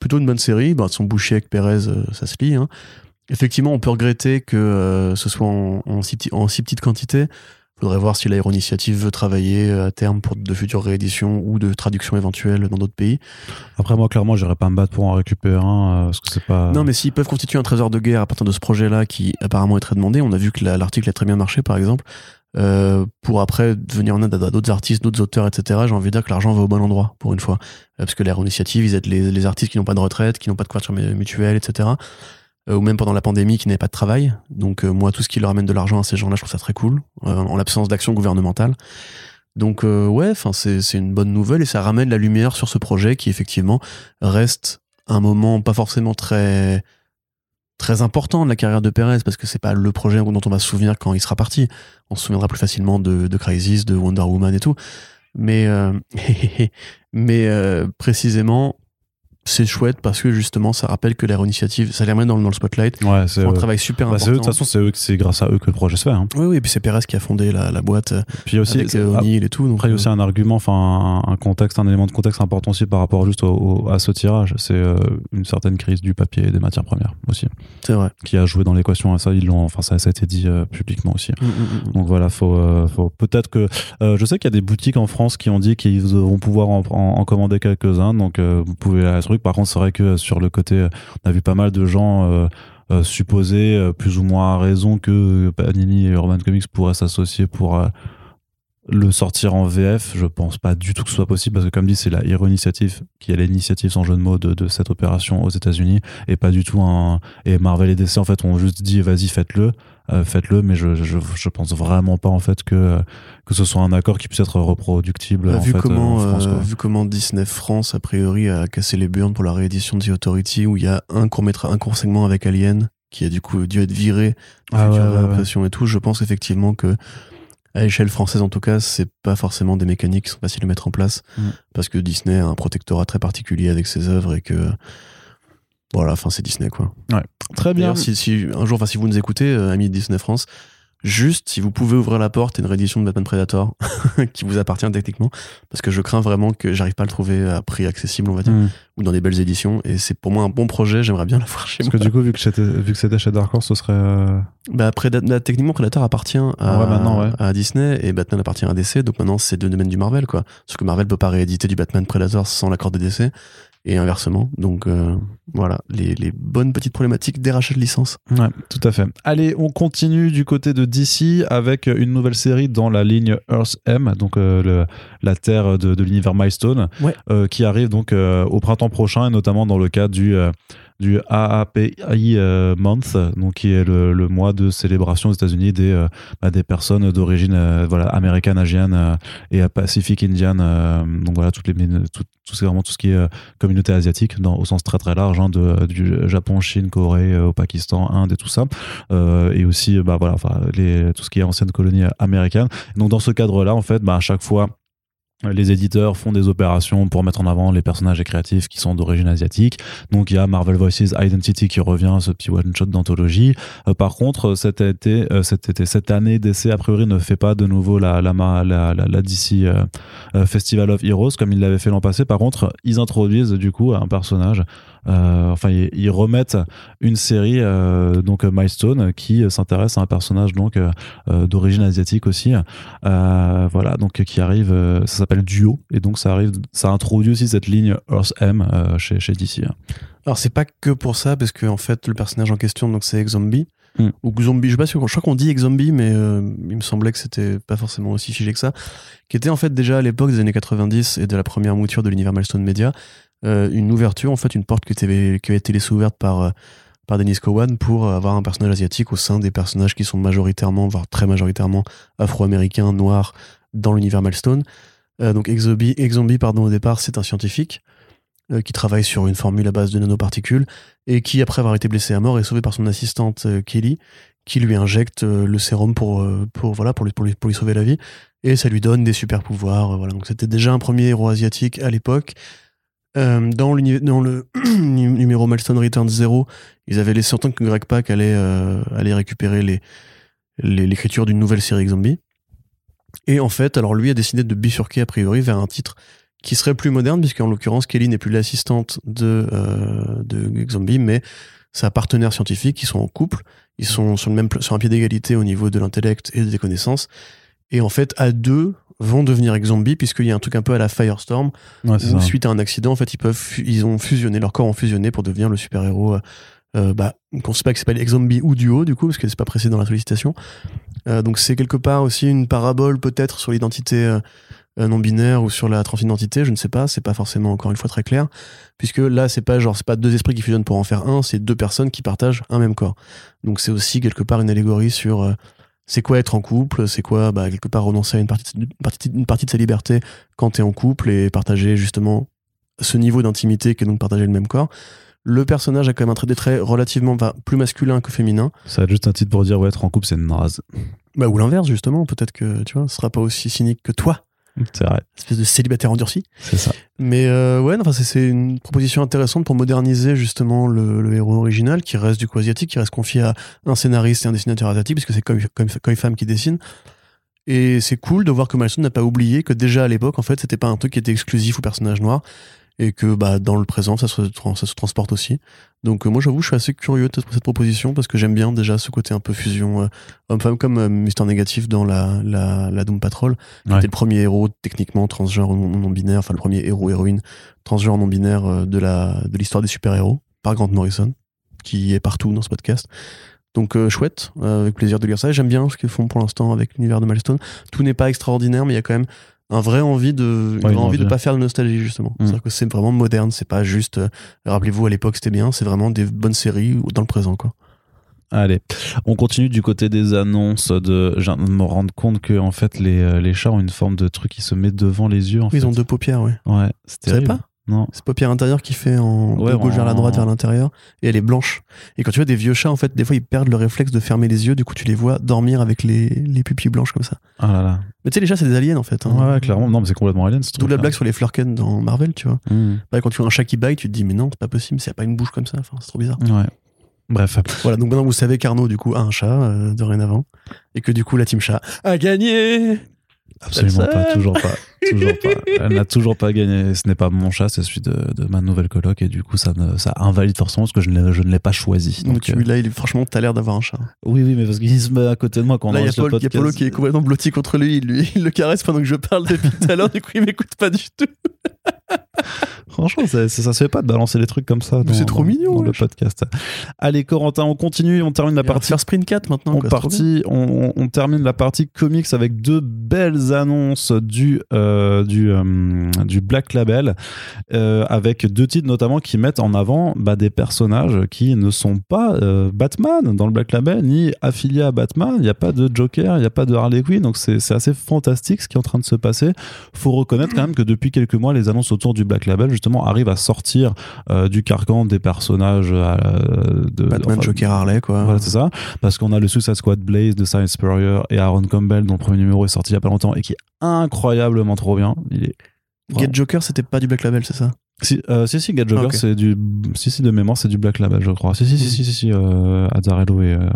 [SPEAKER 2] plutôt une bonne série. Bah, son boucher avec Perez, euh, ça se lit. hein. Effectivement, on peut regretter que ce soit en, en, si, en si petite quantité. Faudrait voir si l'Aéro Initiative veut travailler euh, à terme pour de futures rééditions ou de traductions éventuelles dans d'autres pays.
[SPEAKER 1] Après, moi, clairement, j'irais pas me battre pour en récupérer un, euh, parce que c'est pas.
[SPEAKER 2] Non, mais s'ils peuvent constituer un trésor de guerre à partir de ce projet-là qui apparemment est très demandé, on a vu que la- l'article a très bien marché par exemple, euh, pour après venir en aide à d'autres artistes, d'autres auteurs, etc. J'ai envie de dire que l'argent va au bon endroit pour une fois. Parce que l'Aéro Initiative, ils aident les, les artistes qui n'ont pas de retraite, qui n'ont pas de couverture mu- mutuelle, etc. Euh, ou même pendant la pandémie qui n'avaient pas de travail. Donc euh, moi, tout ce qui leur amène de l'argent à ces gens-là, je trouve ça très cool, euh, en l'absence d'action gouvernementale. Donc ouais, c'est une bonne nouvelle et ça ramène la lumière sur ce projet qui effectivement reste un moment pas forcément très très important de la carrière de Perez parce que c'est pas le projet dont on va se souvenir quand il sera parti. On se souviendra plus facilement de, Crisis, de Wonder Woman et tout. Mais [laughs] mais précisément c'est chouette parce que justement, ça rappelle que l'aéro initiative, ça les remet dans, dans le spotlight.
[SPEAKER 1] Ouais, c'est
[SPEAKER 2] un travail super
[SPEAKER 1] Bah, eux, de
[SPEAKER 2] important.
[SPEAKER 1] toute façon, c'est eux c'est grâce à eux que le projet se fait. hein.
[SPEAKER 2] Oui, oui, et puis c'est Perez qui a fondé la, la boîte euh,
[SPEAKER 1] Puis aussi,
[SPEAKER 2] avec euh, O'Neill et tout. Donc,
[SPEAKER 1] après, il y a aussi un argument, enfin un, contexte, un élément de contexte important aussi par rapport juste au- au- à ce tirage. C'est euh, une certaine crise du papier et des matières premières aussi,
[SPEAKER 2] c'est vrai.
[SPEAKER 1] qui a joué dans l'équation. Ça, ils l'ont, enfin ça, ça a été dit euh, publiquement aussi.
[SPEAKER 2] Mm, mm, mm.
[SPEAKER 1] Donc voilà, faut, euh, faut peut-être que euh, je sais qu'il y a des boutiques en France qui ont dit qu'ils vont pouvoir en, en- en commander quelques-uns, donc euh, vous pouvez aller Par contre, c'est vrai que euh, sur le côté, euh, on a vu pas mal de gens euh, supposer, plus ou moins à raison, que Panini et Urban Comics pourraient s'associer pour le sortir en VF. Je pense pas du tout que ce soit possible parce que comme dit, c'est la Hero Initiative qui est l'initiative sans jeu de mots de, de cette opération aux États-Unis et pas du tout un. Et Marvel et DC en fait ont juste dit vas-y faites-le euh, faites-le, mais je, je, je pense vraiment pas en fait que, que ce soit un accord qui puisse être reproductible.
[SPEAKER 2] Bah,
[SPEAKER 1] en
[SPEAKER 2] vu,
[SPEAKER 1] fait,
[SPEAKER 2] comment,
[SPEAKER 1] euh, en France,
[SPEAKER 2] euh,
[SPEAKER 1] quoi.
[SPEAKER 2] vu comment Disney France, a priori, a cassé les burnes pour la réédition de The Authority, où il y a un court, un court segment avec Alien, qui a du coup dû être viré,
[SPEAKER 1] Ah
[SPEAKER 2] future
[SPEAKER 1] ouais, ouais, ouais.
[SPEAKER 2] réimpression et tout, je pense effectivement que à l'échelle française en tout cas, c'est pas forcément des mécaniques qui sont faciles à mettre en place,
[SPEAKER 1] Mm.
[SPEAKER 2] parce que Disney a un protectorat très particulier avec ses œuvres et que voilà, enfin c'est Disney quoi.
[SPEAKER 1] Très bien.
[SPEAKER 2] Si, si un jour, enfin si vous nous écoutez, euh, amis de Disney France, juste si vous pouvez ouvrir la porte et une réédition de Batman Predator [laughs] qui vous appartient techniquement, parce que je crains vraiment que j'arrive pas à le trouver à prix accessible, on va dire,
[SPEAKER 1] Hmm.
[SPEAKER 2] ou dans des belles éditions, et c'est pour moi un bon projet, j'aimerais bien [laughs] l'avoir chez
[SPEAKER 1] Parce
[SPEAKER 2] moi.
[SPEAKER 1] que du coup, vu que c'était, vu que c'était chez Dark Horse, ce serait. euh,
[SPEAKER 2] Bah, Preda- bah, techniquement, Predator appartient à,
[SPEAKER 1] Ouais, maintenant, ouais.
[SPEAKER 2] à Disney et Batman appartient à DC, donc maintenant c'est deux domaines du Marvel, quoi. Sauf que Marvel peut pas rééditer du Batman Predator sans l'accord de DC, et inversement. Donc euh, voilà, les, les bonnes petites problématiques des rachats de licences.
[SPEAKER 1] Ouais, tout à fait. Allez, on continue du côté de DC avec une nouvelle série dans la ligne Earth M, donc euh, le- la terre de, de l'univers Milestone,
[SPEAKER 2] Ouais.
[SPEAKER 1] euh, qui arrive donc euh, au printemps prochain, et notamment dans le cadre du, euh, du AAPI Month, donc qui est le, le mois de célébration aux États-Unis des, euh, bah, des personnes d'origine euh, voilà, américaine, asienne euh, et Pacific Indian. euh, donc voilà, toutes les, tout, tout, c'est vraiment tout ce qui est euh, communauté asiatique dans, au sens très très large, hein, de, du Japon, Chine, Corée, euh, au Pakistan, Inde et tout ça. Euh, et aussi bah, voilà, enfin, les, tout ce qui est ancienne colonie américaine. Donc dans ce cadre-là, en fait, bah, à chaque fois, les éditeurs font des opérations pour mettre en avant les personnages créatifs qui sont d'origine asiatique. Donc il y a Marvel Voices Identity qui revient, ce petit one shot d'anthologie. Euh, par contre, cet été, euh, cet été, cette année DC a priori ne fait pas de nouveau la la la, la, DC euh, Festival of Heroes comme ils l'avaient fait l'an passé. Par contre, ils introduisent du coup un personnage. Euh, enfin, ils, ils remettent une série euh, donc Milestone qui s'intéresse à un personnage donc euh, d'origine asiatique aussi. Voilà, donc qui arrive. ça s'appelle Duo et donc ça arrive. Ça introduit aussi cette ligne Earth M chez chez DC.
[SPEAKER 2] Alors c'est pas que pour ça, parce que en fait le personnage en question donc c'est Zombie
[SPEAKER 1] Mm.
[SPEAKER 2] ou Zombie, je sais pas si je crois qu'on dit Zombie, mais euh, il me semblait que c'était pas forcément aussi figé que ça, qui était en fait déjà à l'époque des années 90 et de la première mouture de l'univers Milestone Media, une ouverture en fait une porte qui, avait été laissée ouverte par euh, par Dennis Cowan pour avoir un personnage asiatique au sein des personnages qui sont majoritairement, voire très majoritairement afro-américains, noirs dans l'univers Milestone. Euh, donc Exombie, pardon, au départ, c'est un scientifique euh, qui travaille sur une formule à base de nanoparticules et qui, après avoir été blessé à mort, est sauvé par son assistante euh, Kelly, qui lui injecte euh, le sérum pour, euh, pour, voilà, pour, lui, pour, lui, pour lui sauver la vie. Et ça lui donne des super pouvoirs. euh, voilà. Donc c'était déjà un premier héros asiatique à l'époque. Euh, dans, le [clears throat] numéro Milestone Return 0, ils avaient laissé entendre que Greg Pak allait, euh, allait récupérer les, les- l'écriture d'une nouvelle série Zombie. Et en fait, alors lui a décidé de bifurquer a priori vers un titre qui serait plus moderne, puisqu'en l'occurrence, Kelly n'est plus l'assistante de, euh, de Zombie, mais sa partenaire scientifique, ils sont en couple, ils sont sur, le même, sur un pied d'égalité au niveau de l'intellect et des connaissances. Et en fait, à deux, vont devenir ex-zombies, puisqu'il y a un truc un peu à la Firestorm,
[SPEAKER 1] Ouais,
[SPEAKER 2] où
[SPEAKER 1] ça.
[SPEAKER 2] suite à un accident, en fait, ils, peuvent, ils ont fusionné, leurs corps ont fusionné pour devenir le super-héros. euh, euh, bah, qu'on sait pas qu'il s'appelle ex-zombie ou duo, du coup, parce que c'est pas précisé dans la sollicitation. Euh, donc c'est quelque part aussi une parabole, peut-être, sur l'identité euh, non binaire ou sur la transidentité, je ne sais pas, c'est pas forcément encore une fois très clair, puisque là c'est pas genre c'est pas deux esprits qui fusionnent pour en faire un, c'est deux personnes qui partagent un même corps. Donc c'est aussi quelque part une allégorie sur c'est quoi être en couple, c'est quoi bah, quelque part renoncer à une partie, de, une partie, une partie de sa liberté quand t'es en couple et partager justement ce niveau d'intimité qui est donc partager le même corps? Le personnage a quand même un trait des traits relativement bah, plus masculin que féminin.
[SPEAKER 1] Ça être juste un titre pour dire ouais, être en couple, c'est naze.
[SPEAKER 2] Bah, ou l'inverse, justement. Peut-être que, tu vois, ce sera pas aussi cynique que toi.
[SPEAKER 1] C'est vrai,
[SPEAKER 2] espèce de célibataire endurci.
[SPEAKER 1] c'est ça.
[SPEAKER 2] Mais euh, ouais, enfin, c'est- une proposition intéressante pour moderniser justement le, le héros original, qui reste du coup asiatique, qui reste confié à un scénariste et un dessinateur asiatique, puisque c'est Koi, Koi, Koi Pham qui dessine. Et c'est cool de voir que Milestone n'a pas oublié que déjà à l'époque, en fait, c'était pas un truc qui était exclusif aux personnages noirs, et que bah, dans le présent, ça se, tran- ça se transporte aussi. Donc euh, moi, j'avoue, je suis assez curieux de cette, proposition, parce que j'aime bien déjà ce côté un peu fusion euh, homme-femme, comme euh, Mister Négatif dans la, la, la Doom Patrol, qui
[SPEAKER 1] Ouais.
[SPEAKER 2] était le premier héros techniquement transgenre non, non binaire, enfin le premier héros héroïne transgenre non binaire euh, de la de l'histoire des super héros par Grant Morrison, qui est partout dans ce podcast. Donc chouette, avec plaisir de lire ça. J'aime bien ce qu'ils font pour l'instant avec l'univers de Milestone. Tout n'est pas extraordinaire, mais il y a quand même un vrai envie de,
[SPEAKER 1] Ouais,
[SPEAKER 2] vraie
[SPEAKER 1] une
[SPEAKER 2] envie de
[SPEAKER 1] envie.
[SPEAKER 2] pas faire de nostalgie justement.
[SPEAKER 1] Mm.
[SPEAKER 2] C'est-à-dire que c'est vraiment moderne. C'est pas juste. euh, Rappelez-vous à l'époque c'était bien. C'est vraiment des bonnes séries dans le présent quoi.
[SPEAKER 1] Allez, on continue du côté des annonces. De, je viens de me rendre compte que en fait les, euh, les chats ont une forme de truc qui se met devant les yeux. En
[SPEAKER 2] Oui, Ils ont deux paupières, ouais.
[SPEAKER 1] Ouais, c'est terrible.
[SPEAKER 2] pas?
[SPEAKER 1] Non.
[SPEAKER 2] C'est paupière intérieure qui fait en
[SPEAKER 1] Ouais,
[SPEAKER 2] de gauche vers la droite vers l'intérieur et elle est blanche. Et quand tu vois des vieux chats, en fait, des fois ils perdent le réflexe de fermer les yeux, du coup tu les vois dormir avec les, les pupilles blanches comme ça.
[SPEAKER 1] Ah là là.
[SPEAKER 2] Mais tu sais, les chats c'est des aliens en fait. hein.
[SPEAKER 1] Ouais, clairement. Non, mais c'est complètement alien.
[SPEAKER 2] D'où la
[SPEAKER 1] truc-là.
[SPEAKER 2] blague sur les Flurken dans Marvel, tu vois.
[SPEAKER 1] Mmh.
[SPEAKER 2] Ouais, quand tu vois un chat qui baille, tu te dis, mais non, c'est pas possible, c'est pas une bouche comme ça, enfin, c'est trop bizarre.
[SPEAKER 1] Ouais. Bref.
[SPEAKER 2] Voilà, donc maintenant vous savez qu'Arnaud, du coup, a un chat euh, dorénavant. Et que du coup, la team chat a gagné
[SPEAKER 1] Absolument pas, toujours pas, [laughs] toujours pas. Elle n'a toujours pas gagné. Ce n'est pas mon chat, c'est celui de, de ma nouvelle coloc et du coup ça, ne, ça invalide forcément parce que je, ne l'ai- je ne l'ai pas choisi.
[SPEAKER 2] Donc,
[SPEAKER 1] euh,
[SPEAKER 2] là, il est, franchement, t'as l'air d'avoir un chat.
[SPEAKER 1] oui, oui, mais parce qu'il se met à côté de moi quand on
[SPEAKER 2] Là,
[SPEAKER 1] enregistre le
[SPEAKER 2] il y a
[SPEAKER 1] podcast.
[SPEAKER 2] Polo qui est complètement blotti contre lui. Il, lui, il le caresse pendant que je parle depuis tout à l'heure. Du coup, il m'écoute pas du tout. [laughs]
[SPEAKER 1] Franchement, ça, ça, ça se fait pas de balancer des trucs comme ça.
[SPEAKER 2] C'est trop
[SPEAKER 1] dans-
[SPEAKER 2] mignon,
[SPEAKER 1] Dans le podcast. Allez, Corentin, on continue, on termine la partie
[SPEAKER 2] faire Sprint 4 maintenant.
[SPEAKER 1] On,
[SPEAKER 2] quoi,
[SPEAKER 1] partie, on, on- on termine la partie comics avec deux belles annonces du, euh, du, euh, du Black Label, euh, avec deux titres notamment qui mettent en avant bah, des personnages qui ne sont pas euh, Batman dans le Black Label, ni affiliés à Batman. Il n'y a pas de Joker, il n'y a pas de Harley Quinn, donc c'est assez fantastique ce qui est en train de se passer. faut reconnaître quand même que depuis quelques mois, les annonces autour du Black Label, justement, arrivent à sortir euh, du carcan des personnages euh, de
[SPEAKER 2] Batman,
[SPEAKER 1] enfin,
[SPEAKER 2] Joker, Harley, quoi.
[SPEAKER 1] voilà, c'est ça. Parce qu'on a le Suicide Squad Blaze de Science Spurrier et Aaron Campbell, dont le premier numéro est sorti il y a pas longtemps et qui est incroyablement trop bien. Il est.
[SPEAKER 2] Get Joker, c'était pas du Black Label, c'est ça
[SPEAKER 1] Si, euh, si, si, Get Joker,
[SPEAKER 2] ok.
[SPEAKER 1] c'est du. Si, si, de mémoire, c'est du Black Label, je crois. Si, si, si, si, si, si, euh, Azzarello et euh,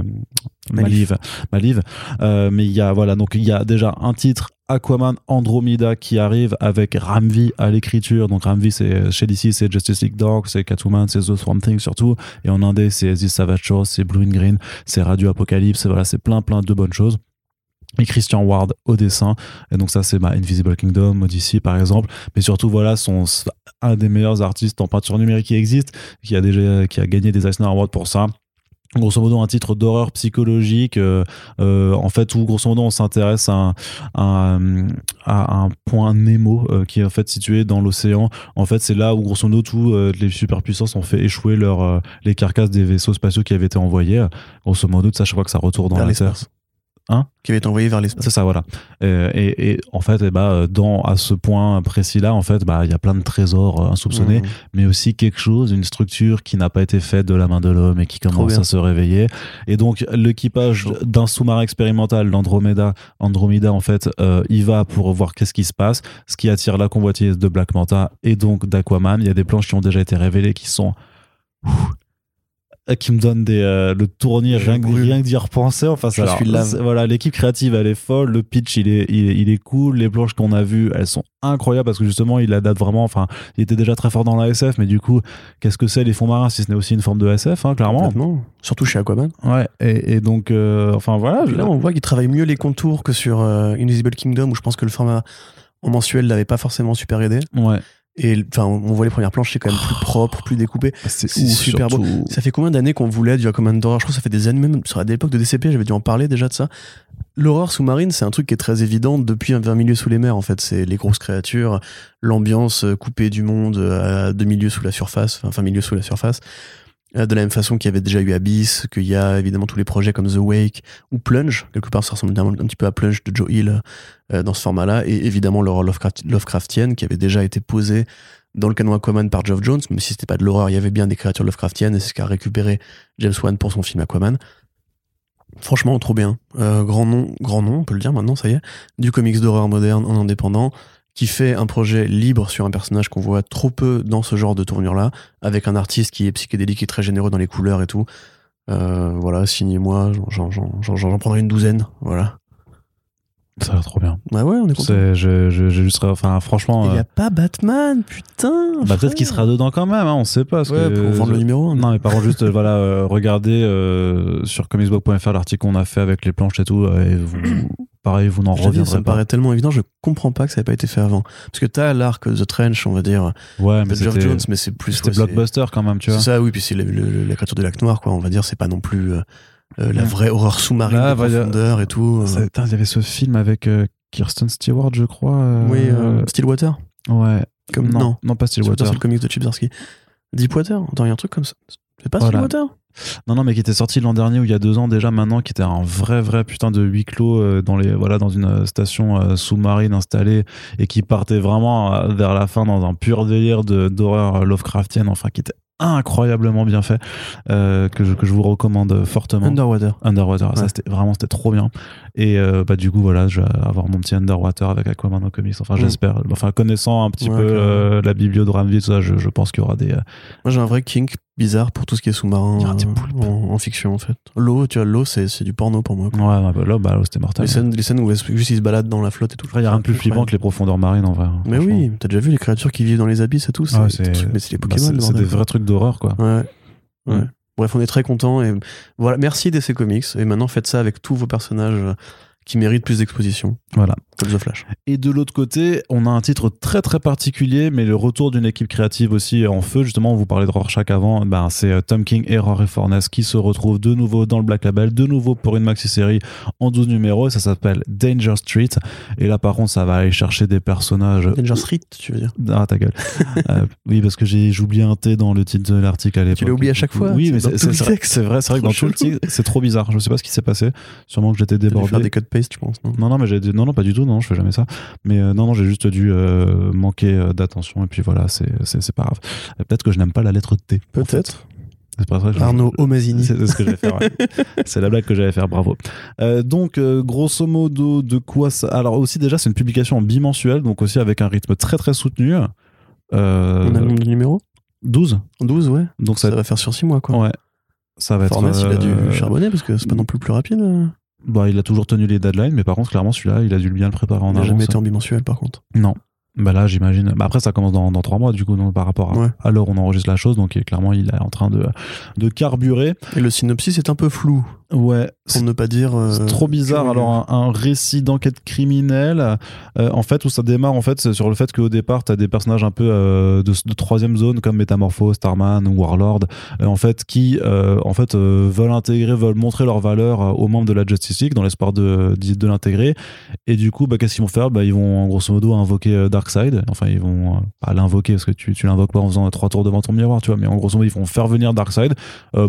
[SPEAKER 2] Malif.
[SPEAKER 1] Maliv. Maliv. Euh, mais il y a, voilà, donc il y a déjà un titre. Aquaman Andromeda qui arrive avec Ramvi à l'écriture. Donc Ramvi, c'est chez DC, c'est Justice League Dark, c'est Catwoman, c'est The Swamp Thing surtout. Et en indé, c'est The Savage Show, c'est Blue and Green, c'est Radio Apocalypse. Voilà, c'est plein, plein de bonnes choses. Et Christian Ward au dessin. Et donc ça, c'est bah, Invisible Kingdom, Odyssey par exemple. Mais surtout, voilà, son, un des meilleurs artistes en peinture numérique qui existe, qui a déjà qui a gagné des Eisner Awards pour ça. Grosso modo, un titre d'horreur psychologique, euh, euh, en fait, où grosso modo on s'intéresse à, un- à, un- à un point Nemo euh, qui est en fait situé dans l'océan. En fait, c'est là où grosso modo tous euh, les superpuissances ont fait échouer leur, les carcasses des vaisseaux spatiaux qui avaient été envoyés. Grosso modo, ça, je crois que ça retourne dans
[SPEAKER 2] Vers
[SPEAKER 1] la Terre.
[SPEAKER 2] L'espace.
[SPEAKER 1] Hein
[SPEAKER 2] Qui avait été envoyé vers l'espace.
[SPEAKER 1] C'est ça, voilà. Euh, et, et en fait, eh ben, dans à ce point précis-là, en fait, bah, il y a plein de trésors euh, insoupçonnés,
[SPEAKER 2] Mmh.
[SPEAKER 1] mais aussi quelque chose, une structure qui n'a pas été faite de la main de l'homme et qui commence à se réveiller. Et donc, l'équipage d'un sous-marin expérimental, l'Andromeda, Andromeda, en fait, euh, il va pour voir qu'est-ce qui se passe, ce qui attire la convoitise de Black Manta et donc d'Aquaman. Il y a des planches qui ont déjà été révélées qui sont qui me donnent des, euh, le tournis rien, rien que d'y repenser. Enfin, ça, alors, c'est- voilà, l'équipe créative, elle est folle. Le pitch, il est, il est, il est cool. Les planches qu'on a vues, elles sont incroyables parce que justement, il adapte vraiment. Enfin, il était déjà très fort dans la SF, mais du coup, qu'est-ce que c'est les fonds marins si ce n'est aussi une forme de SF, hein, clairement.
[SPEAKER 2] Surtout chez Aquaman.
[SPEAKER 1] Ouais. Et, et donc, euh, enfin voilà.
[SPEAKER 2] Là, on voit qu'il travaille mieux les contours que sur euh, Invisible Kingdom, où je pense que le format en mensuel l'avait pas forcément super aidé.
[SPEAKER 1] Ouais.
[SPEAKER 2] Et enfin, on voit les premières planches, c'est quand même plus propre, plus découpé.
[SPEAKER 1] C'est
[SPEAKER 2] Ou super beau. Ça fait combien d'années qu'on voulait du Aquaman d'horreur? Je crois que ça fait des années, même sur l'époque de DCP, j'avais dû en parler déjà de ça. L'horreur sous-marine, c'est un truc qui est très évident depuis un vers milieu sous les mers, en fait. C'est les grosses créatures, l'ambiance euh, coupée du monde euh, à deux milieux sous la surface, enfin milieu sous la surface. Euh, De la même façon qu'il y avait déjà eu Abyss, qu'il y a évidemment tous les projets comme The Wake ou Plunge. Quelque part, ça ressemble un, petit peu à Plunge de Joe Hill euh, dans ce format-là. Et évidemment, l'horreur Lovecraft- Lovecraftienne qui avait déjà été posée dans le canon Aquaman par Geoff Jones, même si c'était pas de l'horreur, il y avait bien des créatures Lovecraftiennes, et c'est ce qu'a récupéré James Wan pour son film Aquaman. Franchement, trop bien. Euh, grand nom, grand nom, on peut le dire maintenant, ça y est. Du comics d'horreur moderne en indépendant, qui fait un projet libre sur un personnage qu'on voit trop peu dans ce genre de tournure-là, avec un artiste qui est psychédélique et très généreux dans les couleurs et tout. Euh, voilà, signez-moi, j'en- prendrai une douzaine. Voilà.
[SPEAKER 1] Ça a l'air trop bien.
[SPEAKER 2] Ouais, ouais, on est content.
[SPEAKER 1] Je, je, j'ai juste, enfin, franchement,
[SPEAKER 2] Il n'y
[SPEAKER 1] euh,
[SPEAKER 2] a pas Batman, putain.
[SPEAKER 1] bah, peut-être qu'il sera dedans quand même, hein, on sait pas. parce
[SPEAKER 2] Ouais,
[SPEAKER 1] que-
[SPEAKER 2] pour vendre le numéro 1.
[SPEAKER 1] Non, mais par contre, juste, euh, voilà, euh, regardez euh, sur comicsbook.fr l'article qu'on a fait avec les planches et tout, euh, et vous, pareil, vous n'en
[SPEAKER 2] Je te dis, ça
[SPEAKER 1] reviendrez
[SPEAKER 2] me
[SPEAKER 1] pas.
[SPEAKER 2] paraît tellement évident, je comprends pas que ça n'ait pas été fait avant. Parce que t'as l'arc The Trench, on va dire,
[SPEAKER 1] Ouais, mais c'était,
[SPEAKER 2] Jones, mais c'est plus.
[SPEAKER 1] c'était blockbuster quand même, tu vois.
[SPEAKER 2] C'est ça, oui, puis c'est la créature de lac noir, quoi. On va dire, c'est pas non plus euh, la
[SPEAKER 1] Ouais.
[SPEAKER 2] vraie horreur sous-marine de profondeur et tout. euh.
[SPEAKER 1] Il y avait ce film avec euh, Kirsten Stewart, je crois.
[SPEAKER 2] Oui, Stillwater.
[SPEAKER 1] Ouais.
[SPEAKER 2] Comme,
[SPEAKER 1] non,
[SPEAKER 2] non,
[SPEAKER 1] non, pas
[SPEAKER 2] Stillwater, c'est le comics de Chip Zdarsky. Deepwater Attends, il y a un truc comme ça. C'est pas
[SPEAKER 1] Voilà.
[SPEAKER 2] Stillwater
[SPEAKER 1] Non, non, mais qui était sorti l'an dernier ou il y a deux ans déjà maintenant, qui était un vrai, vrai putain de huis clos dans, les, voilà, dans une station sous-marine installée et qui partait vraiment vers la fin dans un pur délire d'horreur Lovecraftienne, enfin qui était incroyablement bien fait, euh, que, je, que je vous recommande fortement.
[SPEAKER 2] Underwater.
[SPEAKER 1] Underwater, ça c'était vraiment c'était trop bien. Et euh, bah du coup voilà, je vais avoir mon petit Underwater avec Aquaman au comics. Enfin
[SPEAKER 2] Mm.
[SPEAKER 1] j'espère. Enfin connaissant un petit
[SPEAKER 2] Ouais,
[SPEAKER 1] peu euh, la biblio de tout ça, je, je pense qu'il y aura des. euh,
[SPEAKER 2] Moi, j'ai un vrai kink bizarre pour tout ce qui est sous-marin en, en fiction, en fait. L'eau, tu vois, l'eau, c'est c'est du porno pour moi. quoi.
[SPEAKER 1] Ouais, bah, bah, là, c'était mortel.
[SPEAKER 2] Les scènes, les scènes où juste ils se baladent dans la flotte et tout.
[SPEAKER 1] Il y a rien de plus flippant que les profondeurs marines en vrai. hein,
[SPEAKER 2] Mais oui, t'as déjà vu les créatures qui vivent dans les abysses et tout c'est
[SPEAKER 1] Ouais,
[SPEAKER 2] des
[SPEAKER 1] c'est-
[SPEAKER 2] trucs- Mais c'est les
[SPEAKER 1] Bah,
[SPEAKER 2] Pokémon.
[SPEAKER 1] c'est c'est des vrais trucs d'horreur quoi.
[SPEAKER 2] Ouais. ouais. Bref, on est très content et voilà. Merci DC Comics et maintenant faites ça avec tous vos personnages qui méritent plus d'exposition,
[SPEAKER 1] Voilà.
[SPEAKER 2] comme The Flash.
[SPEAKER 1] Et de l'autre côté, on a un titre très très particulier, mais le retour d'une équipe créative aussi en feu. Justement, on vous parlait de Rorschach avant. Ben, c'est euh, Tom King et Rory Fornes qui se retrouvent de nouveau dans le Black Label, de nouveau pour une maxi-série en 12 numéros. Ça s'appelle Danger Street. Et là, par contre, ça va aller chercher des personnages.
[SPEAKER 2] Danger Street, tu veux dire?
[SPEAKER 1] Ah, ta gueule. [laughs] Euh, oui, parce que j'ai oublié un T dans le titre de l'article à l'époque.
[SPEAKER 2] Tu l'as oublié à chaque fois
[SPEAKER 1] Oui, mais c'est vrai, c'est vrai, que dans tout le titre, c'est trop bizarre. Je sais pas ce qui s'est passé. Sûrement que j'étais débordé.
[SPEAKER 2] des paste, je pense. Non?
[SPEAKER 1] Non, non, mais j'ai non, non, pas du tout, non, je fais jamais ça. Mais euh, non, non, j'ai juste dû euh, manquer euh, d'attention et puis voilà, c'est pas grave. Peut-être que je n'aime pas la lettre T.
[SPEAKER 2] Peut-être.
[SPEAKER 1] C'est pas
[SPEAKER 2] Arnaud Omazini.
[SPEAKER 1] C'est ce que j'allais faire. ouais. [laughs] c'est la blague que j'allais faire, bravo. Euh, donc, euh, grosso modo, de quoi ça. Alors, aussi, déjà, c'est une publication en bimensuel, donc aussi avec un rythme très très soutenu. Euh,
[SPEAKER 2] On a le nombre de numéros
[SPEAKER 1] 12.
[SPEAKER 2] 12, ouais.
[SPEAKER 1] Donc, ça,
[SPEAKER 2] Ça va faire sur 6 mois, quoi.
[SPEAKER 1] Ouais. Ça va être.
[SPEAKER 2] Fornes, il a dû charbonner parce que c'est pas non plus le plus rapide.
[SPEAKER 1] Bah, il a toujours tenu les deadlines, mais par contre, clairement, celui-là, il a dû bien le préparer en
[SPEAKER 2] Il
[SPEAKER 1] avance.
[SPEAKER 2] jamais été en bimensuel, par contre.
[SPEAKER 1] Non. Bah là, j'imagine. Bah après, ça commence dans, dans trois mois, du coup, donc, par rapport à,
[SPEAKER 2] Ouais.
[SPEAKER 1] à l'heure où on enregistre la chose. Donc, il- clairement, il est en train de, de carburer.
[SPEAKER 2] Et le synopsis est un peu flou,
[SPEAKER 1] Ouais.
[SPEAKER 2] pour ne pas dire. euh,
[SPEAKER 1] C'est trop bizarre. Alors, un, un récit d'enquête criminelle, euh, en fait, où ça démarre, en fait, sur le fait qu'au départ, tu as des personnages un peu euh, de, de troisième zone, comme Metamorpho, Starman ou Warlord, euh, en fait, qui, en fait, veulent intégrer, veulent montrer leur valeur aux membres de la Justice League dans l'espoir de, de, de l'intégrer. Et du coup, bah, qu'est-ce qu'ils vont faire? Bah, Ils vont, grosso modo, invoquer Darkseid. Enfin, ils vont pas l'invoquer parce que tu, tu l'invoques pas en faisant trois tours devant ton miroir, tu vois, mais en grosso modo, ils vont faire venir Darkseid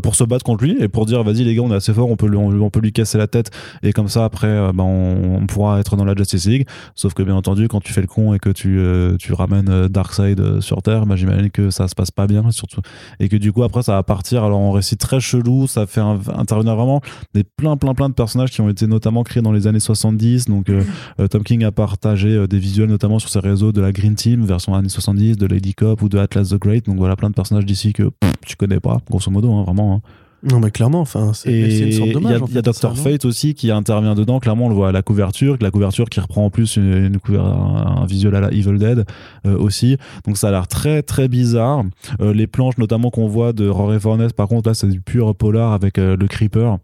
[SPEAKER 1] pour se battre contre lui et pour dire, vas-y, les gars, on est assez fort, on peut, lui- on, on peut lui casser la tête et comme ça après euh, bah, on, on pourra être dans la Justice League. Sauf que bien entendu quand tu fais le con et que tu, euh, tu ramènes euh, Darkseid sur Terre bah, j'imagine que ça se passe pas bien surtout. Et que du coup après ça va partir. Alors en récit très chelou ça fait un- intervenir vraiment des plein plein plein de personnages qui ont été notamment créés dans les années 70 donc euh, euh, Tom King a partagé des visuels notamment sur ses réseaux de la Green Team version années 70 de Lady Cop ou de Atlas the Great. Donc voilà plein de personnages d'ici que pff, tu connais pas grosso modo hein, vraiment hein.
[SPEAKER 2] Non, mais clairement, enfin, c'est une sorte
[SPEAKER 1] il y
[SPEAKER 2] d'hommage.
[SPEAKER 1] a,
[SPEAKER 2] en
[SPEAKER 1] il y a
[SPEAKER 2] ça,
[SPEAKER 1] Dr. Fate aussi qui intervient dedans. Clairement, on le voit à la couverture, la couverture qui reprend en plus une, une couver- un, un visuel à la Evil Dead euh, aussi. Donc ça a l'air très très bizarre. Euh, les planches notamment qu'on voit de Rory Fornes, par contre là c'est du pur polar avec euh, le Creeper.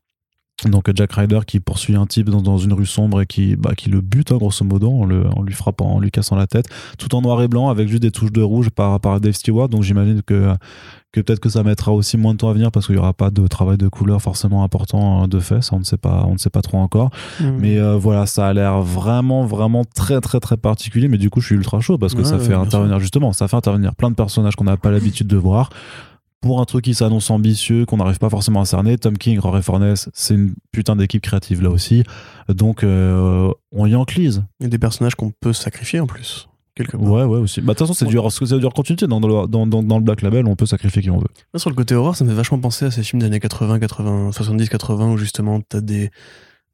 [SPEAKER 1] Donc Jack Ryder qui poursuit un type dans, dans une rue sombre et qui, bah, qui le bute hein, grosso modo en, le, en lui frappant, en lui cassant la tête, tout en noir et blanc avec juste des touches de rouge par, par Dave Stewart. Donc j'imagine que que peut-être que ça mettra aussi moins de temps à venir parce qu'il n'y aura pas de travail de couleur forcément important euh, de fait, ça on ne sait pas, on ne sait pas trop encore.
[SPEAKER 2] Mm.
[SPEAKER 1] Mais euh, voilà, ça a l'air vraiment, vraiment très, très, très particulier. Mais du coup, je suis ultra chaud parce que
[SPEAKER 2] Ouais,
[SPEAKER 1] ça
[SPEAKER 2] ouais,
[SPEAKER 1] fait intervenir justement, ça fait intervenir plein de personnages qu'on n'a pas l'habitude de voir. Pour un truc qui s'annonce ambitieux, qu'on n'arrive pas forcément à cerner, Tom King, Rory Fornes, c'est une putain d'équipe créative là aussi. Donc, euh, on y enclise.
[SPEAKER 2] Et des personnages qu'on peut sacrifier en plus. quelque part.
[SPEAKER 1] Ouais, ouais, aussi. Bah, de toute façon, c'est du, c'est du hors continuité. Dans, dans, dans, dans le Black Label, on peut sacrifier qui on veut.
[SPEAKER 2] Là, sur le côté horreur, ça me fait vachement penser à ces films des années 80, 80, 70, 80, où justement, t'as des,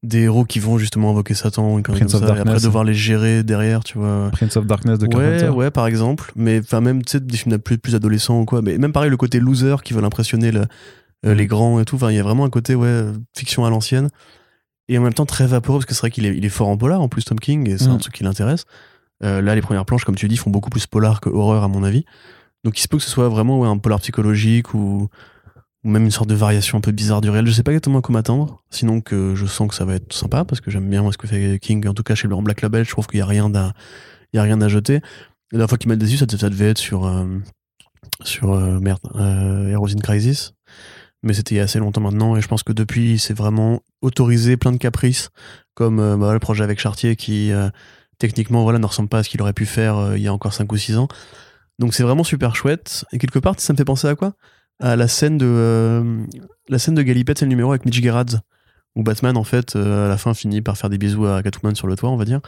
[SPEAKER 2] des héros qui vont justement invoquer Satan et, comme après devoir les gérer derrière, tu vois.
[SPEAKER 1] Prince of Darkness de
[SPEAKER 2] Ouais,
[SPEAKER 1] Carpenter.
[SPEAKER 2] ouais, par exemple. Mais enfin, même, tu sais, des films plus, plus adolescents ou quoi. Mais même pareil, le côté loser qui veulent impressionner euh, les grands et tout. Enfin, il y a vraiment un côté, ouais, fiction à l'ancienne. Et en même temps, très vaporeux, parce que c'est vrai qu'il est, il est fort en polar, en plus, Tom King, et c'est
[SPEAKER 1] Mm.
[SPEAKER 2] un truc qui l'intéresse. Euh, là, les premières planches, comme tu dis, font beaucoup plus polar que horreur, à mon avis. Donc, il se peut que ce soit vraiment ouais, un polar psychologique ou, ou même une sorte de variation un peu bizarre du réel. Je sais pas exactement à quoi m'attendre, sinon que je sens que ça va être sympa, parce que j'aime bien ce que fait King. En tout cas, chez le Black Label, je trouve qu'il y a rien à, il y a rien jeter. La dernière fois qu'il m'a déçu, ça, ça devait être sur, euh, sur euh, merde, euh, Heroes in Crisis. Mais c'était il y a assez longtemps maintenant, et je pense que depuis, il s'est vraiment autorisé plein de caprices, comme euh, bah, le projet avec Chartier qui, techniquement, voilà, ne ressemble pas à ce qu'il aurait pu faire il y a encore 5 ou 6 ans. Donc c'est vraiment super chouette. Et quelque part, ça me fait penser à quoi? À la scène de, euh, la scène de c'est le numéro avec Mitch Gerrard, où Batman, en fait, euh, à la fin, finit par faire des bisous à Catwoman sur le toit, on va dire.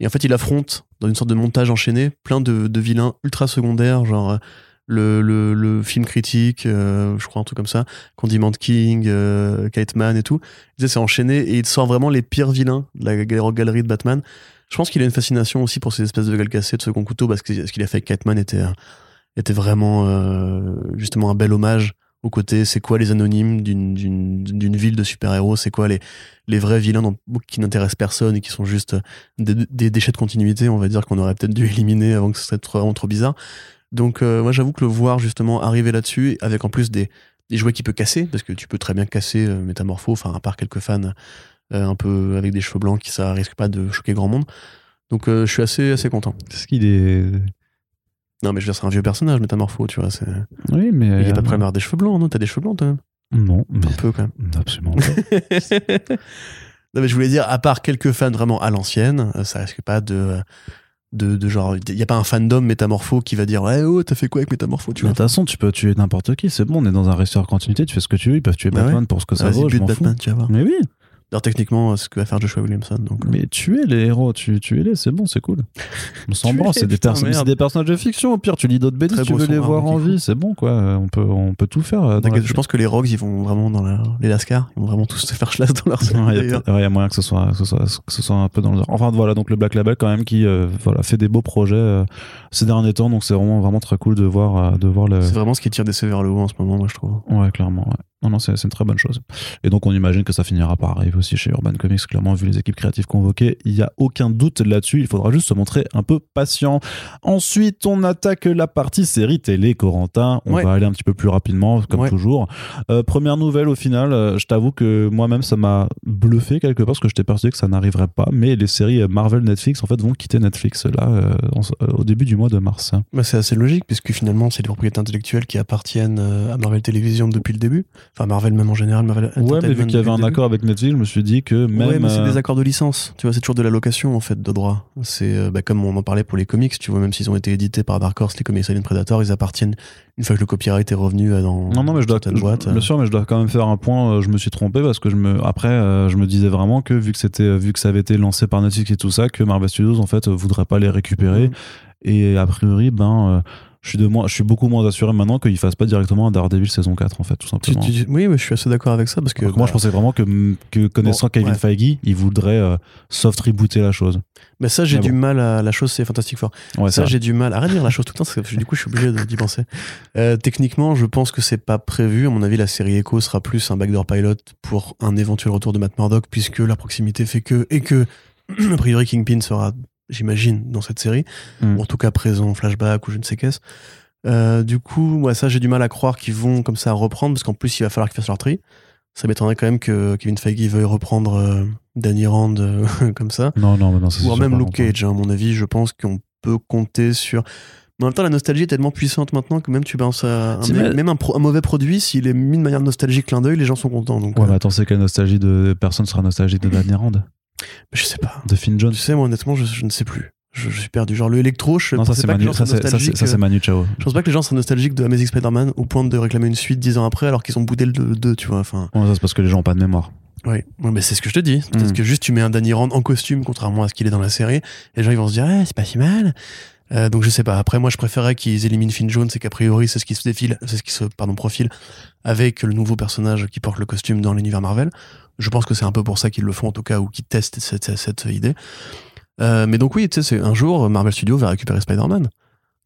[SPEAKER 2] Et en fait, il affronte, dans une sorte de montage enchaîné, plein de, de vilains ultra secondaires, genre euh, le, le, film critique, euh, je crois, un truc comme ça, Condiment King, euh, Kite Man et tout. C'est enchaîné et il sort vraiment les pires vilains de la gal- galerie de Batman. Je pense qu'il a une fascination aussi pour ces espèces de gueules cassées de second couteau parce que ce qu'il a fait avec Catman était, était vraiment euh, justement un bel hommage au côté c'est quoi les anonymes d'une- ville de super-héros, c'est quoi les, les vrais vilains qui n'intéressent personne et qui sont juste des, des déchets de continuité, on va dire qu'on aurait peut-être dû [laughs] éliminer avant que ce trop- vraiment trop bizarre. Donc euh, moi j'avoue que le voir justement arriver là-dessus avec en plus des, des jouets qui peut casser parce que tu peux très bien casser euh, Métamorpho, enfin à part quelques fans euh, un peu avec des cheveux blancs qui ça risque pas de choquer grand monde. Donc euh, je suis assez assez content.
[SPEAKER 1] Est-ce qu'il est.
[SPEAKER 2] Non mais je veux dire c'est un vieux personnage Métamorpho, tu vois, c'est
[SPEAKER 1] Oui, mais.
[SPEAKER 2] il y a pas de problème d'avoir des cheveux blancs, non, t'as des cheveux blancs toi?
[SPEAKER 1] Non, mais.
[SPEAKER 2] Un peu quand même.
[SPEAKER 1] Absolument pas. [laughs]
[SPEAKER 2] non mais je voulais dire à part quelques fans vraiment à l'ancienne, euh, ça risque pas de de, de genre il y a pas un fandom Métamorpho qui va dire ouais oh t'as fait quoi avec Métamorpho tu
[SPEAKER 1] Mais
[SPEAKER 2] vois?
[SPEAKER 1] de toute façon, tu peux tuer n'importe qui, c'est bon, on est dans un restaurant continuité, tu fais ce que tu veux, ils peuvent tuer
[SPEAKER 2] Bah
[SPEAKER 1] Batman pour ce que ça vaut, je.
[SPEAKER 2] Batman, tu vas voir.
[SPEAKER 1] Mais oui,
[SPEAKER 2] Alors techniquement, ce que va faire Joshua Williamson. Donc, euh,
[SPEAKER 1] mais tuer les héros, tu, tuer-les, c'est bon, c'est cool. [laughs] On s'en branle, c'est des, des personnages de fiction. Au pire, tu lis d'autres BD tu veux les voir en vie, c'est bon, quoi. On peut, on peut tout faire. euh,
[SPEAKER 2] je pense que les Rogues, ils vont vraiment dans la- les Lascars. Ils vont vraiment tous se faire chlasse dans leur [laughs]
[SPEAKER 1] Ouais, Il y, a
[SPEAKER 2] d'ailleurs.
[SPEAKER 1] peut-être- ouais, y a moyen que ce soit, que ce soit, que ce soit un peu dans le. Enfin voilà, donc le Black Label quand même qui euh, voilà fait des beaux projets euh, ces derniers temps, donc c'est vraiment vraiment très cool de voir de voir le.
[SPEAKER 2] C'est vraiment ce qui tire DC vers le haut en ce moment, moi, je trouve.
[SPEAKER 1] Ouais, clairement. Ouais. Non, non, c'est une très bonne chose. Et donc, on imagine que ça finira par arriver aussi chez Urban Comics, clairement, vu les équipes créatives convoquées. Il n'y a aucun doute là-dessus. Il faudra juste se montrer un peu patient. Ensuite, on attaque la partie série télé, Corentin. On
[SPEAKER 2] Ouais.
[SPEAKER 1] va aller un petit peu plus rapidement, comme
[SPEAKER 2] Ouais.
[SPEAKER 1] toujours. Euh, première nouvelle, au final, euh, je t'avoue que moi-même, ça m'a bluffé quelque part, parce que j'étais persuadé que ça n'arriverait pas. Mais les séries Marvel Netflix, en fait, vont quitter Netflix, là, euh, en- euh, au début du mois de mars.
[SPEAKER 2] Bah, c'est assez logique, puisque finalement, c'est les propriétés intellectuelles qui appartiennent euh, à Marvel Television depuis le début. Enfin, Marvel même en général, Marvel
[SPEAKER 1] Ouais, mais vu qu'il y avait un
[SPEAKER 2] début.
[SPEAKER 1] accord avec Netflix, je me suis dit que même.
[SPEAKER 2] ouais, mais c'est
[SPEAKER 1] euh,
[SPEAKER 2] des accords de licence. Tu vois, c'est toujours de la location en fait de droit. C'est euh, bah, comme on en parlait pour les comics. Tu vois, même s'ils ont été édités par Dark Horse, les comics Alien Predator, ils appartiennent une fois que le copyright est revenu euh, dans
[SPEAKER 1] Non, non, mais je dois, je-
[SPEAKER 2] boîtes.
[SPEAKER 1] bien sûr, mais je dois quand même faire un point. Je me suis trompé parce que je me, après, je me disais vraiment que vu que c'était, vu que ça avait été lancé par Netflix et tout ça, que Marvel Studios en fait voudrait pas les récupérer.
[SPEAKER 2] Mhm.
[SPEAKER 1] Et a priori, ben, je suis de moins, je suis beaucoup moins assuré maintenant qu'ils fassent pas directement un Daredevil saison 4 en fait, tout simplement.
[SPEAKER 2] tu- oui, mais je suis assez d'accord avec ça parce que
[SPEAKER 1] moi,
[SPEAKER 2] bah,
[SPEAKER 1] je pensais vraiment que, que connaissant
[SPEAKER 2] Bon,
[SPEAKER 1] Kevin
[SPEAKER 2] ouais.
[SPEAKER 1] Feige, il voudrait euh, soft rebooter la chose.
[SPEAKER 2] bah, ça, j'ai
[SPEAKER 1] Mais
[SPEAKER 2] du
[SPEAKER 1] bon.
[SPEAKER 2] mal à la chose, c'est Fantastic Four.
[SPEAKER 1] Ouais,
[SPEAKER 2] ça, j'ai du mal. Arrête de dire la chose tout le temps, parce que du coup, je suis obligé d'y penser. Euh, techniquement, je pense que c'est pas prévu. À mon avis, la série Echo sera plus un backdoor pilot pour un éventuel retour de Matt Murdock, puisque la proximité fait que, et que, [clears throat] a priori, Kingpin sera, j'imagine, dans cette série.
[SPEAKER 1] Mm.
[SPEAKER 2] Ou en tout cas, présent en flashback ou je ne sais qu'est-ce. Euh, du coup, moi, ça, j'ai du mal à croire qu'ils vont comme ça reprendre, parce qu'en plus, il va falloir qu'ils fassent leur tri. Ça m'étonnerait quand même que Kevin Feige veuille reprendre euh, Danny Rand euh, [laughs] comme ça.
[SPEAKER 1] Non, non, non,
[SPEAKER 2] Ou même Luke. Cage, hein, à mon avis, je pense qu'on peut compter sur. Mais en même temps, la nostalgie est tellement puissante maintenant que même tu à un, même un, pro- un mauvais produit, s'il est mis de manière nostalgique, clin d'œil, les gens sont contents. Donc,
[SPEAKER 1] Ouais,
[SPEAKER 2] euh,
[SPEAKER 1] mais attends, c'est quelle nostalgie de personne sera nostalgique de Danny Rand
[SPEAKER 2] je sais pas.
[SPEAKER 1] De Finn Jones
[SPEAKER 2] Tu sais, moi, honnêtement, je, je ne sais plus. Je, je suis perdu. Genre, le électro, je
[SPEAKER 1] Non, ça
[SPEAKER 2] pas que les
[SPEAKER 1] Manu,
[SPEAKER 2] gens
[SPEAKER 1] ça, ça,
[SPEAKER 2] nostalgiques,
[SPEAKER 1] ça, c'est
[SPEAKER 2] euh,
[SPEAKER 1] Manu Chao.
[SPEAKER 2] Je pense pas que les gens seraient nostalgiques de Amazing Spider-Man au point de réclamer une suite dix ans après alors qu'ils ont boudé le 2, tu vois. Enfin,
[SPEAKER 1] Ouais, ça c'est parce que les gens ont pas de mémoire.
[SPEAKER 2] ouais. Ouais, mais c'est ce que je te dis. Peut-être
[SPEAKER 1] Mm.
[SPEAKER 2] que juste tu mets un Danny Rand en costume, contrairement à ce qu'il est dans la série, et les gens ils vont se dire, eh, c'est pas si mal. Euh, donc je sais pas. Après, moi, je préférais qu'ils éliminent Finn Jones et qu'a priori, c'est ce qui se défile, c'est ce qui se, pardon, profile avec le nouveau personnage qui porte le costume dans l'univers Marvel. Je pense que c'est un peu pour ça qu'ils le font en tout cas ou qu'ils testent cette, cette, idée. Euh, mais donc oui, tu sais, c'est un jour Marvel Studios va récupérer Spider-Man.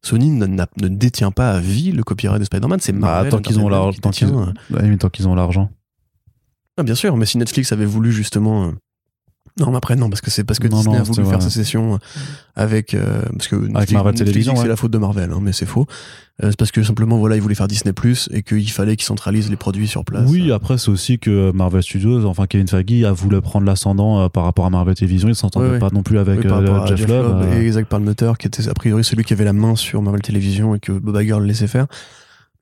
[SPEAKER 2] Sony ne, ne détient pas à vie le copyright de Spider-Man, c'est
[SPEAKER 1] Bah,
[SPEAKER 2] Marvel.
[SPEAKER 1] tant qu'ils ont l'argent.
[SPEAKER 2] qui euh,
[SPEAKER 1] Ouais, mais tant qu'ils ont l'argent.
[SPEAKER 2] Ah, bien sûr, mais si Netflix avait voulu justement. Euh, Non, mais après, non, parce que c'est parce que
[SPEAKER 1] Non,
[SPEAKER 2] Disney
[SPEAKER 1] non,
[SPEAKER 2] a voulu faire
[SPEAKER 1] vrai.
[SPEAKER 2] ses sessions euh, avec. euh, parce que Netflix,
[SPEAKER 1] Marvel ouais.
[SPEAKER 2] c'est la faute de Marvel, hein, mais c'est faux. Euh, c'est parce que simplement, voilà, ils voulaient faire Disney Plus et qu'il fallait qu'ils centralisent les produits sur place.
[SPEAKER 1] Oui, après, c'est aussi que Marvel Studios, enfin Kevin Feige, a voulu prendre l'ascendant euh, par rapport à Marvel Television. Il s'entendait
[SPEAKER 2] Ouais, ouais.
[SPEAKER 1] pas non plus avec
[SPEAKER 2] Oui,
[SPEAKER 1] euh,
[SPEAKER 2] à
[SPEAKER 1] Jeff, Love. euh,
[SPEAKER 2] et Isaac Palmeter, qui était a priori celui qui avait la main sur Marvel Télévision et que Bob Iger le laissait faire.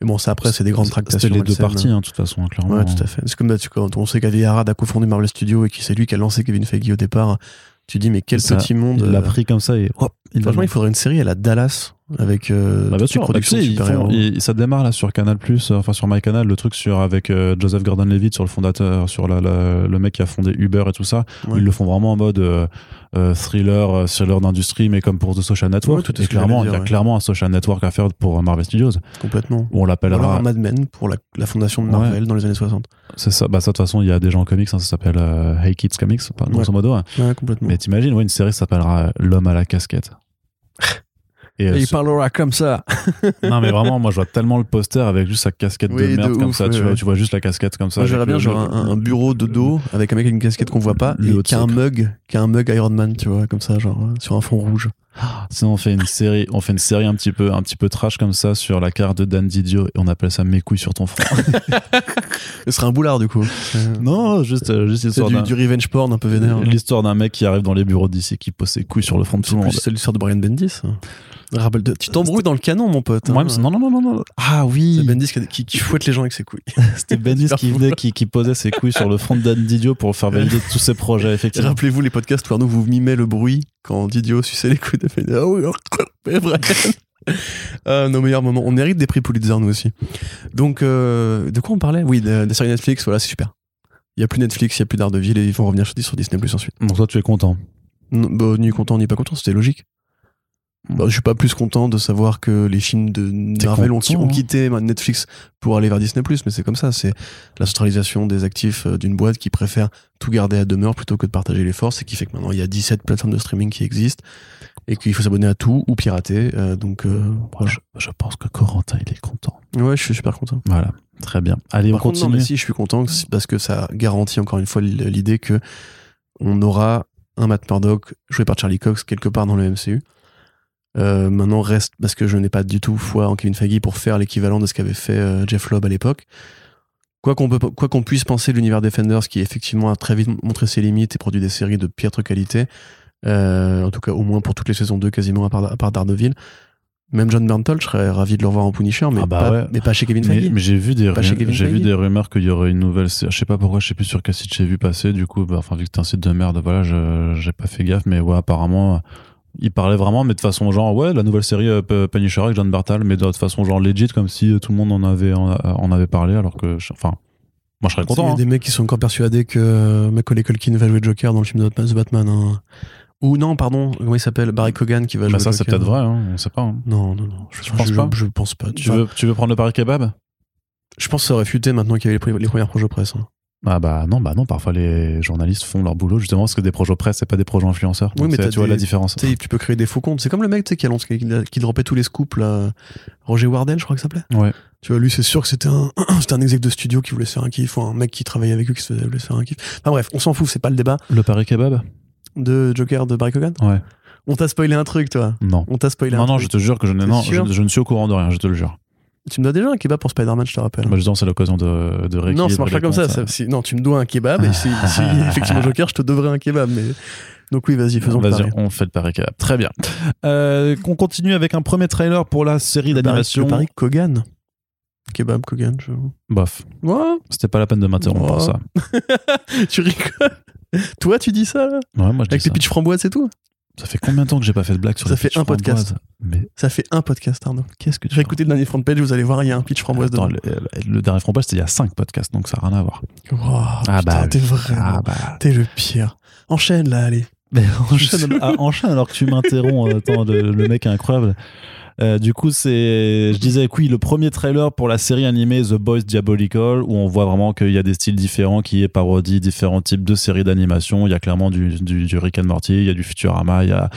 [SPEAKER 2] Mais bon, ça après, c'est des grandes tractations.
[SPEAKER 1] C'était les deux parties, hein, de toute façon, hein, clairement.
[SPEAKER 2] Ouais, tout à fait. C'est comme tu- quand on sait qu'Avi Arad a cofondé Marvel Studios et que c'est lui qui a lancé Kevin Feige au départ. Tu dis, mais quel
[SPEAKER 1] Ça,
[SPEAKER 2] petit monde.
[SPEAKER 1] Il l'a
[SPEAKER 2] euh,
[SPEAKER 1] pris comme ça et hop,
[SPEAKER 2] Franchement, il faudrait une série à la Dallas avec euh,
[SPEAKER 1] Bah, bien sûr, bah, tu
[SPEAKER 2] productions
[SPEAKER 1] sais,
[SPEAKER 2] de
[SPEAKER 1] ils font-
[SPEAKER 2] super-héros.
[SPEAKER 1] ils- ça démarre là sur Canal Plus, enfin sur MyCanal, le truc sur avec euh, Joseph Gordon-Levitt sur le fondateur, sur la, la- le mec qui a fondé Uber et tout ça.
[SPEAKER 2] Ouais.
[SPEAKER 1] Ils le font vraiment en mode euh, euh, thriller, euh, thriller d'industrie, mais comme pour The Social Network.
[SPEAKER 2] Ouais, tout
[SPEAKER 1] clairement, il y a
[SPEAKER 2] ouais.
[SPEAKER 1] clairement un Social Network à faire pour euh, Marvel Studios.
[SPEAKER 2] Complètement.
[SPEAKER 1] Où on l'appellera.
[SPEAKER 2] Mad Men pour la, la fondation de Marvel dans les années 60.
[SPEAKER 1] C'est ça. Bah ça, de toute façon, il y a déjà en comics, hein, ça s'appelle euh, Hey Kids Comics, grosso modo. hein.
[SPEAKER 2] Complètement.
[SPEAKER 1] Mais t'imagines, ouais, une série s'appellera euh, L'homme à la casquette. Et, euh,
[SPEAKER 2] Et il
[SPEAKER 1] ce-
[SPEAKER 2] parlera comme ça.
[SPEAKER 1] non mais [laughs] vraiment moi je vois tellement le poster avec juste sa casquette
[SPEAKER 2] Oui,
[SPEAKER 1] de merde
[SPEAKER 2] de
[SPEAKER 1] comme
[SPEAKER 2] ouf,
[SPEAKER 1] ça
[SPEAKER 2] ouais,
[SPEAKER 1] tu vois
[SPEAKER 2] ouais.
[SPEAKER 1] tu vois juste la casquette comme ça
[SPEAKER 2] Moi, j'aimerais bien
[SPEAKER 1] le-
[SPEAKER 2] genre un, un bureau de dos avec un mec avec une casquette qu'on voit pas
[SPEAKER 1] Le
[SPEAKER 2] et qui a un mug, qui a un mug Iron Man, tu vois, comme ça, genre euh, sur un fond rouge. [gasps]
[SPEAKER 1] sinon on fait une série on fait une série un petit peu un petit peu trash comme ça sur la carte de Dan Didio et on appelle ça mes couilles sur ton front [laughs]
[SPEAKER 2] Ce serait un boulard du coup. [laughs]
[SPEAKER 1] Non juste euh, juste l'histoire
[SPEAKER 2] du, du revenge porn un peu vénère.
[SPEAKER 1] l'histoire d'un mec qui arrive dans les bureaux d'ici qui pose ses couilles sur le front de tout le monde
[SPEAKER 2] c'est l'histoire de Brian Bendis. Rappelle de- Tu t'embrouilles dans le canon, mon pote.
[SPEAKER 1] Moi,
[SPEAKER 2] hein.
[SPEAKER 1] non non non non non ah
[SPEAKER 2] C'est
[SPEAKER 1] oui
[SPEAKER 2] Bendis qui, qui- qui [laughs] fouette les gens avec ses couilles. [laughs]
[SPEAKER 1] c'était Bendis [laughs] qui venait qui, qui posait ses couilles sur le front de Dan Didio pour faire valider tous ses projets
[SPEAKER 2] Et
[SPEAKER 1] effectivement
[SPEAKER 2] Rappelez-vous les podcasts où Arnaud vous mimez le bruit quand Didio suçait les couilles de. Ah oui, Brian. Ah, nos meilleurs moments. On mérite des prix Pulitzer, nous aussi. Donc, euh, de quoi on parlait? Oui, des des séries Netflix, voilà, c'est super. Il n'y a plus Netflix, il n'y a plus Daredevil et ils vont revenir sur sur Disney Plus ensuite.
[SPEAKER 1] donc toi tu es content
[SPEAKER 2] Non, bah, ni content, ni pas content, c'était logique. Bah, je suis pas plus content de savoir que les films de Marvel ont,
[SPEAKER 1] content,
[SPEAKER 2] ont
[SPEAKER 1] hein.
[SPEAKER 2] quitté Netflix pour aller vers Disney+, mais c'est comme ça, c'est la centralisation des actifs euh, d'une boîte qui préfère tout garder à demeure plutôt que de partager les forces et qui fait que maintenant il y a 17 plateformes de streaming qui existent et qu'il faut s'abonner à tout ou pirater. euh, donc, euh,
[SPEAKER 1] je, je pense que Corentin il est content
[SPEAKER 2] ouais, je suis super content.
[SPEAKER 1] Voilà, très bien. Allez,
[SPEAKER 2] Par
[SPEAKER 1] on
[SPEAKER 2] contre, non,
[SPEAKER 1] continue.
[SPEAKER 2] mais si, je suis content parce que ça garantit encore une fois l'idée que on aura un Matt Murdock joué par Charlie Cox quelque part dans le MCU. Euh, maintenant reste parce que je n'ai pas du tout foi en Kevin Feige pour faire l'équivalent de ce qu'avait fait euh, Jeff Lobb à l'époque. Quoi qu'on puisse penser de l'univers Defenders qui effectivement a très vite montré ses limites et produit des séries de piètre qualité, euh, en tout cas au moins pour toutes les saisons 2 quasiment à part, à part Daredevil. Même John Bernthal, je serais ravi de le revoir en Punisher, mais,
[SPEAKER 1] Ah bah
[SPEAKER 2] pas,
[SPEAKER 1] ouais.
[SPEAKER 2] mais pas chez Kevin Feige.
[SPEAKER 1] mais j'ai vu des j'ai vu des rumeurs qu'il y aurait une nouvelle série. Je sais pas pourquoi, je sais plus sur quel site j'ai vu passer. Du coup, bah, enfin vu que c'est un site de merde, voilà, j'ai pas fait gaffe. Mais ouais, apparemment, il parlait vraiment, mais de façon genre ouais, la nouvelle série euh, Punisher avec John Bartal, mais de façon genre legit, comme si euh, tout le monde en avait en, en avait parlé, alors que, je- enfin, moi je serais
[SPEAKER 2] Il y
[SPEAKER 1] content.
[SPEAKER 2] a
[SPEAKER 1] hein.
[SPEAKER 2] des mecs qui sont encore persuadés que euh, Macaulay Culkin va jouer Joker dans le film de Batman- The Batman. hein. Ou non, pardon, comment il s'appelle? Barry Cogan qui va jouer
[SPEAKER 1] Bah ça c'est peut-être vrai, hein, on sait pas. hein.
[SPEAKER 2] Non, non, non. Je,
[SPEAKER 1] pas?
[SPEAKER 2] pense pas.
[SPEAKER 1] Tu veux tu veux prendre le pari kebab?
[SPEAKER 2] Je pense que ça aurait fuité maintenant qu'il y avait les, les premières projets presse. hein.
[SPEAKER 1] Ah bah non, bah non, parfois les journalistes font leur boulot justement parce que des projets presse, c'est pas des projets influenceurs.
[SPEAKER 2] Oui, mais
[SPEAKER 1] tu vois
[SPEAKER 2] des-
[SPEAKER 1] la différence.
[SPEAKER 2] Tu peux créer des faux comptes. C'est comme le mec qui, annonce, qui, qui dropait tous les scoops, là. Roger Wardell, je crois que ça s'appelait.
[SPEAKER 1] Ouais.
[SPEAKER 2] Tu vois, lui, c'est sûr que c'était un, [clears throat] c'était un exec de studio qui voulait se faire un kiff, ou un mec qui travaillait avec eux qui se voulait se faire un kiff. Enfin bref, on s'en fout, c'est pas le débat
[SPEAKER 1] Le pari kebab
[SPEAKER 2] de Joker de Barry Cogan.
[SPEAKER 1] Ouais.
[SPEAKER 2] On t'a spoilé un truc, toi.
[SPEAKER 1] Non.
[SPEAKER 2] On t'a spoilé un
[SPEAKER 1] Non, non,
[SPEAKER 2] truc.
[SPEAKER 1] je te jure que je, non, je, je ne suis au courant de rien, je te le jure.
[SPEAKER 2] Tu me dois déjà un kebab pour Spider-Man, je te rappelle.
[SPEAKER 1] Bah, justement, c'est l'occasion de, de
[SPEAKER 2] non, ça marche pas comme ça.
[SPEAKER 1] comptes,
[SPEAKER 2] ça- si- non, tu me dois un kebab, et si, si [laughs] effectivement Joker, je te devrais un kebab. Mais... Donc oui, vas-y, faisons le
[SPEAKER 1] Vas-y,
[SPEAKER 2] pari.
[SPEAKER 1] on fait le pari kebab. Très bien. Euh, qu'on continue avec un premier trailer pour la série
[SPEAKER 2] Le
[SPEAKER 1] d'animation.
[SPEAKER 2] Le pari Kogan. Kebab Kogan. Je...
[SPEAKER 1] Bof,
[SPEAKER 2] Ouais,
[SPEAKER 1] c'était pas la peine de m'interrompre pour ça. [laughs]
[SPEAKER 2] tu rigoles. Toi, tu dis ça, là
[SPEAKER 1] Ouais, moi je dis
[SPEAKER 2] Avec
[SPEAKER 1] ça.
[SPEAKER 2] les pitch framboises et tout
[SPEAKER 1] Ça fait combien de temps que j'ai pas fait de blague sur
[SPEAKER 2] Ça fait un podcast.
[SPEAKER 1] Mais
[SPEAKER 2] Ça fait un podcast, Arnaud.
[SPEAKER 1] qu'est-ce que tu
[SPEAKER 2] J'ai écouté le dernier front page, vous allez voir, il y a un pitch framboise
[SPEAKER 1] Attends,
[SPEAKER 2] dedans.
[SPEAKER 1] le, le dernier framboise, c'était il y a 5 podcasts, donc ça n'a rien à voir.
[SPEAKER 2] Wow,
[SPEAKER 1] Ah
[SPEAKER 2] putain,
[SPEAKER 1] bah
[SPEAKER 2] t'es vraiment...
[SPEAKER 1] Ah bah.
[SPEAKER 2] T'es le pire. Enchaîne, là, allez. [laughs]
[SPEAKER 1] Mais enchaîne, ah, enchaîne alors que tu m'interromps. Attends, le, le mec est incroyable. Euh, du coup, c'est, je disais oui, le premier trailer pour la série animée The Boys Diabolical, où on voit vraiment qu'il y a des styles différents, qui est parodie différents types de séries d'animation. Il y a clairement du, du, du Rick and Morty, il y a du Futurama, il y a,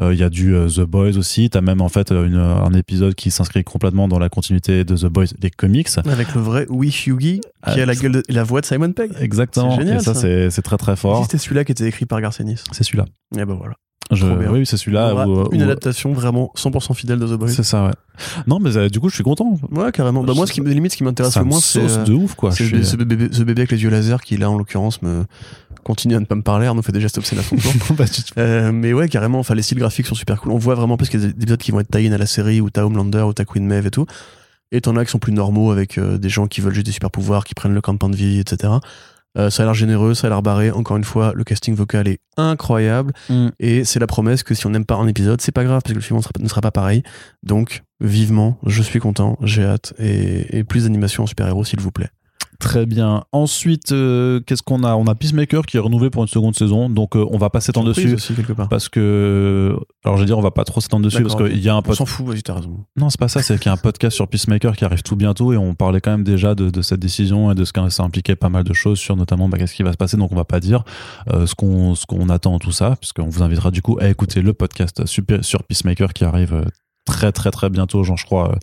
[SPEAKER 1] euh, il y a du euh, The Boys aussi. T'as même en fait une, un épisode qui s'inscrit complètement dans la continuité de The Boys, les comics.
[SPEAKER 2] Avec le vrai Wish Yugi, qui a la gueule de- la voix de Simon Pegg.
[SPEAKER 1] Exactement.
[SPEAKER 2] C'est génial,
[SPEAKER 1] Et ça,
[SPEAKER 2] ça.
[SPEAKER 1] c'est, c'est très très fort.
[SPEAKER 2] C'était celui-là qui était écrit par Garcenis.
[SPEAKER 1] C'est celui-là.
[SPEAKER 2] Et ben voilà.
[SPEAKER 1] Je, oui, c'est celui-là.
[SPEAKER 2] On
[SPEAKER 1] où-
[SPEAKER 2] une
[SPEAKER 1] où-
[SPEAKER 2] adaptation vraiment 100% fidèle de The Boys.
[SPEAKER 1] C'est ça, ouais. Non, mais euh, du coup, je suis content.
[SPEAKER 2] Ouais, carrément. Bah, moi, ce qui, limite, ce qui m'intéresse le moins, c'est euh,
[SPEAKER 1] de ouf, quoi.
[SPEAKER 2] c'est
[SPEAKER 1] Je suis-
[SPEAKER 2] ce, bébé, ce bébé avec les yeux laser qui, là, en l'occurrence, me continue à ne pas me parler. Arnaud fait des gestes obscènes à tour. [laughs]
[SPEAKER 1] Bah, tu-
[SPEAKER 2] Euh, mais ouais, carrément, enfin, les styles graphiques sont super cool. On voit vraiment parce qu'il y a des épisodes qui vont être tie à la série, ou t'as Homelander, ou t'as Queen Maeve et tout. Et t'en as qui sont plus normaux avec euh, des gens qui veulent juste des super pouvoirs, qui prennent le campement de vie, etc. Euh, ça a l'air généreux, ça a l'air barré. Encore une fois, le casting vocal est incroyable.
[SPEAKER 1] Mm.
[SPEAKER 2] Et c'est la promesse que si on n'aime pas un épisode, c'est pas grave parce que le suivant sera- ne sera pas pareil. Donc, vivement, je suis content, j'ai hâte. Et, et plus d'animation en super-héros, s'il vous plaît.
[SPEAKER 1] Très bien. Ensuite, euh, qu'est-ce qu'on a? On a Peacemaker qui est renouvelé pour une seconde saison. Donc, euh, on va pas s'étendre dessus.
[SPEAKER 2] aussi, quelque part.
[SPEAKER 1] Parce que. Alors, je vais dire, on va pas trop s'étendre dessus parce qu'il y a un
[SPEAKER 2] On
[SPEAKER 1] pod-
[SPEAKER 2] s'en fout, vas-y, t'as raison.
[SPEAKER 1] Non, c'est pas ça. C'est qu'il y a un podcast sur Peacemaker qui arrive tout bientôt et on parlait quand même déjà de, de cette décision et de ce que ça impliquait pas mal de choses sur notamment bah, qu'est-ce qui va se passer. Donc, on va pas dire euh, ce qu'on ce qu'on attend tout ça, puisqu'on vous invitera du coup à écouter le podcast super, sur Peacemaker qui arrive. Très très très bientôt, genre je crois euh,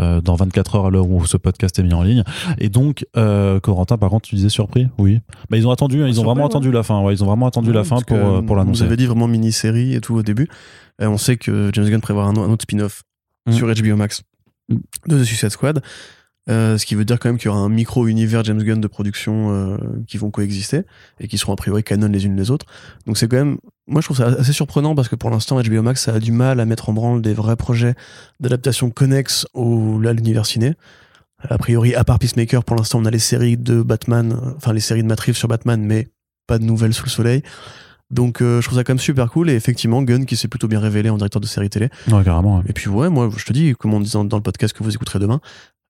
[SPEAKER 1] euh, dans 24 heures à l'heure où ce podcast est mis en ligne. Et donc euh, Corentin, par contre, tu disais surpris, oui. Bah ils ont attendu, hein, ils ont vraiment
[SPEAKER 2] ouais.
[SPEAKER 1] attendu la fin. Ouais, ils ont vraiment attendu la fin pour euh, pour
[SPEAKER 2] On
[SPEAKER 1] l'annoncer.
[SPEAKER 2] nous avait dit vraiment mini-série et tout au début. Et on sait que James Gunn prévoit un, un autre spin-off
[SPEAKER 1] Mm.
[SPEAKER 2] sur HBO Max de The Suicide Squad. Euh, ce qui veut dire quand même qu'il y aura un micro-univers James Gunn de production euh, qui vont coexister et qui seront a priori canon les unes les autres. Donc c'est quand même, moi je trouve ça assez surprenant parce que pour l'instant HBO Max ça a du mal à mettre en branle des vrais projets d'adaptation connexes au là, l'univers ciné. A priori, à part Peacemaker, pour l'instant on a les séries de Batman, enfin les séries de Matt Reeves sur Batman, mais pas de nouvelles sous le soleil. Donc euh, je trouve ça quand même super cool et effectivement Gunn qui s'est plutôt bien révélé en directeur de série télé.
[SPEAKER 1] Ouais, carrément. ouais.
[SPEAKER 2] Et puis ouais, moi je te dis, comme on dit dans, dans le podcast que vous écouterez demain,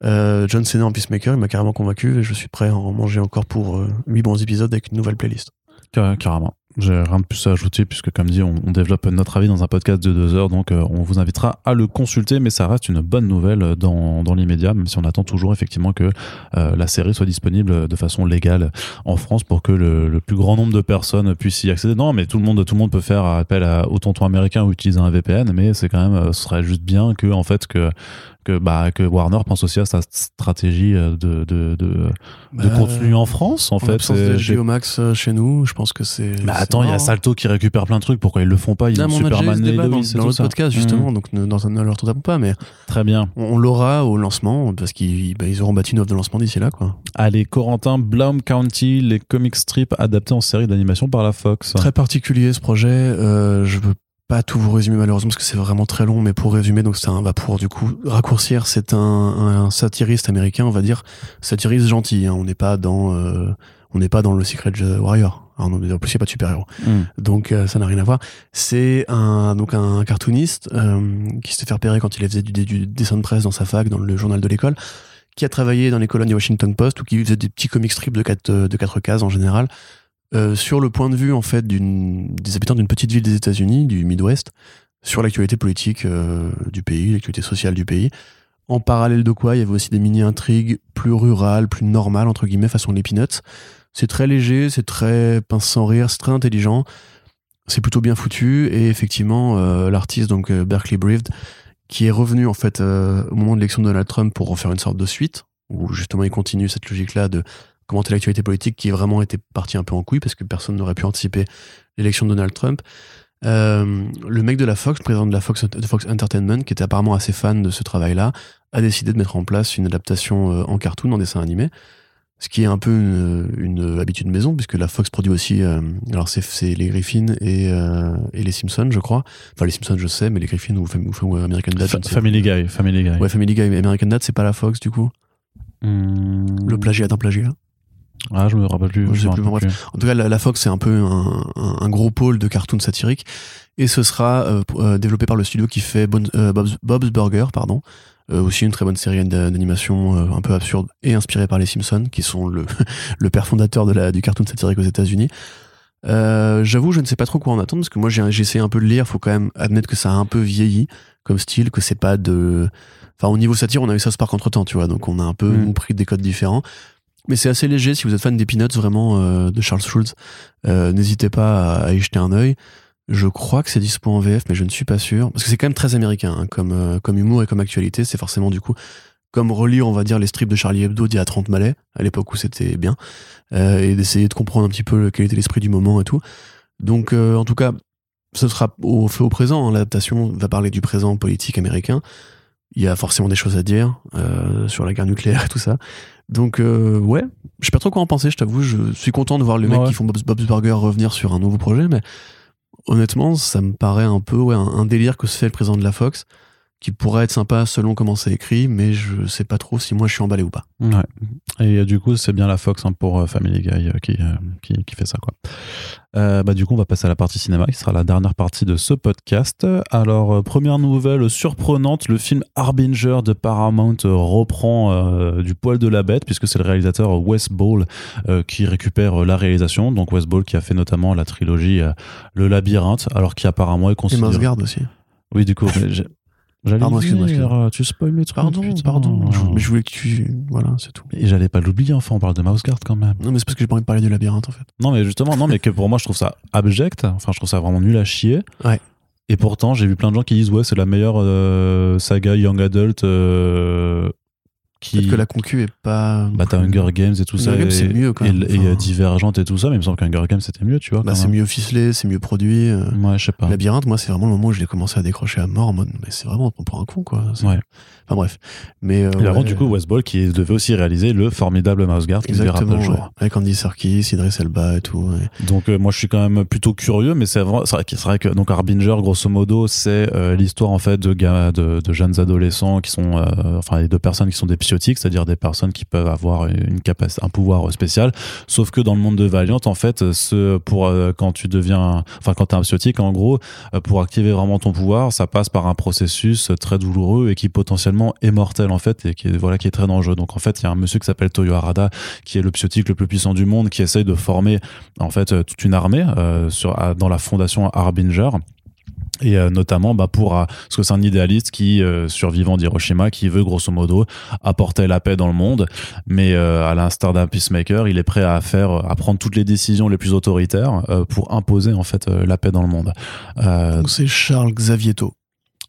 [SPEAKER 2] euh, John Cena en Peacemaker, il m'a carrément convaincu et je suis prêt à en manger encore pour euh, 8 bons épisodes avec une nouvelle playlist.
[SPEAKER 1] Car- Carrément. J'ai rien de plus à ajouter puisque comme dit on, développe notre avis dans un podcast de deux heures donc euh, on vous invitera à le consulter mais ça reste une bonne nouvelle dans, l'immédiat même si on attend toujours effectivement que euh, la série soit disponible de façon légale en France pour que le, plus grand nombre de personnes puissent y accéder. Non mais tout le monde tout le monde peut faire appel à, au tonton américain ou utiliser un VPN mais c'est quand même ce serait juste bien que en fait que que, bah, que Warner pense aussi à sa stratégie euh, de, de, de, de
[SPEAKER 2] Bah,
[SPEAKER 1] contenu en France en,
[SPEAKER 2] En
[SPEAKER 1] fait.
[SPEAKER 2] de HBO Max euh, chez nous, je pense que c'est.
[SPEAKER 1] bah attends, il y a. Salto qui récupère plein de trucs, pourquoi ils le font pas? Ils ont Superman et
[SPEAKER 2] dans, dans
[SPEAKER 1] ça.
[SPEAKER 2] podcast
[SPEAKER 1] Mhm.
[SPEAKER 2] justement, donc ne, dans, ne leur tournons pas, mais
[SPEAKER 1] Très bien.
[SPEAKER 2] on, on l'aura au lancement parce qu'ils bah, ils auront battu une offre de lancement d'ici là quoi.
[SPEAKER 1] Allez, Corentin, Bloom County, les comic strips adaptés en série d'animation par la Fox.
[SPEAKER 2] Très particulier ce projet. Euh, je veux pas tout vous résumer malheureusement parce que c'est vraiment très long, mais pour résumer, donc c'est un va pour du coup raccourcir, c'est un, un satiriste américain, on va dire satiriste gentil. hein. On n'est pas dans euh, on n'est pas dans le Secret Warrior. Alors, non, mais en plus, il n'y a pas de super-héros.
[SPEAKER 1] Mhm.
[SPEAKER 2] Donc, euh, ça n'a rien à voir. C'est un, donc un cartooniste euh, qui s'était fait repérer quand il faisait du, du dessin de presse dans sa fac, dans le journal de l'école, qui a travaillé dans les colonnes du Washington Post ou qui faisait des petits comic strips de quatre, de quatre cases en général, euh, sur le point de vue en fait des habitants d'une petite ville des États-Unis, du Midwest, sur l'actualité politique euh, du pays, l'actualité sociale du pays. En parallèle de quoi, il y avait aussi des mini-intrigues plus rurales, plus normales, entre guillemets, façon les Peanuts. C'est très léger, c'est très pince sans rire, c'est très intelligent. C'est plutôt bien foutu. Et effectivement, euh, l'artiste, donc Berkeley Brived, qui est revenu en fait au moment de l'élection de Donald Trump pour en faire une sorte de suite, où justement il continue cette logique-là de commenter l'actualité politique qui vraiment était partie un peu en couille parce que personne n'aurait pu anticiper l'élection de Donald Trump. Euh, le mec de la Fox, président de la Fox, de Fox Entertainment, qui était apparemment assez fan de ce travail-là, a décidé de mettre en place une adaptation euh, en cartoon, en dessin animé. Ce qui est un peu une, une habitude maison, puisque la Fox produit aussi. euh, alors, c'est, les Griffins et, euh, et les Simpsons, je crois. Enfin, les Simpsons, je sais, mais les Griffins ou, Fam- ou, ou American Dad.
[SPEAKER 1] Fa- Family. Guy, Family Guy.
[SPEAKER 2] Ouais, Family Guy, mais American Dad, c'est pas la Fox, du coup.
[SPEAKER 1] Hmm.
[SPEAKER 2] Le plagiat d'un plagiat.
[SPEAKER 1] Ah, je me rappelle plus.
[SPEAKER 2] Je sais plus. En tout cas, la, la Fox, c'est un peu un, un- un gros pôle de cartoon satirique. Et ce sera euh, euh, développé par le studio qui fait Bon- euh, Bob's, Bob's Burger, pardon. Euh, aussi une très bonne série d'a- d'animation un peu absurde et inspirée par les Simpsons, qui sont le, [laughs] le père fondateur de la, du cartoon satirique aux États-Unis. J'avoue, je ne sais pas trop quoi en attendre parce que moi j'ai essayé un peu de lire. Faut quand même admettre que ça a un peu vieilli comme style, que c'est pas de. Enfin, au niveau satire, on a eu ça Spark entre temps, tu vois. Donc on a un peu
[SPEAKER 1] Mm.
[SPEAKER 2] pris des codes différents. Mais c'est assez léger si vous êtes fan des Peanuts vraiment euh, de Charles Schulz. euh, N'hésitez pas à, y jeter un œil. Je crois que c'est dispo en VF, mais je ne suis pas sûr. Parce que c'est quand même très américain hein, comme, euh, comme humour et comme actualité. C'est forcément du coup comme relire, on va dire, les strips de Charlie Hebdo d'il y a 30 malais, à l'époque où c'était bien, euh, et d'essayer de comprendre un petit peu quel était l'esprit du moment et tout. Donc, euh, en tout cas, ce sera au fait au présent. hein. L'adaptation va parler du présent politique américain. Il y a forcément des choses à dire euh, sur la guerre nucléaire et tout ça. Donc, euh, ouais, je sais pas trop quoi en penser, je t'avoue. Je suis content de voir les mecs qui font Bob's, Bob's Burger revenir sur un nouveau projet, mais honnêtement, ça me paraît un peu ouais, un, un délire que se fait le président de la Fox, qui pourrait être sympa selon comment c'est écrit, mais je sais pas trop si moi je suis emballé ou pas.
[SPEAKER 1] Ouais. Et euh, du coup, c'est bien la Fox hein, pour euh, Family Guy euh, qui, qui, qui fait ça. Quoi. Bah, du coup, on va passer à la partie cinéma, qui sera la dernière partie de ce podcast. Alors, première nouvelle surprenante, le film Harbinger de Paramount reprend du poil de la bête, puisque c'est le réalisateur Wes Ball qui récupère la réalisation. Donc, Wes Ball qui a fait notamment la trilogie Le Labyrinthe, alors qui apparemment est
[SPEAKER 2] Et
[SPEAKER 1] considéré...
[SPEAKER 2] Mouseguard aussi.
[SPEAKER 1] Oui, du coup, J'allais
[SPEAKER 2] Pardon,
[SPEAKER 1] dire,
[SPEAKER 2] excuse-moi.
[SPEAKER 1] tu spoil mes trucs.
[SPEAKER 2] Pardon,
[SPEAKER 1] putain.
[SPEAKER 2] pardon. Je- mais je voulais que tu. Voilà, c'est tout.
[SPEAKER 1] Et j'allais pas l'oublier, enfin, on parle de Mouseguard quand même.
[SPEAKER 2] Non, mais c'est parce que j'ai pas envie de parler du labyrinthe en fait.
[SPEAKER 1] Non, mais justement, non, mais que pour moi, je trouve ça abject. Enfin, je trouve ça vraiment nul à chier.
[SPEAKER 2] Ouais.
[SPEAKER 1] Et pourtant, j'ai vu plein de gens qui disent, ouais, c'est la meilleure euh, saga young adult euh, qui.
[SPEAKER 2] Peut-être que la concu est pas.
[SPEAKER 1] Bah, t'as Hunger Games et tout ça.
[SPEAKER 2] Hunger Games,
[SPEAKER 1] et,
[SPEAKER 2] c'est mieux, quand
[SPEAKER 1] et-
[SPEAKER 2] même.
[SPEAKER 1] Et,
[SPEAKER 2] Enfin-
[SPEAKER 1] euh, Divergente et tout ça, mais il me semble qu'Hunger Games, c'était mieux, tu vois.
[SPEAKER 2] Bah, c'est mieux ficelé, c'est mieux produit. euh.
[SPEAKER 1] Ouais, je sais pas.
[SPEAKER 2] Labyrinthe, moi, c'est vraiment le moment où je l'ai commencé à décrocher à mort en mode, mais c'est vraiment, on prend un con, quoi.
[SPEAKER 1] Ouais.
[SPEAKER 2] Enfin, bref. Mais. euh, ouais,
[SPEAKER 1] du coup, Wes Ball qui devait aussi réaliser le formidable Mouseguard qui ne verra pas le jour.
[SPEAKER 2] ouais. Avec Andy Serkis, Idris Elba et tout. ouais.
[SPEAKER 1] Donc euh, moi je suis quand même plutôt curieux, mais c'est vrai, que, c'est vrai que donc Harbinger grosso modo c'est euh, l'histoire en fait de, gars, de de jeunes adolescents qui sont euh, enfin de personnes qui sont des psychotiques, c'est-à-dire des personnes qui peuvent avoir une capacité, un pouvoir spécial. Sauf que dans le monde de Valiant en fait, ce pour quand tu deviens, enfin quand t'es un psychotique en gros, pour activer vraiment ton pouvoir, ça passe par un processus très douloureux et qui potentiellement est mortel en fait et qui est voilà qui est très dangereux. Donc en fait il y a un monsieur qui s'appelle Toyo Harada qui est le psychotique le plus puissant du monde qui essaye de former en fait euh, toute une armée euh, dans la fondation Harbinger. Et euh, notamment bah, pour parce que c'est un idéaliste qui euh, survivant d'Hiroshima qui veut grosso modo apporter la paix dans le monde mais à l'instar d'un peacemaker il est prêt à faire à prendre toutes les décisions les plus autoritaires pour imposer en fait la paix dans le monde
[SPEAKER 2] c'est Charles Xavieto.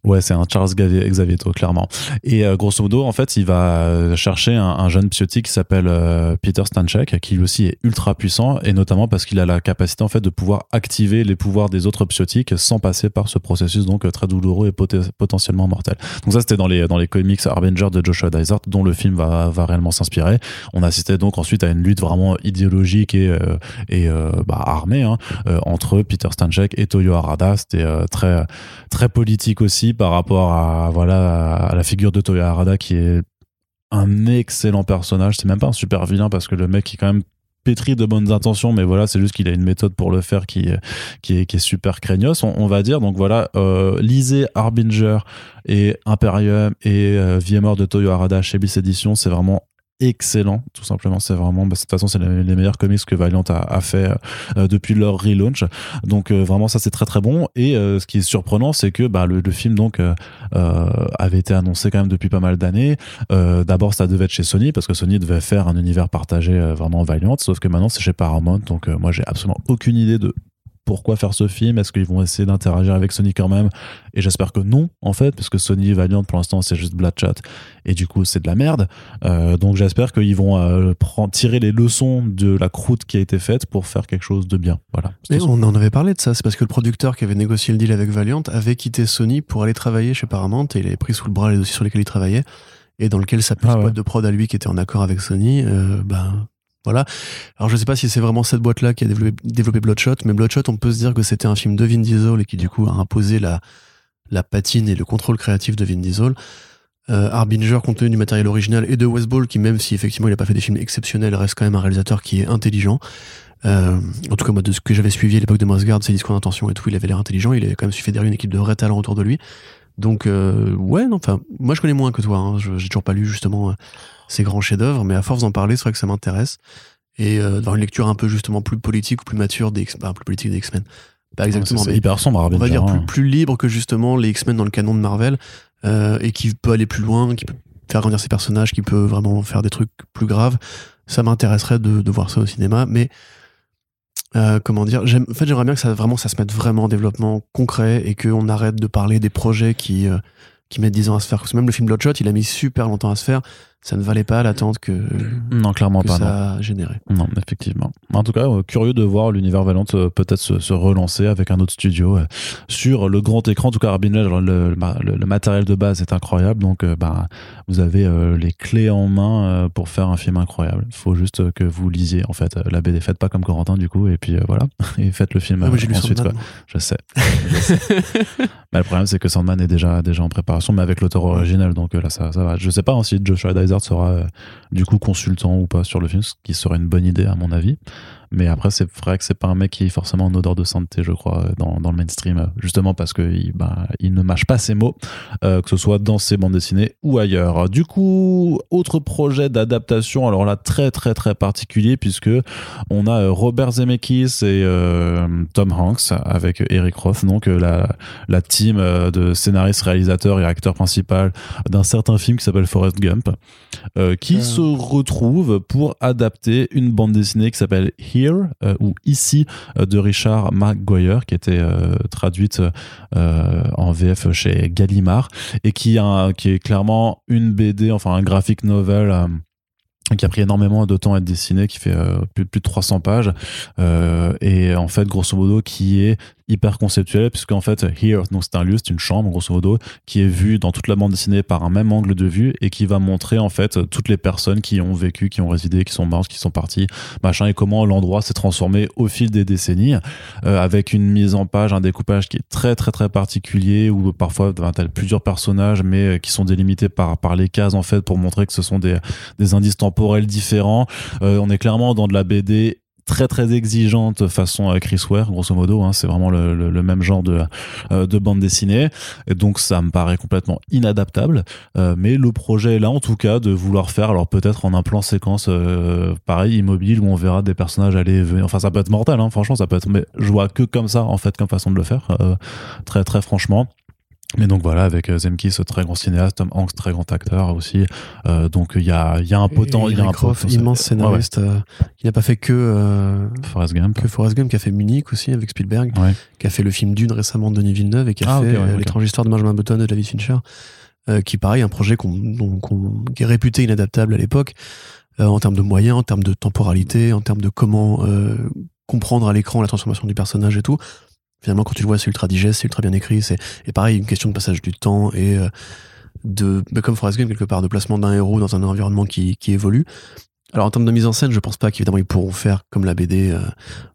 [SPEAKER 1] Ouais, c'est un Charles Xavieto, clairement. Et euh, grosso modo, en fait, il va euh, chercher un, un jeune psychotique qui s'appelle euh, Peter Stanchek, qui lui aussi est ultra puissant, et notamment parce qu'il a la capacité en fait de pouvoir activer les pouvoirs des autres psychotiques sans passer par ce processus donc très douloureux et potentiellement mortel. Donc ça, c'était dans les dans les comics Harbinger de Joshua Dysart, dont le film va va réellement s'inspirer. On assistait donc ensuite à une lutte vraiment idéologique et et bah, armée hein, entre Peter Stanchek et Toyo Harada. C'était très très politique aussi par rapport à la figure de Toyo Harada qui est un excellent personnage. C'est même pas un super vilain parce que le mec est quand même pétri de bonnes intentions, mais voilà, c'est juste qu'il a une méthode pour le faire qui, est, super craignos, on, va dire. Donc voilà, euh, lisez Harbinger et Imperium et euh, mort de Toyo Harada chez Bis Edition, c'est vraiment excellent tout simplement. C'est vraiment bah, de toute façon c'est les, meilleurs comics que Valiant a, a fait euh, depuis leur relaunch. Donc euh, vraiment ça c'est très très bon. Et euh, ce qui est surprenant c'est que bah, le, le film donc euh, euh, avait été annoncé quand même depuis pas mal d'années. Euh, d'abord ça devait être chez Sony parce que Sony devait faire un univers partagé euh, vraiment Valiant. Sauf que maintenant c'est chez Paramount. Donc euh, moi j'ai absolument aucune idée de pourquoi faire ce film? Est-ce qu'ils vont essayer d'interagir avec Sony quand même? Et j'espère que non, en fait, parce que Sony et Valiant, pour l'instant, c'est juste Bloodshot. Et du coup, c'est de la merde. Euh, donc j'espère qu'ils vont euh, prendre, tirer les leçons de la croûte qui a été faite pour faire quelque chose de bien. Voilà.
[SPEAKER 2] Et on en avait parlé de ça, c'est parce que le producteur qui avait négocié le deal avec Valiant avait quitté Sony pour aller travailler chez Paramount et il avait pris sous le bras les dossiers sur lesquels il travaillait et dans lequel sa petite
[SPEAKER 1] Ah ouais.
[SPEAKER 2] boîte de prod à lui qui était en accord avec Sony, euh, ben voilà. Alors je sais pas si c'est vraiment cette boîte-là qui a développé, Bloodshot, mais Bloodshot, on peut se dire que c'était un film de Vin Diesel et qui du coup a imposé la, la patine et le contrôle créatif de Vin Diesel. Euh, Harbinger, compte tenu du matériel original et de Wes Ball, qui même si effectivement il a pas fait des films exceptionnels, reste quand même un réalisateur qui est intelligent. Euh, en tout cas, moi, de ce que j'avais suivi à l'époque de Mosgard, ses discours d'intention et tout, il avait l'air intelligent. Il avait quand même su fédérer une équipe de vrais talents autour de lui. Donc, euh, ouais, non, enfin, moi, je connais moins que toi. Hein. J'ai toujours pas lu justement euh, ces grands chefs-d'œuvre, mais à force d'en parler, c'est vrai que ça m'intéresse. et euh, d'avoir une lecture un peu justement plus politique ou plus mature des X- bah, plus politique des X-Men. Pas exactement,
[SPEAKER 1] C'est
[SPEAKER 2] mais
[SPEAKER 1] hyper sombre,
[SPEAKER 2] on va dire
[SPEAKER 1] hein.
[SPEAKER 2] plus, plus libre que justement les X-Men dans le canon de Marvel euh, et qui peut aller plus loin, qui peut faire grandir ses personnages, qui peut vraiment faire des trucs plus graves. Ça m'intéresserait de, de voir ça au cinéma, mais euh, comment dire j'aime- En fait, j'aimerais bien que ça vraiment ça se mette vraiment en développement concret et qu'on arrête de parler des projets qui euh, qui mettent 10 ans à se faire. Parce que même le film Bloodshot, il a mis super longtemps à se faire. Ça ne valait pas l'attente que,
[SPEAKER 1] Non, clairement
[SPEAKER 2] que
[SPEAKER 1] pas. non.
[SPEAKER 2] ça a généré.
[SPEAKER 1] Non, effectivement. En tout cas, euh, curieux de voir l'univers Valente euh, peut-être se, se relancer avec un autre studio euh, sur le grand écran. En tout cas, Arbin Ledge, le, le, matériel de base est incroyable. Donc, euh, bah, vous avez euh, les clés en main euh, pour faire un film incroyable. Il faut juste que vous lisiez en fait la BD. Faites pas comme Corentin du coup, et puis euh, voilà, [laughs] et faites le film
[SPEAKER 2] Ah,
[SPEAKER 1] euh, ensuite.
[SPEAKER 2] Sandman,
[SPEAKER 1] quoi.
[SPEAKER 2] moi.
[SPEAKER 1] Je sais. [laughs] Je sais. mais le problème, c'est que Sandman est déjà déjà en préparation, mais avec l'auteur original. Donc euh, là, ça, ça va. Je sais pas hein, si Joshua Sera euh, du coup consultant ou pas sur le film, ce qui serait une bonne idée à mon avis. Mais après, c'est vrai que c'est pas un mec qui est forcément en odeur de sainteté, je crois, dans, dans le mainstream, justement parce que il, bah, il ne mâche pas ses mots, euh, que ce soit dans ses bandes dessinées ou ailleurs. Du coup, autre projet d'adaptation, alors là très très très particulier puisque on a euh, Robert Zemeckis et euh, Tom Hanks avec Eric Roth, donc la, la team de scénaristes, réalisateurs et acteurs principaux d'un certain film qui s'appelle Forrest Gump, euh, qui se retrouve pour adapter une bande dessinée qui s'appelle Here euh, ou Ici euh, de Richard McGuire, qui était euh, traduite en VF chez Gallimard et qui, est clairement une BD, enfin un graphic novel. qui a pris énormément de temps à être dessiné, qui fait plus, de 300 pages, et en fait, grosso modo, qui est hyper conceptuel, puisqu'en fait, Here, donc c'est un lieu, c'est une chambre, grosso modo, qui est vue dans toute la bande dessinée par un même angle de vue, et qui va montrer, en fait, toutes les personnes qui ont vécu, qui ont résidé, qui sont mortes, qui sont parties, machin, et comment l'endroit s'est transformé au fil des décennies, euh, avec une mise en page, un découpage qui est très, très, très particulier, où parfois, ben, t'as plusieurs personnages, mais euh, qui sont délimités par, par les cases, en fait, pour montrer que ce sont des, des indices temporels différents. Euh, on est clairement dans de la BD très très exigeante façon euh, Chris Ware grosso modo hein, c'est vraiment le, même genre de, euh, de bande dessinée. Et donc ça me paraît complètement inadaptable. Euh, mais le projet est là en tout cas de vouloir faire alors peut-être en un plan séquence pareil immobile où on verra des personnages aller venir. Enfin ça peut être mortel hein, franchement ça peut être mais je vois que comme ça en fait comme façon de le faire. Très très franchement mais donc voilà, avec euh, Zemkis, très grand cinéaste, Tom Hanks, très grand acteur aussi. Euh, donc il y a, il y a un potent, il y a un
[SPEAKER 2] Eric Roth,
[SPEAKER 1] potentiel.
[SPEAKER 2] immense scénariste, euh, qui n'a pas fait que, euh,
[SPEAKER 1] Ouais, ouais. Forrest Gump.
[SPEAKER 2] que Forrest Gump, qui a fait Munich aussi avec Spielberg,
[SPEAKER 1] Ouais.
[SPEAKER 2] qui a fait le film Dune récemment de Denis Villeneuve et qui a
[SPEAKER 1] Ah,
[SPEAKER 2] fait
[SPEAKER 1] ouais,
[SPEAKER 2] euh,
[SPEAKER 1] ok.
[SPEAKER 2] L'étrange histoire de Benjamin Button de David Fincher, qui pareil, un projet qu'on, qui est réputé inadaptable à l'époque, en termes de moyens, en termes de temporalité, en termes de comment comprendre à l'écran la transformation du personnage et tout. Finalement, quand tu le vois, c'est ultra digeste, c'est ultra bien écrit. C'est et pareil, une question de passage du temps et euh, de, bah, comme Forrest Gump quelque part, de placement d'un héros dans un environnement qui, qui évolue. Alors en termes de mise en scène, je pense pas qu'évidemment ils pourront faire comme la BD euh,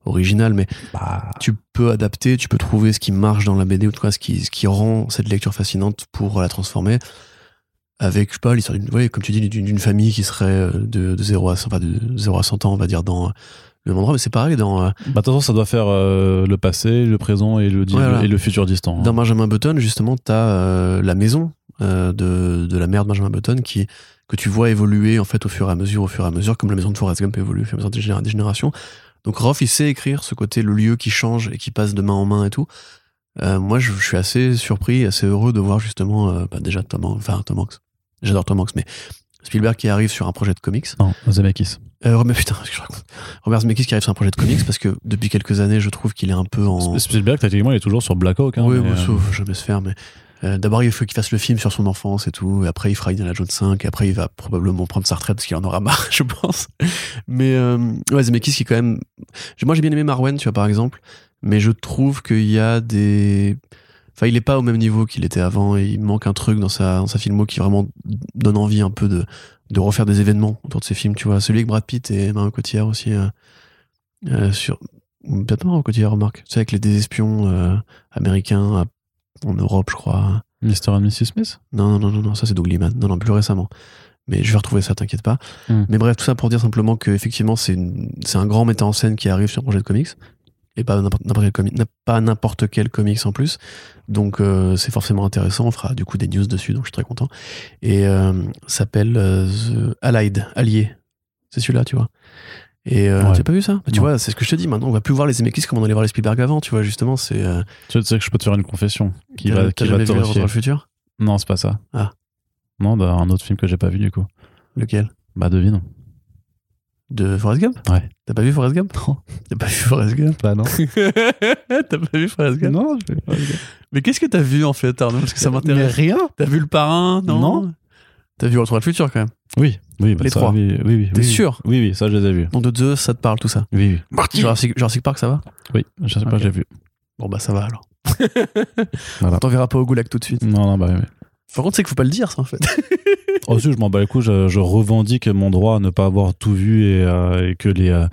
[SPEAKER 2] originale, mais
[SPEAKER 1] Bah,
[SPEAKER 2] tu peux adapter, tu peux trouver ce qui marche dans la BD ou en tout cas ce qui, ce qui rend cette lecture fascinante pour la transformer avec, je sais pas, l'histoire d'une, ouais, comme tu dis, d'une famille qui serait euh, de, de 0 à 100, enfin, de 0 à 100 ans, on va dire, dans même endroit, mais c'est pareil dans, euh,
[SPEAKER 1] bah, de toute façon, ça doit faire euh, le passé, le présent et le,
[SPEAKER 2] voilà.
[SPEAKER 1] et le futur distant. hein.
[SPEAKER 2] Dans Benjamin Button, justement, tu as la maison euh, de, de la mère de Benjamin Button qui, que tu vois évoluer en fait au fur et à mesure, au fur et à mesure, comme la maison de Forrest Gump évolue au fur et à mesure des, généra- des générations. Donc Roth, il sait écrire ce côté, le lieu qui change et qui passe de main en main et tout. Euh, moi, je, je suis assez surpris, assez heureux de voir justement, euh, bah, déjà Tom, enfin Tom Hanks. J'adore Tom Hanks, mais Spielberg qui arrive sur un projet de comics.
[SPEAKER 1] Non, Zemeckis.
[SPEAKER 2] Euh, mais putain, [laughs] je raconte Robert Zemeckis qui arrive sur un projet de comics parce que depuis quelques années, je trouve qu'il est un peu en.
[SPEAKER 1] Spielberg, techniquement, il est toujours sur Black Hawk. Hein,
[SPEAKER 2] oui, bon,
[SPEAKER 1] euh,
[SPEAKER 2] sauf jamais se faire, mais euh, d'abord il faut qu'il fasse le film sur son enfance et tout, et après il fera Indiana Jones 5, et après il va probablement prendre sa retraite parce qu'il en aura [laughs] marre, je pense. Mais euh, ouais, Zemeckis qui est quand même. Moi j'ai bien aimé Marwen, tu vois, par exemple, mais je trouve qu'il y a des. Enfin, il est pas au même niveau qu'il était avant, et il manque un truc dans sa, dans sa filmo qui vraiment donne envie un peu de, de refaire des événements autour de ses films, tu vois. Celui avec Brad Pitt et Marion Cotillard aussi, euh, euh, sur. Peut-être Marion Cotillard, remarque. Tu sais, avec les des espions euh, américains à- en Europe, je crois.
[SPEAKER 1] Mr. and Mrs. Smith?
[SPEAKER 2] Non, non, non, non, ça c'est Doug Liman. Non, non, plus récemment. Mais je vais retrouver ça, t'inquiète pas.
[SPEAKER 1] Hmm.
[SPEAKER 2] Mais bref, tout ça pour dire simplement que effectivement, c'est un grand metteur en scène qui arrive sur un projet de comics. Et pas n'importe quel, comic- pas n'importe quel comics en plus. Donc euh, c'est forcément intéressant. On fera du coup des news dessus, donc je suis très content. Et euh, s'appelle euh, The Allied, Allié. C'est celui-là, tu vois. Et euh,
[SPEAKER 1] Ouais.
[SPEAKER 2] tu as pas vu ça? Bah, Tu vois, c'est ce que je te dis maintenant. On va plus voir les Zemeckis comme on allait voir les Spielberg avant, tu vois, justement. C'est.
[SPEAKER 1] Tu sais que je peux te faire une confession qui va, qui va te
[SPEAKER 2] le futur?
[SPEAKER 1] Non, c'est pas ça.
[SPEAKER 2] Ah.
[SPEAKER 1] Non, d'un autre film que j'ai pas vu du coup.
[SPEAKER 2] Lequel?
[SPEAKER 1] Bah devine.
[SPEAKER 2] De Forrest Gump?
[SPEAKER 1] Ouais.
[SPEAKER 2] T'as pas vu Forrest Gump?
[SPEAKER 1] Non. [laughs]
[SPEAKER 2] T'as pas vu Forrest Gump?
[SPEAKER 1] Bah non. [laughs]
[SPEAKER 2] T'as pas vu Forrest Gump?
[SPEAKER 1] Non, je
[SPEAKER 2] Mais qu'est-ce que t'as vu en fait, Arnaud? Parce que ça
[SPEAKER 1] Mais
[SPEAKER 2] m'intéresse.
[SPEAKER 1] rien.
[SPEAKER 2] T'as vu le parrain? Non.
[SPEAKER 1] Non.
[SPEAKER 2] T'as vu Retour vers le futur quand même
[SPEAKER 1] Oui, oui, bah
[SPEAKER 2] Les
[SPEAKER 1] ça,
[SPEAKER 2] trois.
[SPEAKER 1] Oui, oui, oui.
[SPEAKER 2] T'es
[SPEAKER 1] oui.
[SPEAKER 2] sûr?
[SPEAKER 1] Oui, oui, ça je les ai vus.
[SPEAKER 2] Nom de Zeus, ça te parle tout ça
[SPEAKER 1] Oui, oui.
[SPEAKER 2] Jurassic, Jurassic Park, ça va?
[SPEAKER 1] Oui, je sais pas,
[SPEAKER 2] Ok.
[SPEAKER 1] j'ai vu.
[SPEAKER 2] Bon bah ça va alors. [laughs]
[SPEAKER 1] Voilà.
[SPEAKER 2] On t'enverra pas au goulag tout de suite.
[SPEAKER 1] Non, non, bah oui. oui.
[SPEAKER 2] Par contre, c'est qu'il faut pas le dire ça en fait. [laughs]
[SPEAKER 1] Oh, si, je m'en bats les couilles, je, je revendique mon droit à ne pas avoir tout vu et, euh, et que les, euh,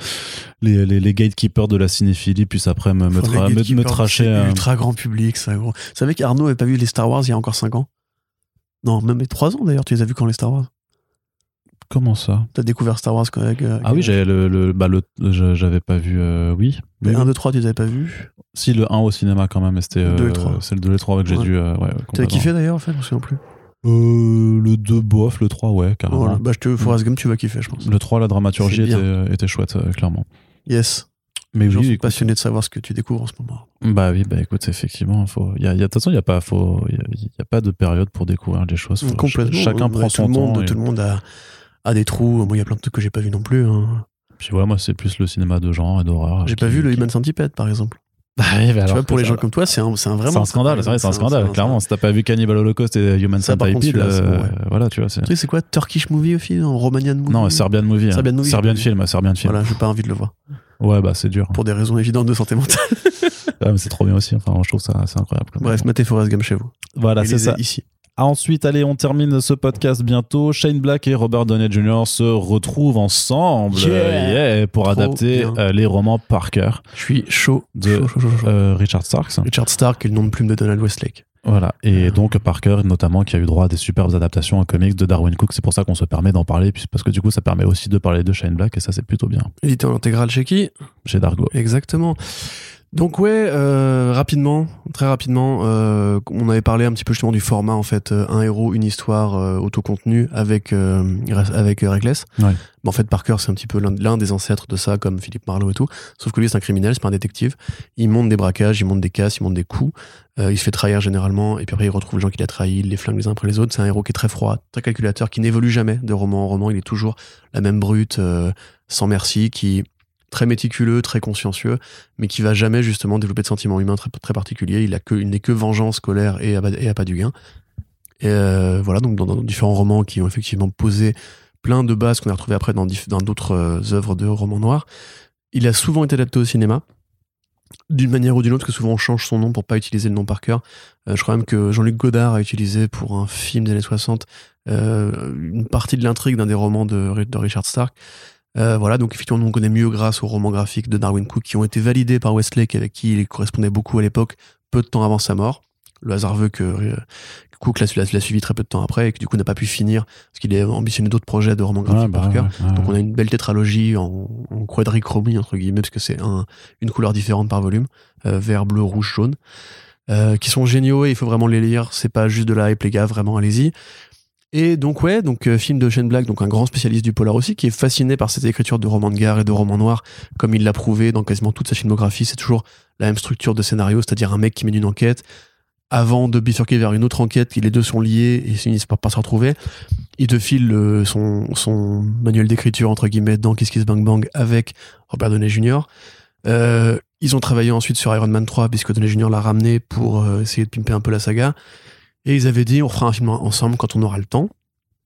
[SPEAKER 1] les, les, les gatekeepers de la cinéphilie puissent après me, me, tra- me, tracher.
[SPEAKER 2] c'est
[SPEAKER 1] euh,
[SPEAKER 2] ultra grand public, ça gros. Vous savez qu'Arnaud avait pas vu les Star Wars il y a encore 5 ans? Non, même 3 ans d'ailleurs, tu les as vus quand les Star Wars?
[SPEAKER 1] Comment ça
[SPEAKER 2] T'as découvert Star Wars quand avec, euh,
[SPEAKER 1] Ah oui, j'avais le, le, bah, le, j'avais pas vu. euh, oui. Oui,
[SPEAKER 2] 1,
[SPEAKER 1] oui.
[SPEAKER 2] 2, 3, tu les avais pas vus
[SPEAKER 1] Si, le 1 au cinéma quand même, mais c'était.
[SPEAKER 2] Le deux et le
[SPEAKER 1] euh,
[SPEAKER 2] trois.
[SPEAKER 1] C'est le 2 et le 3 que j'ai
[SPEAKER 2] Ouais.
[SPEAKER 1] dû. euh, ouais,
[SPEAKER 2] T'avais kiffé d'ailleurs en fait, je me souviens plus.
[SPEAKER 1] Euh, Le 2, bof, le 3, ouais, carrément.
[SPEAKER 2] Voilà. Bah, je te Forrest Gump, tu vas kiffer, je pense.
[SPEAKER 1] Le 3, la dramaturgie
[SPEAKER 2] C'est bien.
[SPEAKER 1] était, était chouette, euh, clairement.
[SPEAKER 2] Yes.
[SPEAKER 1] Mais
[SPEAKER 2] Les gens
[SPEAKER 1] oui,
[SPEAKER 2] sont
[SPEAKER 1] écoute,
[SPEAKER 2] passionnés de savoir ce que tu découvres en ce moment.
[SPEAKER 1] Bah oui, bah écoute, effectivement, faut. Il y a, il y a- de toute façon, il y a pas, faut, il y a, il y a pas de période pour découvrir des choses. Faut-
[SPEAKER 2] Complètement.
[SPEAKER 1] Chacun prend
[SPEAKER 2] tout
[SPEAKER 1] son
[SPEAKER 2] le monde,
[SPEAKER 1] temps. et-
[SPEAKER 2] Tout le monde a, a des trous. Moi, il y a plein de trucs que j'ai pas vu non plus. hein.
[SPEAKER 1] Puis voilà, moi, c'est plus le cinéma de genre et d'horreur.
[SPEAKER 2] J'ai pas vu le Human Centipede, par exemple.
[SPEAKER 1] Bah oui, bah
[SPEAKER 2] tu vois, pour les gens comme toi, c'est un, c'est un vraiment.
[SPEAKER 1] C'est un scandale, c'est vrai, c'est un scandale, clairement. Si t'as pas vu Cannibal Holocaust et Human Centipede,
[SPEAKER 2] bon,
[SPEAKER 1] euh,
[SPEAKER 2] ouais.
[SPEAKER 1] voilà, tu vois. c'est-
[SPEAKER 2] Tu sais, c'est quoi Turkish movie aussi En Romanian movie?
[SPEAKER 1] Non, Serbian Movie. hein.
[SPEAKER 2] Serbian Movie,
[SPEAKER 1] Serbian film, Serbian film.
[SPEAKER 2] Voilà, j'ai pas envie de le voir.
[SPEAKER 1] Ouais, bah c'est dur.
[SPEAKER 2] Pour des raisons évidentes de santé mentale. [laughs]
[SPEAKER 1] Ouais, mais c'est trop bien aussi. Enfin, je trouve ça c'est incroyable.
[SPEAKER 2] Bref, matez Forrest Gump chez vous.
[SPEAKER 1] voilà, c'est ça.
[SPEAKER 2] Ici.
[SPEAKER 1] Ensuite, allez, on termine ce podcast bientôt. Shane Black et Robert Downey Jr. se retrouvent ensemble
[SPEAKER 2] Yeah.
[SPEAKER 1] yeah, pour
[SPEAKER 2] Trop
[SPEAKER 1] adapter
[SPEAKER 2] bien.
[SPEAKER 1] euh, les romans Parker
[SPEAKER 2] Je suis chaud.
[SPEAKER 1] de
[SPEAKER 2] Chaud, chaud, chaud, chaud.
[SPEAKER 1] euh, Richard Starks.
[SPEAKER 2] Richard Stark est le nom de plume de Donald Westlake.
[SPEAKER 1] Voilà. Et
[SPEAKER 2] Euh.
[SPEAKER 1] donc Parker, notamment, qui a eu droit à des superbes adaptations en comics de Darwin Cook. C'est pour ça qu'on se permet d'en parler, parce que du coup, ça permet aussi de parler de Shane Black, et ça, c'est plutôt bien.
[SPEAKER 2] Édité en intégrale chez qui?
[SPEAKER 1] Chez Dargo.
[SPEAKER 2] Exactement. Donc ouais, euh, rapidement, très rapidement, euh, on avait parlé un petit peu justement du format en fait, euh, un héros, une histoire euh, autocontenue avec euh, avec Reckless.
[SPEAKER 1] Ouais.
[SPEAKER 2] Mais en fait, Parker c'est un petit peu l'un des ancêtres de ça, comme Philippe Marlowe et tout. Sauf que lui c'est un criminel, c'est pas un détective. Il monte des braquages, il monte des casses, il monte des coups. Euh, il se fait trahir généralement, et puis après il retrouve les gens qu'il a trahis, il les flingue les uns après les autres. C'est un héros qui est très froid, très calculateur, qui n'évolue jamais de roman en roman. Il est toujours la même brute, euh, sans merci, qui très méticuleux, très consciencieux, mais qui va jamais justement développer de sentiments humains très, très particuliers. Il n'est que vengeance, colère et et appât du gain. Et euh, voilà, donc dans, différents romans qui ont effectivement posé plein de bases qu'on a retrouvées après dans d'autres euh, œuvres de romans noirs. Il a souvent été adapté au cinéma, d'une manière ou d'une autre, que souvent on change son nom pour pas utiliser le nom Parker. Euh, je crois même que Jean-Luc Godard a utilisé pour un film des années 60 euh, une partie de l'intrigue d'un des romans de Richard Stark. Euh, voilà, donc effectivement, on connaît mieux grâce aux romans graphiques de Darwin Cook qui ont été validés par Westlake, avec qui il correspondait beaucoup à l'époque, peu de temps avant sa mort. Le hasard veut que, euh, que Cook l'a l'a- l'a suivi très peu de temps après et que du coup n'a pas pu finir parce qu'il a ambitionné d'autres projets de romans graphiques
[SPEAKER 1] Ouais, bah,
[SPEAKER 2] Parker.
[SPEAKER 1] ouais, ouais,
[SPEAKER 2] Donc on a une belle tétralogie en, en quadrichromie entre guillemets parce que c'est un, une couleur différente par volume, euh, vert, bleu, rouge, jaune, euh, qui sont géniaux et il faut vraiment les lire. C'est pas juste de la hype les gars, vraiment allez-y. Et donc ouais, donc euh, film de Shane Black, donc un grand spécialiste du polar aussi, qui est fasciné par cette écriture de romans de gare et de romans noirs, comme il l'a prouvé dans quasiment toute sa filmographie. C'est toujours la même structure de scénario, c'est-à-dire un mec qui mène une enquête. Avant de bifurquer vers une autre enquête, les deux sont liés et finissent par pas se retrouver. Il te file le- son, manuel d'écriture, entre guillemets, dans Kiss Kiss Bang Bang avec Robert Downey Jr. Euh, ils ont travaillé ensuite sur Iron Man 3, puisque Downey Jr. l'a ramené pour euh, essayer de pimper un peu la saga. Et ils avaient dit, on fera un film ensemble quand on aura le temps.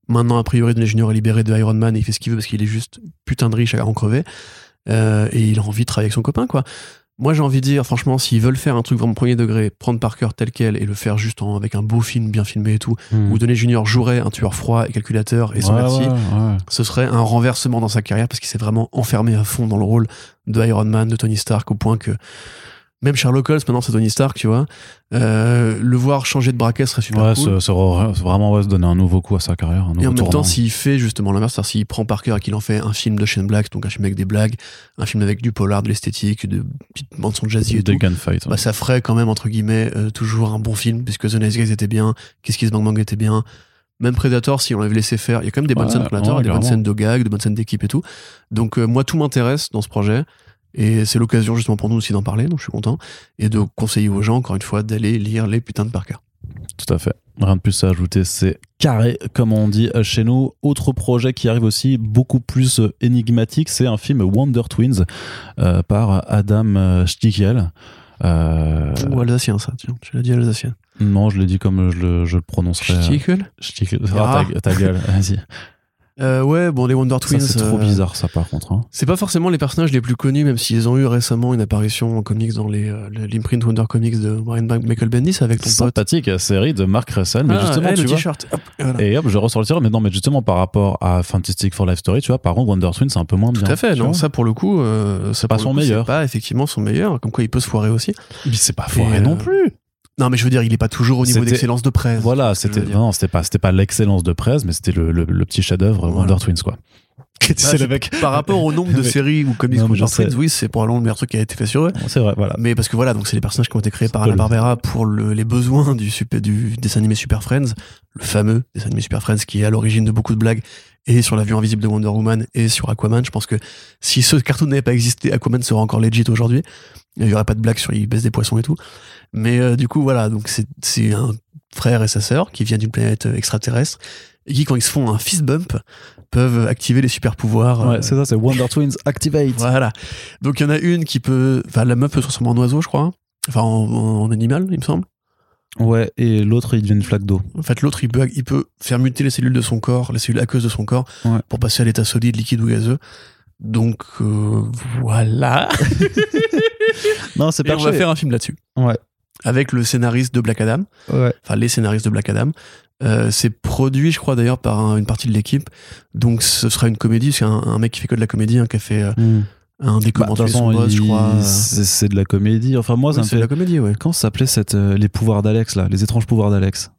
[SPEAKER 2] Maintenant, a priori, Downey Jr. est libéré de Iron Man et il fait ce qu'il veut parce qu'il est juste putain de riche à en crever. Euh, et il a envie de travailler avec son copain, quoi. Moi, j'ai envie de dire, franchement, s'ils veulent faire un truc vraiment premier degré, prendre Parker tel quel et le faire juste en- avec un beau film bien filmé et tout,
[SPEAKER 1] Hmm.
[SPEAKER 2] où Downey Jr. jouerait un tueur froid et calculateur et sans
[SPEAKER 1] Ouais,
[SPEAKER 2] merci,
[SPEAKER 1] ouais, ouais.
[SPEAKER 2] ce serait un renversement dans sa carrière parce qu'il s'est vraiment enfermé à fond dans le rôle de Iron Man, de Tony Stark, au point que même Sherlock Holmes, maintenant c'est Tony Stark, tu vois. Euh, le voir changer de braquet serait super
[SPEAKER 1] Ouais,
[SPEAKER 2] cool.
[SPEAKER 1] c'est- vraiment ouais, se donner un nouveau coup à sa carrière. Un nouveau
[SPEAKER 2] Et en même temps, s'il fait justement l'inverse, c'est-à-dire s'il prend Parker et qu'il en fait un film de Shane Black, donc un film avec des blagues, un film avec du polar, de l'esthétique, de petites son jazzy et
[SPEAKER 1] des
[SPEAKER 2] tout,
[SPEAKER 1] gunfights.
[SPEAKER 2] bah, ça ferait quand même, entre guillemets, euh, toujours un bon film, puisque The Nice Guys était bien, Kiss Kiss Bang Bang était bien, Même Predator, si on l'avait laissé faire, il y a quand même des bonnes
[SPEAKER 1] Ouais,
[SPEAKER 2] scènes de Predator,
[SPEAKER 1] ouais,
[SPEAKER 2] des bonnes scènes de gag, de bonnes scènes d'équipe et tout. Donc euh, moi, tout m'intéresse dans ce projet. Et c'est l'occasion justement pour nous aussi d'en parler, donc je suis content. Et de conseiller aux gens, encore une fois, d'aller lire les putains de Parker.
[SPEAKER 1] Tout à fait. Rien de plus à ajouter, c'est carré, comme on dit euh, chez nous. Autre projet qui arrive aussi beaucoup plus euh, énigmatique, c'est un film Wonder Twins euh, par Adam Stichel. Euh,
[SPEAKER 2] Ou alsacien, ça, tiens. Tu l'as dit alsacien.
[SPEAKER 1] non, je l'ai dit comme je le, je le prononcerais. euh,
[SPEAKER 2] Stichel
[SPEAKER 1] Stichel.
[SPEAKER 2] Ah.
[SPEAKER 1] Ah, ta, ta gueule, vas-y. [laughs]
[SPEAKER 2] euh, Ouais, bon, les Wonder Twins.
[SPEAKER 1] c'est trop
[SPEAKER 2] euh,
[SPEAKER 1] bizarre, ça, par contre. hein.
[SPEAKER 2] C'est pas forcément les personnages les plus connus, même s'ils ont eu récemment une apparition en comics dans les euh, l'imprint Wonder Comics de Brian Michael Bendis avec ton pote.
[SPEAKER 1] Sympathique série de Mark Russell, mais
[SPEAKER 2] Ah,
[SPEAKER 1] justement, tu
[SPEAKER 2] le
[SPEAKER 1] vois.
[SPEAKER 2] t-shirt. Hop, voilà.
[SPEAKER 1] Et hop, je ressors le tireur, mais non, mais justement, par rapport à Fantastic for Life Story, tu vois, par contre, Wonder Twins, c'est un peu moins bien.
[SPEAKER 2] Tout à fait, non, ça pour le coup, euh, ça
[SPEAKER 1] Pas son
[SPEAKER 2] coup,
[SPEAKER 1] meilleur.
[SPEAKER 2] C'est pas effectivement son meilleur, comme quoi il peut se foirer aussi.
[SPEAKER 1] Mais c'est pas foiré
[SPEAKER 2] Et,
[SPEAKER 1] non
[SPEAKER 2] euh,
[SPEAKER 1] plus.
[SPEAKER 2] Non, mais je veux dire, il est pas toujours au niveau d'excellence de presse.
[SPEAKER 1] Voilà, c'était non, c'était pas c'était pas l'excellence de presse, mais c'était le, le, le petit chef-d'œuvre
[SPEAKER 2] Voilà.
[SPEAKER 1] Wonder Twins quoi.
[SPEAKER 2] C'est le
[SPEAKER 1] mec.
[SPEAKER 2] Par rapport au nombre [laughs] de séries ou comics
[SPEAKER 1] je sais.
[SPEAKER 2] Twins, oui, c'est probablement le meilleur truc qui a été fait sur eux.
[SPEAKER 1] C'est vrai, voilà.
[SPEAKER 2] Mais parce que voilà, donc c'est les personnages qui ont été créés par Anna Barbera pour le- les besoins du, super, du dessin animé Super Friends, le fameux dessin animé Super Friends qui est à l'origine de beaucoup de blagues et sur la vue invisible de Wonder Woman et sur Aquaman. Je pense que si ce cartoon n'avait pas existé, Aquaman serait encore legit aujourd'hui. Il y aurait pas de blagues sur il baisse des poissons et tout. Mais euh, du coup, voilà, donc c'est un frère et sa sœur qui viennent d'une planète euh, extraterrestre et qui, quand ils se font un fist bump, peuvent activer les super pouvoirs.
[SPEAKER 1] Ouais, c'est ça, c'est Wonder Twins Activate.
[SPEAKER 2] Voilà. Donc il y en a une qui peut. Enfin, la meuf peut se transformer en oiseau, je crois. Enfin, en, en animal, il me semble.
[SPEAKER 1] Ouais, et l'autre il devient une flaque d'eau.
[SPEAKER 2] En fait, l'autre, il peut, il peut faire muter les cellules de son corps, les cellules aqueuses de son corps,
[SPEAKER 1] Ouais.
[SPEAKER 2] pour passer à l'état solide, liquide ou gazeux. Donc euh, voilà. [laughs]
[SPEAKER 1] Non, c'est
[SPEAKER 2] Et on va faire un film là-dessus.
[SPEAKER 1] Ouais.
[SPEAKER 2] Avec le scénariste de Black Adam.
[SPEAKER 1] Ouais.
[SPEAKER 2] Enfin, les scénaristes de Black Adam. Euh, c'est produit, je crois, d'ailleurs, par un- une partie de l'équipe. Donc ce sera une comédie. C'est un, un mec qui fait que de la comédie, hein, qui a fait euh,
[SPEAKER 1] Hmm.
[SPEAKER 2] un des
[SPEAKER 1] Bah,
[SPEAKER 2] son boss, je crois. euh.
[SPEAKER 1] c'est de la comédie. Enfin, moi,
[SPEAKER 2] c'est de la comédie, ouais.
[SPEAKER 1] Ça s'appelait cette euh, les pouvoirs d'Alex là, les étranges pouvoirs d'Alex?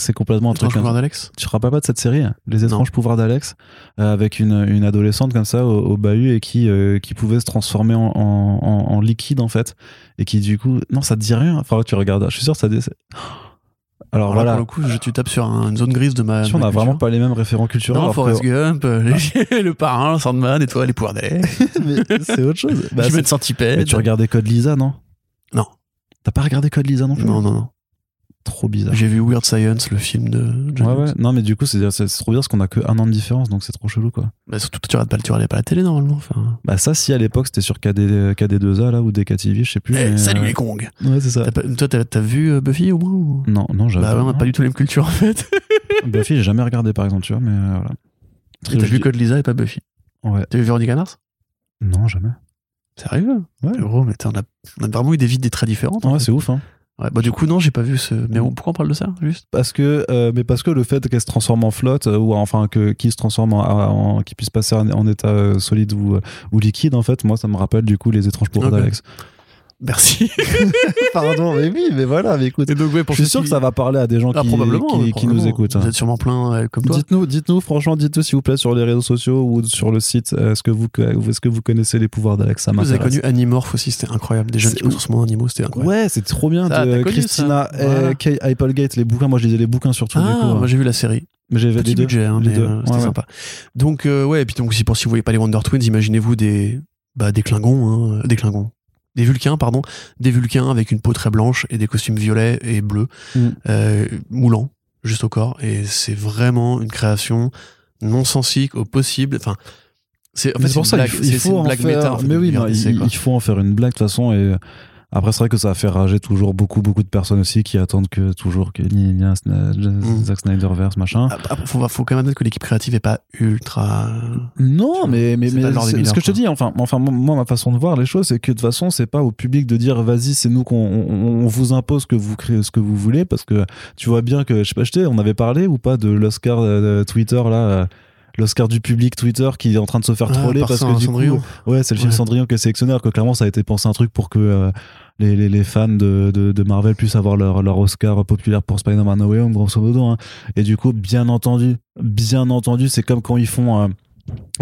[SPEAKER 1] C'est complètement un truc.
[SPEAKER 2] Pouvoir d'Alex?
[SPEAKER 1] Tu te rappelles pas de cette série, hein? Les étranges
[SPEAKER 2] Non.
[SPEAKER 1] pouvoirs d'Alex, euh, avec une, une adolescente comme ça au, au bahut et qui, euh, qui pouvait se transformer en, en, en- en liquide en fait. Et qui du coup. Non, ça te dit rien. Enfin, tu regardes. Je suis sûr que ça. Alors
[SPEAKER 2] Alors là,
[SPEAKER 1] voilà.
[SPEAKER 2] pour le coup, je, tu tapes sur un- une zone grise de ma. De
[SPEAKER 1] on
[SPEAKER 2] ma
[SPEAKER 1] n'a vraiment
[SPEAKER 2] culture.
[SPEAKER 1] pas les mêmes référents culturels.
[SPEAKER 2] Non, Forrest
[SPEAKER 1] que-
[SPEAKER 2] Gump, euh, les- [laughs] le parrain, Sandman et toi, les pouvoirs d'Alex. [laughs]
[SPEAKER 1] Mais c'est autre chose. Bah,
[SPEAKER 2] je mets de centipède.
[SPEAKER 1] mais tu regardais Code Lisa, non?
[SPEAKER 2] Non.
[SPEAKER 1] T'as pas regardé Code Lisa non plus?
[SPEAKER 2] Non, non, non.
[SPEAKER 1] Trop bizarre.
[SPEAKER 2] J'ai vu Weird Science, le film de John
[SPEAKER 1] Ouais, ouais. Non, mais du coup, c'est c'est trop bien parce qu'on a que un an de différence, donc c'est trop chelou, quoi.
[SPEAKER 2] Bah, surtout, tu regardes pas, tu regardais pas la télé normalement. Enfin...
[SPEAKER 1] Bah, ça, si à l'époque c'était sur KD, KD2A, là, ou DKTV, je sais plus.
[SPEAKER 2] Eh,
[SPEAKER 1] mais,
[SPEAKER 2] salut
[SPEAKER 1] euh,
[SPEAKER 2] les Kong.
[SPEAKER 1] Ouais, c'est ça.
[SPEAKER 2] T'as pas- toi, t'as t'as vu euh, Buffy au moins ou...
[SPEAKER 1] Non, non, j'avais
[SPEAKER 2] Bah ouais, on a pas du tout la même culture en fait. [laughs]
[SPEAKER 1] Buffy, j'ai jamais regardé, par exemple, tu vois, mais euh, voilà.
[SPEAKER 2] T'as vu Code Lisa et pas Buffy?
[SPEAKER 1] Ouais.
[SPEAKER 2] T'as vu Veronica Mars?
[SPEAKER 1] Non, jamais.
[SPEAKER 2] Sérieux?
[SPEAKER 1] Ouais.
[SPEAKER 2] Gros, mais t'as- on a, on a vraiment eu des vies très différentes. en
[SPEAKER 1] Ouais,
[SPEAKER 2] fait.
[SPEAKER 1] c'est ouf, hein.
[SPEAKER 2] Ouais, bah du coup, non, j'ai pas vu ce. Mais on- pourquoi on parle de ça, juste?
[SPEAKER 1] Parce que, euh, mais parce que le fait qu'elle se transforme en flotte, euh, ou enfin que qui se transforme en, en- qui puisse passer en, en état euh, solide ou, euh, ou liquide, en fait, moi, ça me rappelle du coup les étranges pouvoirs d'Alex.
[SPEAKER 2] Merci. [laughs]
[SPEAKER 1] Pardon, mais oui, mais voilà, mais écoute.
[SPEAKER 2] Et donc, ouais, pour
[SPEAKER 1] Je suis sûr
[SPEAKER 2] qui-
[SPEAKER 1] que ça va parler à des gens
[SPEAKER 2] Ah,
[SPEAKER 1] qui,
[SPEAKER 2] probablement,
[SPEAKER 1] qui, qui nous écoutent. hein.
[SPEAKER 2] Vous êtes sûrement plein euh, comme toi.
[SPEAKER 1] Dites-nous, dites-nous, franchement, dites-nous s'il vous plaît sur les réseaux sociaux ou sur le site, euh, est-ce que vous, est-ce que vous connaissez les pouvoirs d'Alex Ça
[SPEAKER 2] Vous avez connu Animorph aussi, c'était incroyable. Des jeunes qui transforment en animaux, c'était incroyable.
[SPEAKER 1] Ouais, c'est trop bien
[SPEAKER 2] Ça,
[SPEAKER 1] de Christina
[SPEAKER 2] Voilà.
[SPEAKER 1] et Kay Applegate, les bouquins. Moi, je lisais les bouquins surtout.
[SPEAKER 2] Ah,
[SPEAKER 1] du coup,
[SPEAKER 2] moi
[SPEAKER 1] hein.
[SPEAKER 2] j'ai vu la série.
[SPEAKER 1] mais j'avais
[SPEAKER 2] Petit
[SPEAKER 1] les deux.
[SPEAKER 2] budget, hein, mais euh, c'était
[SPEAKER 1] Ouais, ouais.
[SPEAKER 2] sympa. Donc, euh, ouais, et puis donc, aussi pour si vous voyez pas les Wonder Twins, imaginez-vous des, bah, des Klingons, hein, des Klingons. Des Vulcains, pardon. Des Vulcains avec une peau très blanche et des costumes violets et bleus,
[SPEAKER 1] Mm.
[SPEAKER 2] euh, moulants, juste au corps. Et c'est vraiment une création non sensique au possible. Enfin, c'est en fait,
[SPEAKER 1] pour ça
[SPEAKER 2] blague,
[SPEAKER 1] il faut, il en
[SPEAKER 2] blague
[SPEAKER 1] faire.
[SPEAKER 2] méta, en fait,
[SPEAKER 1] mais oui, non, il, il faut en faire une blague de toute façon. Et après, c'est vrai que ça a fait rager toujours beaucoup, beaucoup de personnes aussi qui attendent que toujours que ni ni un Sna-
[SPEAKER 2] Mm.
[SPEAKER 1] Zack Snyderverse machin.
[SPEAKER 2] Ah, faut, faut quand même admettre que l'équipe créative est pas ultra.
[SPEAKER 1] Non, mais, mais, mais c'est- ce que je te dis, enfin, enfin, moi, ma façon de voir les choses, c'est que de toute façon, c'est pas au public de dire vas-y, c'est nous qu'on on, on vous impose que vous créez ce que vous voulez, parce que tu vois bien que, je sais pas, je on avait parlé ou pas de l'Oscar Twitter, là, euh, l'Oscar du public Twitter qui est en train de se faire
[SPEAKER 2] Ah,
[SPEAKER 1] troller
[SPEAKER 2] par
[SPEAKER 1] parce que du coup, ouais, c'est le film
[SPEAKER 2] Ouais.
[SPEAKER 1] Cendrillon qui est sélectionné, alors que clairement, ça a été pensé un truc pour que euh, les, les, les fans de, de, de Marvel puissent avoir leur, leur Oscar populaire pour Spider-Man No Way Home, grosso modo. hein. Et du coup, bien entendu, bien entendu, c'est comme quand ils font.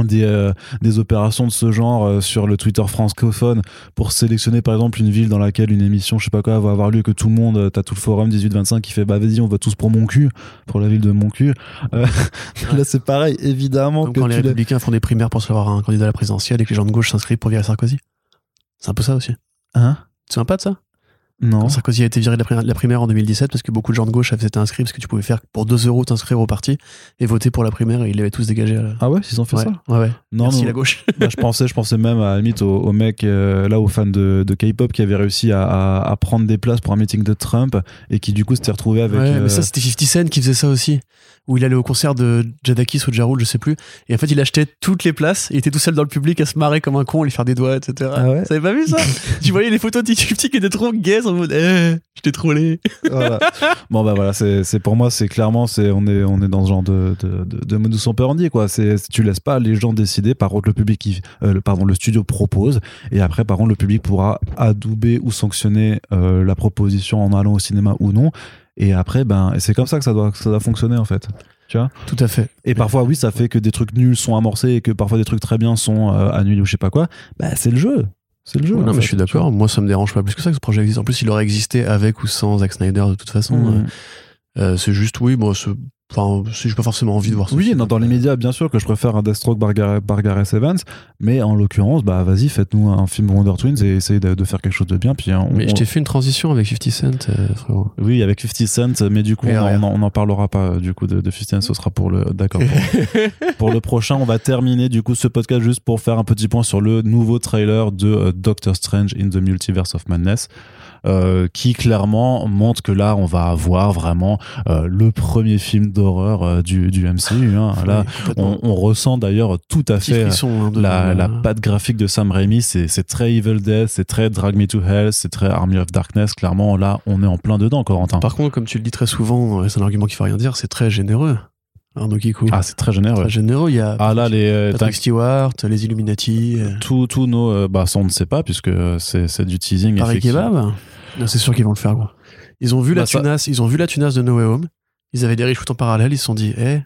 [SPEAKER 1] Des, euh, des opérations de ce genre euh, sur le Twitter francophone pour sélectionner par exemple une ville dans laquelle une émission, je sais pas quoi, va avoir lieu, que tout le monde, euh, t'as tout le forum 18-25 qui fait bah vas-y, on va tous pour mon cul, pour la ville de mon cul. [laughs] Là c'est pareil, évidemment que
[SPEAKER 2] quand les républicains font des primaires pour savoir un candidat à la présidentielle et que les gens de gauche s'inscrivent pour virer Sarkozy. C'est un peu ça aussi.
[SPEAKER 1] Hein?
[SPEAKER 2] Tu te souviens pas de ça?
[SPEAKER 1] Non.
[SPEAKER 2] Sarkozy a été viré de la primaire, de la primaire en 2017 parce que beaucoup de gens de gauche avaient été inscrits parce que tu pouvais faire pour 2 euros t'inscrire au parti et voter pour la primaire et ils l'avaient tous dégagé à la...
[SPEAKER 1] Ah ouais, ils ont fait
[SPEAKER 2] ouais,
[SPEAKER 1] ça
[SPEAKER 2] ouais, ouais.
[SPEAKER 1] Non,
[SPEAKER 2] Merci
[SPEAKER 1] non.
[SPEAKER 2] la gauche. [laughs]
[SPEAKER 1] Bah, je pensais, je pensais même à la limite aux, aux mecs euh, là aux fans de, de K-pop qui avaient réussi à, à- à prendre des places pour un meeting de Trump et qui du coup s'étaient retrouvés avec.
[SPEAKER 2] ouais,
[SPEAKER 1] euh,
[SPEAKER 2] mais ça c'était 50 Cent qui faisait ça aussi. Où il allait au concert de Jadakis ou de Ja Rule, je sais plus. Et en fait, il achetait toutes les places. Il était tout seul dans le public à se marrer comme un con, à lui faire des doigts, etc.
[SPEAKER 1] Ah ouais
[SPEAKER 2] Vous avez pas vu ça? [laughs] Tu voyais les photos de T50 qui étaient trop gays en mode Eh, je t'ai trollé.
[SPEAKER 1] voilà. [laughs] Bon bah voilà, c'est pour moi c'est clairement c'est on est on est dans ce genre de de, de, de modus operandi quoi. C'est tu laisses pas les gens décider. Par contre le public qui euh, le, pardon le studio propose et après par contre le public pourra adouber ou sanctionner euh, la proposition en allant au cinéma ou non. Et après ben c'est comme ça que ça doit que ça doit fonctionner en fait.
[SPEAKER 2] Tout à fait.
[SPEAKER 1] Et parfois, oui, ça fait que des trucs nuls sont amorcés et que parfois des trucs très bien sont euh, annulés ou je sais pas quoi. Bah, c'est le jeu. C'est le jeu.
[SPEAKER 2] Ouais,
[SPEAKER 1] en
[SPEAKER 2] non, mais
[SPEAKER 1] fait,
[SPEAKER 2] je suis d'accord. Moi, ça me dérange pas plus que ça que ce projet existe. En plus, il aurait existé avec ou sans Zack Snyder de toute façon.
[SPEAKER 1] vois.
[SPEAKER 2] Euh, euh, c'est juste, oui, bon, c'est- enfin, si j'ai pas forcément envie de voir ça.
[SPEAKER 1] Oui, non, dans les médias, bien sûr que je préfère un Deathstroke Bargar Bargares Evans, mais en l'occurrence, bah vas-y, faites-nous un film Wonder Twins et essayez de, de faire quelque chose de bien. Puis on-
[SPEAKER 2] Mais je t'ai fait une transition avec 50 Cent, euh, frérot.
[SPEAKER 1] oui, avec 50 Cent, mais du coup,
[SPEAKER 2] Et
[SPEAKER 1] on,
[SPEAKER 2] rien.
[SPEAKER 1] en- on en parlera pas euh, du coup de, de 50 Cent, ce sera pour le d'accord. Pour, [laughs] pour le prochain, on va terminer du coup ce podcast juste pour faire un petit point sur le nouveau trailer de euh, Doctor Strange in the Multiverse of Madness. Euh, qui clairement montre que là on va avoir vraiment euh, le premier film d'horreur euh, du, du MCU. hein. [laughs] Là,
[SPEAKER 2] Oui,
[SPEAKER 1] on, on ressent d'ailleurs tout à fait
[SPEAKER 2] frisson, hein,
[SPEAKER 1] la, la
[SPEAKER 2] euh,
[SPEAKER 1] patte graphique de Sam Raimi, c'est très Evil Dead, c'est très Drag Me to Hell, c'est très Army of Darkness. Clairement, là, on est en plein dedans, Corentin.
[SPEAKER 2] Par contre, comme tu le dis très souvent, c'est un argument qui veut rien dire, c'est très généreux. Arnaud Kikou.
[SPEAKER 1] Ah, c'est très généreux.
[SPEAKER 2] très généreux. Il y a
[SPEAKER 1] Ah là, les, euh,
[SPEAKER 2] Patrick Stewart, les Illuminati, euh,
[SPEAKER 1] tous tous nos, euh, bah ça on ne sait pas puisque c'est du teasing.
[SPEAKER 2] Paris. Kebab. C'est sûr qu'ils vont le faire, gros. Ils ont vu
[SPEAKER 1] Bah,
[SPEAKER 2] la
[SPEAKER 1] ça-
[SPEAKER 2] tunasse, ils ont vu la tunasse de No Way Home. Ils avaient des reshoots en parallèle, ils se sont dit, eh,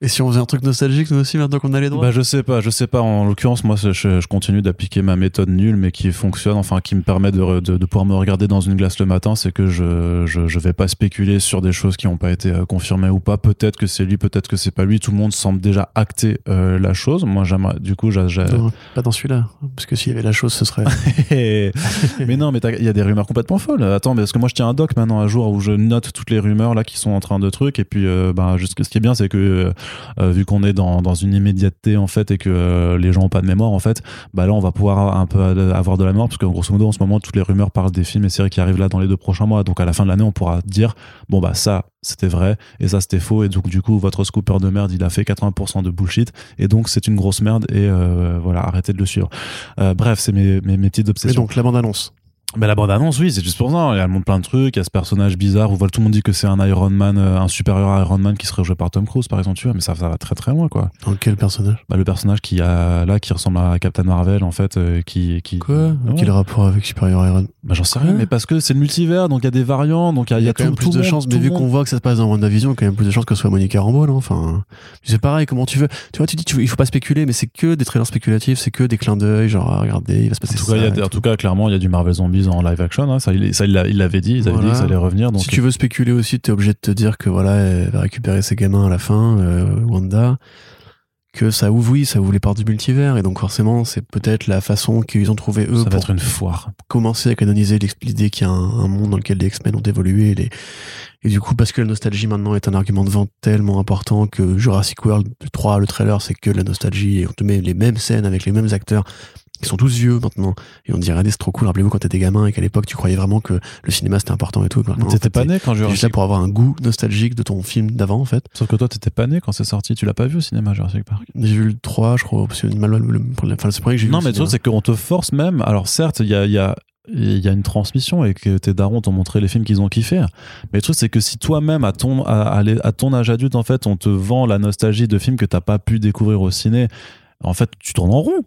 [SPEAKER 2] et si on faisait un truc nostalgique nous aussi maintenant qu'on a les droits
[SPEAKER 1] Bah je sais pas, je sais pas. En l'occurrence, moi, je, je continue d'appliquer ma méthode nulle, mais qui fonctionne, enfin qui me permet de, de, de pouvoir me regarder dans une glace le matin. C'est que je, je je vais pas spéculer sur des choses qui n'ont pas été euh, confirmées ou pas. Peut-être que c'est lui, peut-être que c'est pas lui. Tout le monde semble déjà acter euh, la chose. Moi, j'aimerais. Du coup, j'ai.
[SPEAKER 2] Pas dans celui-là. Parce que s'il y avait la chose, ce serait. [laughs]
[SPEAKER 1] mais non, mais il y a des rumeurs complètement folles. Attends, mais parce que moi je tiens un doc maintenant à jour où je note toutes les rumeurs là qui sont en train de trucs. Et puis, euh, bah, juste, ce qui est bien, c'est que euh, vu qu'on est dans, dans une immédiateté en fait et que euh, les gens ont pas de mémoire en fait, bah là on va pouvoir un peu avoir de la mémoire parce que grosso modo en ce moment toutes les rumeurs parlent des films et séries qui arrivent là dans les deux prochains mois. Donc à la fin de l'année, on pourra dire bon bah ça c'était vrai et ça c'était faux et donc du coup votre scooper de merde il a fait 80% de bullshit et donc c'est une grosse merde et euh, voilà arrêtez de le suivre. Euh, bref, c'est mes, mes, mes petites obsessions.
[SPEAKER 2] donc, la bande-annonce.
[SPEAKER 1] Mais la bande-annonce, oui, c'est juste pour ça. Elle montre plein de trucs. Il y a ce personnage bizarre où voilà, tout le monde dit que c'est un Iron Man, euh, un supérieur Iron Man qui serait joué par Tom Cruise, par exemple, tu vois. Mais ça, ça va très très loin, quoi.
[SPEAKER 2] Dans quel personnage?
[SPEAKER 1] Bah, le personnage qui a là, qui ressemble à Captain Marvel, en fait, euh, qui, qui.
[SPEAKER 2] Quoi?
[SPEAKER 1] Ouais.
[SPEAKER 2] Quel rapport avec Superior Iron
[SPEAKER 1] Bah, j'en sais rien.
[SPEAKER 2] Quoi?
[SPEAKER 1] Mais parce que c'est le multivers, donc il y a des variants, donc il y a,
[SPEAKER 2] Il y a
[SPEAKER 1] tout,
[SPEAKER 2] quand même
[SPEAKER 1] tout
[SPEAKER 2] plus
[SPEAKER 1] le
[SPEAKER 2] de
[SPEAKER 1] monde-
[SPEAKER 2] chances, mais
[SPEAKER 1] tout
[SPEAKER 2] vu
[SPEAKER 1] le
[SPEAKER 2] qu'on voit que ça se passe dans WandaVision, il y a quand même plus de chances que ce soit Monica Rambeau, là. Enfin, c'est pareil, comment tu veux. Tu vois, tu dis, tu, il faut pas spéculer, mais c'est que des trailers spéculatifs, c'est que des clins d'œil, genre, ah, regardez, il va se passer
[SPEAKER 1] tout,
[SPEAKER 2] ça.
[SPEAKER 1] cas, il y a,
[SPEAKER 2] et
[SPEAKER 1] des- en
[SPEAKER 2] tout.
[SPEAKER 1] tout cas, clairement, il y a du Marvel Zombies en live action. hein. Ça, il, ça, l'avait dit. Ils avaient
[SPEAKER 2] Voilà.
[SPEAKER 1] dit que ça allait revenir. Donc,
[SPEAKER 2] si tu veux spéculer aussi, t'es obligé de te dire que voilà, elle va récupérer ses gamins à la fin, euh, Wanda, que ça ouvre, oui, ça ouvre les portes du multivers, et donc forcément, c'est peut-être la façon qu'ils ont trouvé eux
[SPEAKER 1] ça va
[SPEAKER 2] pour
[SPEAKER 1] être une foire.
[SPEAKER 2] commencer à canoniser l'idée qu'il y a un, un monde dans lequel les X-Men ont évolué, et, les- et du coup, parce que la nostalgie maintenant est un argument de vente tellement important que Jurassic World 3, le trailer, c'est que la nostalgie, et on te met les mêmes scènes avec les mêmes acteurs, qui sont tous vieux maintenant, et on regardez, c'est trop cool, rappelez-vous quand t'étais gamin, et qu'à l'époque, tu croyais vraiment que le cinéma c'était important et tout. En
[SPEAKER 1] T'étais
[SPEAKER 2] fait,
[SPEAKER 1] pas
[SPEAKER 2] c'est-
[SPEAKER 1] né quand
[SPEAKER 2] c'est juste là
[SPEAKER 1] Jurassic
[SPEAKER 2] pour avoir un goût nostalgique de ton film d'avant, en fait.
[SPEAKER 1] Sauf que toi, t'étais pas né quand c'est sorti. Tu l'as pas vu au cinéma, Jurassic Park.
[SPEAKER 2] J'ai vu le 3, je crois, mal, le, enfin, c'est que j'ai vu
[SPEAKER 1] Non, mais le truc, c'est qu'on te force même. Alors, certes, il y a, y a- il y a une transmission et que tes darons t'ont montré les films qu'ils ont kiffé. Mais le truc, c'est que si toi-même, à ton, à ton âge adulte, en fait, on te vend la nostalgie de films que t'as pas pu découvrir au ciné, en fait, tu tournes en rond.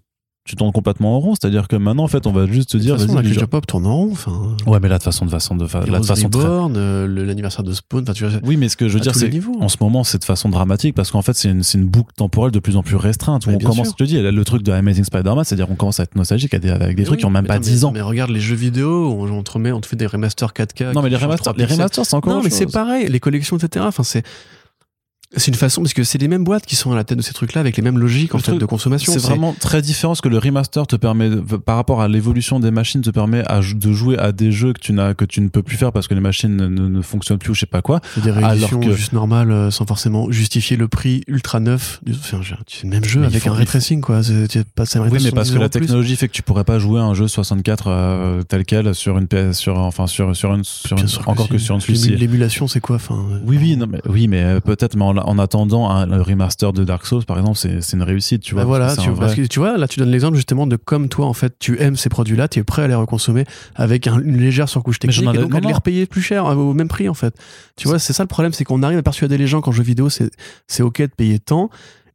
[SPEAKER 1] Tu tournes complètement en rond. C'est-à-dire que maintenant, en fait, on va juste te dire,
[SPEAKER 2] de toute façon, la
[SPEAKER 1] gens-
[SPEAKER 2] culture pop tourne en rond. Enfin,
[SPEAKER 1] Ouais, mais là, de façon, de façon, de, fa- là, de
[SPEAKER 2] Heroes
[SPEAKER 1] façon très-
[SPEAKER 2] euh, le- l'anniversaire de Spawn, tu vois,
[SPEAKER 1] Oui, mais ce que je veux dire, c'est en ce moment, c'est de façon dramatique parce qu'en fait, c'est une, c'est une boucle temporelle de plus en plus restreinte où on commence,
[SPEAKER 2] sûr.
[SPEAKER 1] je te dis, le truc de Amazing Spider-Man, c'est-à-dire qu'on commence à être nostalgique avec des, avec des
[SPEAKER 2] Mais
[SPEAKER 1] trucs qui ont même pas
[SPEAKER 2] attends,
[SPEAKER 1] 10
[SPEAKER 2] mais-
[SPEAKER 1] ans.
[SPEAKER 2] Mais regarde les jeux vidéo, on, on te remet, on te fait des remasters 4K.
[SPEAKER 1] non, mais les remasters,
[SPEAKER 2] 3
[SPEAKER 1] les remasters, c'est encore
[SPEAKER 2] Non, mais c'est pareil, les collections, etc. Enfin, c'est. C'est une façon, parce que c'est les mêmes boîtes qui sont à la tête de ces trucs-là, avec les mêmes logiques en
[SPEAKER 1] Le
[SPEAKER 2] fait,
[SPEAKER 1] truc,
[SPEAKER 2] de consommation.
[SPEAKER 1] C'est vraiment très différent ce que le remaster te permet par rapport à l'évolution des machines te permet à, de jouer à des jeux que tu n'as que tu ne peux plus faire parce que les machines ne, ne- ne fonctionnent plus ou je sais pas quoi.
[SPEAKER 2] C'est des rééditions
[SPEAKER 1] Alors que-
[SPEAKER 2] juste normales, euh, sans forcément justifier le prix ultra neuf. Enfin, c'est le même jeu
[SPEAKER 1] Mais
[SPEAKER 2] avec
[SPEAKER 1] faut-
[SPEAKER 2] un
[SPEAKER 1] il
[SPEAKER 2] ray tracing, quoi. C'est c'est pas ça
[SPEAKER 1] Oui, mais parce que la
[SPEAKER 2] technologie
[SPEAKER 1] fait que tu pourrais pas jouer à un jeu 64 euh, tel quel sur une PS sur enfin sur sur une, sur une- encore que sur une Switch.
[SPEAKER 2] L'émulation, c'est quoi enfin, euh,
[SPEAKER 1] Oui, oui, non, mais, oui, mais peut-être, mais en, en attendant un, le remaster de Dark Souls, par exemple, c'est une réussite, tu vois.
[SPEAKER 2] Bah voilà,
[SPEAKER 1] c'est
[SPEAKER 2] tu,
[SPEAKER 1] un
[SPEAKER 2] parce
[SPEAKER 1] vrai-
[SPEAKER 2] que tu vois, là tu donnes l'exemple justement de comme toi en fait tu aimes ces produits-là, tu es prêt à les reconsommer avec un- une légère surcouche
[SPEAKER 1] Mais j'en
[SPEAKER 2] technique et donc à les repayer plus cher euh, au même prix en fait. Tu vois, c'est ça le problème, c'est qu'on arrive à persuader les gens qu'en jeu vidéo c'est ok de payer tant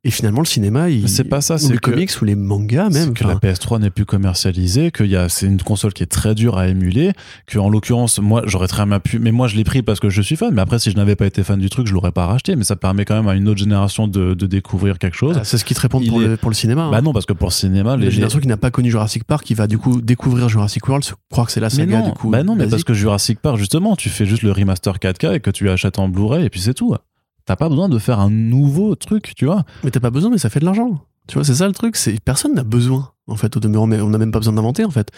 [SPEAKER 2] et finalement le cinéma il
[SPEAKER 1] c'est pas ça,
[SPEAKER 2] ou
[SPEAKER 1] c'est
[SPEAKER 2] les
[SPEAKER 1] que-
[SPEAKER 2] comics ou les mangas
[SPEAKER 1] c'est
[SPEAKER 2] même.
[SPEAKER 1] que la PS3 n'est plus commercialisée, que y a, c'est une console qui est très dure à émuler, que en l'occurrence, moi, j'aurais très bien pu, mais moi, je l'ai pris parce que je suis fan, mais après, si je n'avais pas été fan du truc, je l'aurais pas racheté, mais ça permet quand même à une autre génération de, de découvrir quelque chose.
[SPEAKER 2] ah, c'est ce qui te répond pour,
[SPEAKER 1] est-
[SPEAKER 2] le, pour le cinéma. hein.
[SPEAKER 1] bah non, parce que pour le cinéma,
[SPEAKER 2] la
[SPEAKER 1] les,
[SPEAKER 2] génération qui n'a pas connu Jurassic Park, qui va du coup découvrir Jurassic World, se croire que c'est la saga
[SPEAKER 1] non,
[SPEAKER 2] du coup.
[SPEAKER 1] bah non, mais
[SPEAKER 2] basique.
[SPEAKER 1] parce que Jurassic Park, justement, tu fais juste le remaster 4K et que tu achètes en Blu-ray et puis c'est tout. T'as pas besoin de faire un nouveau truc, tu vois.
[SPEAKER 2] Mais t'as pas besoin, mais ça fait de l'argent. Tu vois, c'est ça le truc. C'est personne n'a besoin en fait au demeurant, mais on n'a même pas besoin d'inventer en fait.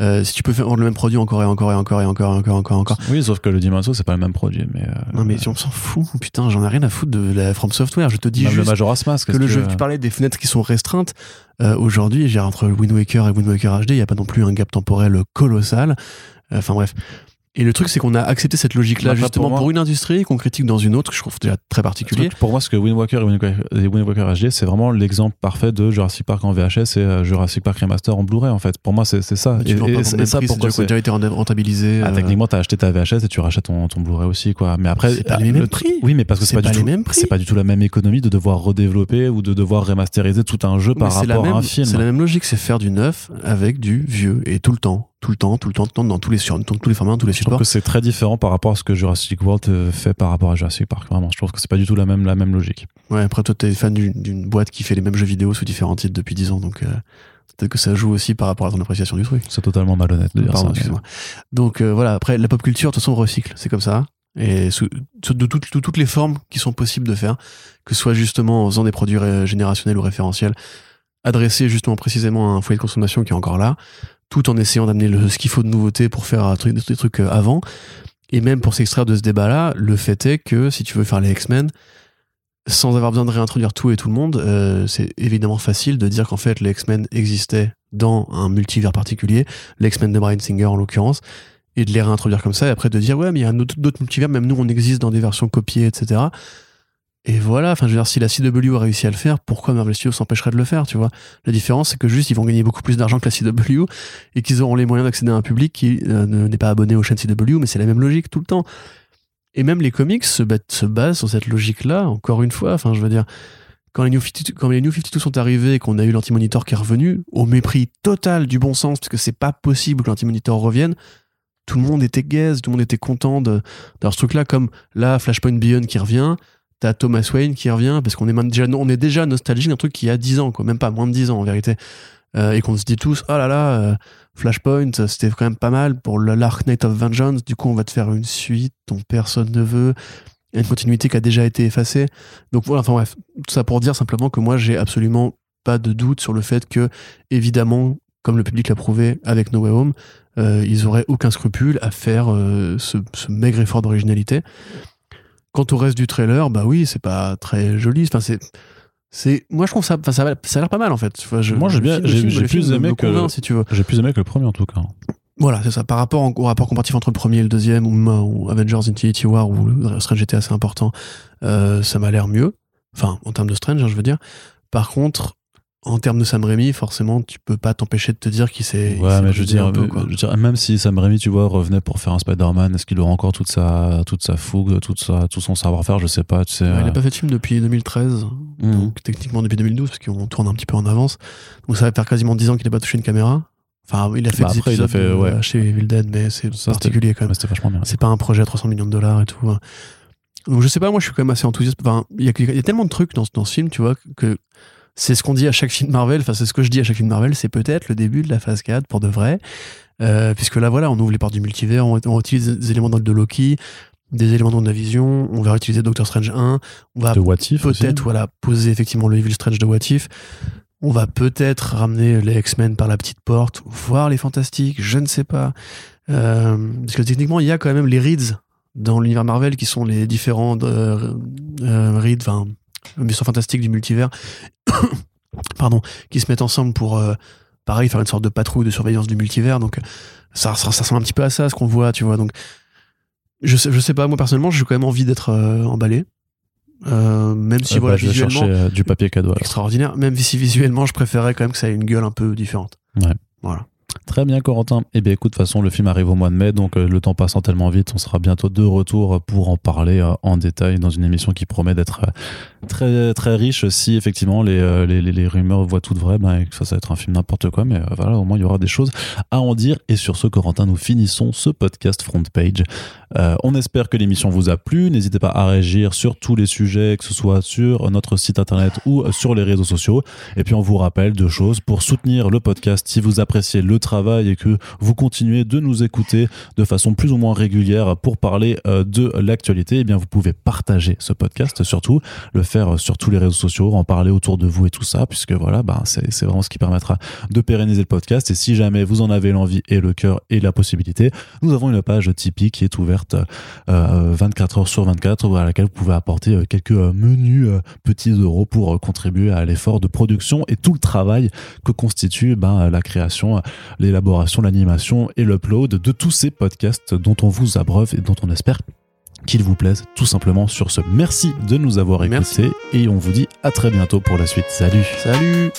[SPEAKER 2] Euh, si tu peux faire le même produit encore et encore et encore et encore et encore et encore, encore.
[SPEAKER 1] Oui, sauf que le Dimenso, c'est pas le même produit, mais. euh,
[SPEAKER 2] Non mais on s'en fout. Putain, j'en ai rien à foutre de la From Software. Je te dis
[SPEAKER 1] même le
[SPEAKER 2] juste
[SPEAKER 1] Majora's Mask.
[SPEAKER 2] que le jeu. Tu parlais des fenêtres qui sont restreintes. Euh, Aujourd'hui, j'ai entre Wind Waker et Wind Waker HD, il y a pas non plus un gap temporel colossal. Enfin bref. Et le truc, c'est qu'on a accepté cette logique-là
[SPEAKER 1] Bah,
[SPEAKER 2] justement
[SPEAKER 1] pour
[SPEAKER 2] une industrie qu'on critique dans une autre, que je trouve déjà très particulier.
[SPEAKER 1] truc, pour moi, ce que Wind Waker et Wind et Waker HD, c'est vraiment l'exemple parfait de Jurassic Park en VHS et euh, Jurassic Park Remaster en Blu-ray, en fait. Pour moi, c'est ça. Et, et- et
[SPEAKER 2] même
[SPEAKER 1] ça,
[SPEAKER 2] prix,
[SPEAKER 1] pourquoi
[SPEAKER 2] déjà,
[SPEAKER 1] c'est.
[SPEAKER 2] déjà été rentabilisé.
[SPEAKER 1] Ah,
[SPEAKER 2] euh,
[SPEAKER 1] techniquement, t'as acheté ta VHS et tu rachètes ton, ton Blu-ray aussi, quoi. Mais après,
[SPEAKER 2] C'est pas les
[SPEAKER 1] le
[SPEAKER 2] mêmes prix.
[SPEAKER 1] Oui, mais parce que c'est pas,
[SPEAKER 2] pas
[SPEAKER 1] du tout,
[SPEAKER 2] mêmes prix.
[SPEAKER 1] c'est pas du tout la même économie de devoir redévelopper ou de devoir remasteriser tout un jeu
[SPEAKER 2] Mais
[SPEAKER 1] par rapport
[SPEAKER 2] même-
[SPEAKER 1] à un film.
[SPEAKER 2] C'est la même logique, c'est faire du neuf avec du vieux et tout le temps, tout le temps, tout le temps, tout le temps, dans tous les sur, dans tous les formats, dans tous les
[SPEAKER 1] Je trouve
[SPEAKER 2] supports.
[SPEAKER 1] que c'est très différent par rapport à ce que Jurassic World euh, fait par rapport à Jurassic Park. Vraiment, je trouve que c'est pas du tout la même, la même logique.
[SPEAKER 2] Ouais, après toi t'es fan d'une boîte qui fait les mêmes jeux vidéo sous différents titres depuis 10 ans, donc euh, peut-être que ça joue aussi par rapport à ton appréciation du truc.
[SPEAKER 1] C'est totalement malhonnête de dire
[SPEAKER 2] Pardon,
[SPEAKER 1] ça.
[SPEAKER 2] Donc euh, voilà, après la pop culture, de toute façon on recycle, c'est comme ça. Et sous, de, toutes- de toutes les formes qui sont possibles de faire, que ce soit justement en faisant des produits générationnels ou référentiels, adressés justement précisément à un foyer de consommation qui est encore là, tout en essayant d'amener ce qu'il faut de nouveauté pour faire des, trucs euh, avant. Et même pour s'extraire de ce débat-là, le fait est que si tu veux faire les X-Men, sans avoir besoin de réintroduire tout et tout le monde, euh, c'est évidemment facile de dire qu'en fait les X-Men existaient dans un multivers particulier, les X-Men de Brian Singer en l'occurrence, et de les réintroduire comme ça, et après de dire ouais mais il y a d'autres multivers, même nous on existe dans des versions copiées, etc. Et voilà, enfin je veux dire, si la CW a réussi à le faire, pourquoi Marvel Studios s'empêcherait de le faire, tu vois? La différence c'est que juste ils vont gagner beaucoup plus d'argent que la CW, et qu'ils auront les moyens d'accéder à un public qui euh, ne- n'est pas abonné aux chaînes CW, mais c'est la même logique tout le temps. Et même les comics se, basent sur cette logique-là, encore une fois. Enfin, je veux dire, quand les New 52, quand les New 52 sont arrivés et qu'on a eu l'anti-monitor qui est revenu, au mépris total du bon sens, parce que c'est pas possible que l'anti-monitor revienne, tout le monde était gaze, tout le monde était content d'avoir ce truc-là, comme là, Flashpoint Beyond qui revient, t'as Thomas Wayne qui revient, parce qu'on est, déjà, on est déjà nostalgique d'un truc qui a 10 ans, quoi, même pas moins de 10 ans en vérité. Euh, et qu'on se dit tous, oh là là, euh, Flashpoint, c'était quand même pas mal pour le l'Arc Knight of Vengeance. Du coup, on va te faire une suite dont personne ne veut. Une continuité qui a déjà été effacée. Donc voilà, enfin bref, tout ça pour dire simplement que moi, j'ai absolument pas de doute sur le fait que, évidemment, comme le public l'a prouvé avec No Way Home, euh, ils auraient aucun scrupule à faire ce maigre effort d'originalité. Quant au reste du trailer, bah oui, c'est pas très joli. Enfin, c'est. C'est, moi je trouve ça, ça, ça a l'air pas mal en fait. Enfin, je-
[SPEAKER 1] Moi, j'ai bien- j'ai- plus aimé que-
[SPEAKER 2] convainc, si tu veux.
[SPEAKER 1] J'ai plus aimé que le premier en tout cas.
[SPEAKER 2] Voilà, c'est ça. Par rapport en- au rapport comparatif entre le premier et le deuxième, ou, ou Avengers Infinity War, où le Strange était assez important, euh, ça m'a l'air mieux. Enfin, en termes de Strange, hein, je veux dire. Par contre, en termes de Sam Raimi, forcément, tu peux pas t'empêcher de te dire qu'il s'est.
[SPEAKER 1] Ouais, mais je veux, dire,
[SPEAKER 2] un peu,
[SPEAKER 1] euh,
[SPEAKER 2] quoi.
[SPEAKER 1] je veux dire, même si Sam Raimi, tu vois, revenait pour faire un Spider-Man, est-ce qu'il aura encore toute sa, toute sa fougue, toute sa, tout son savoir-faire Je sais pas, tu sais.
[SPEAKER 2] Ouais, il
[SPEAKER 1] euh,
[SPEAKER 2] a pas fait de film depuis 2013,
[SPEAKER 1] hmm.
[SPEAKER 2] donc techniquement depuis 2012, parce qu'on tourne un petit peu en avance. Donc ça va faire quasiment 10 ans qu'il a pas touché une caméra. Enfin, il a fait
[SPEAKER 1] Bah
[SPEAKER 2] des
[SPEAKER 1] après, il a fait,
[SPEAKER 2] euh,
[SPEAKER 1] ouais.
[SPEAKER 2] chez Evil Dead, mais c'est particulier quand même.
[SPEAKER 1] bien.
[SPEAKER 2] C'est pas un projet à 300 millions de dollars et tout. Donc je sais pas, moi je suis quand même assez enthousiaste. Enfin, il y, a- il y a tellement de trucs dans, dans ce film, tu vois, que c'est ce qu'on dit à chaque film Marvel. Enfin, c'est ce que je dis à chaque film Marvel. C'est peut-être le début de la phase 4 pour de vrai. Euh, puisque là, voilà, on ouvre les portes du multivers, on, on utilise des éléments de Loki, des éléments de la vision, on va utiliser Doctor Strange 1, on va peut-être voilà, poser effectivement le Evil Strange de What If. On va peut-être ramener les X-Men par la petite porte, voir les Fantastiques, je ne sais pas. Euh, parce que techniquement, il y a quand même les Reeds dans l'univers Marvel qui sont les différents euh, euh, Reeds, enfin, missions fantastiques du multivers, [coughs] pardon, qui se mettent ensemble pour, euh, pareil, faire une sorte de patrouille de surveillance du multivers. Donc, ça, ça, ça ressemble un petit peu à ça, ce qu'on voit, tu vois. Donc, je sais, je sais pas, moi personnellement, j'ai quand même envie d'être euh, emballé. Euh, même si
[SPEAKER 1] Euh,
[SPEAKER 2] voilà
[SPEAKER 1] bah, je vais
[SPEAKER 2] visuellement
[SPEAKER 1] chercher euh, du papier cadeau. alors.
[SPEAKER 2] extraordinaire même si visuellement je préférais quand même que ça ait une gueule un peu différente
[SPEAKER 1] Très bien, Corentin. Eh bien, écoute, de toute façon, le film arrive au mois de mai, donc euh, le temps passant tellement vite, on sera bientôt de retour pour en parler euh, en détail dans une émission qui promet d'être euh, très très riche. Si effectivement les, les, rumeurs voient toutes vraies, ben, ça, ça va être un film n'importe quoi, mais voilà, au moins il y aura des choses à en dire. Et sur ce, Corentin, nous finissons ce podcast Front Page. On espère que l'émission vous a plu. N'hésitez pas à réagir sur tous les sujets, que ce soit sur notre site internet ou sur les réseaux sociaux. Et puis on vous rappelle deux choses pour soutenir le podcast. Si vous appréciez le travail et que vous continuez de nous écouter de façon plus ou moins régulière pour parler euh, de l'actualité, eh bien vous pouvez partager ce podcast, surtout le faire sur tous les réseaux sociaux, en parler autour de vous et tout ça, puisque voilà, ben c'est vraiment ce qui permettra de pérenniser le podcast. Et si jamais vous en avez l'envie et le cœur et la possibilité, nous avons une page Tipeee qui est ouverte euh, 24 heures sur 24 à laquelle vous pouvez apporter euh, quelques euh, menus euh, petits euros pour euh, contribuer à l'effort de production et tout le travail que constitue ben, la création, euh, l'élaboration, l'animation et l'upload de tous ces podcasts dont on vous abreuve et dont on espère qu'ils vous plaisent tout simplement sur ce. Merci de nous avoir
[SPEAKER 2] Merci.
[SPEAKER 1] écoutés et on vous dit à très bientôt pour la suite. Salut
[SPEAKER 2] salut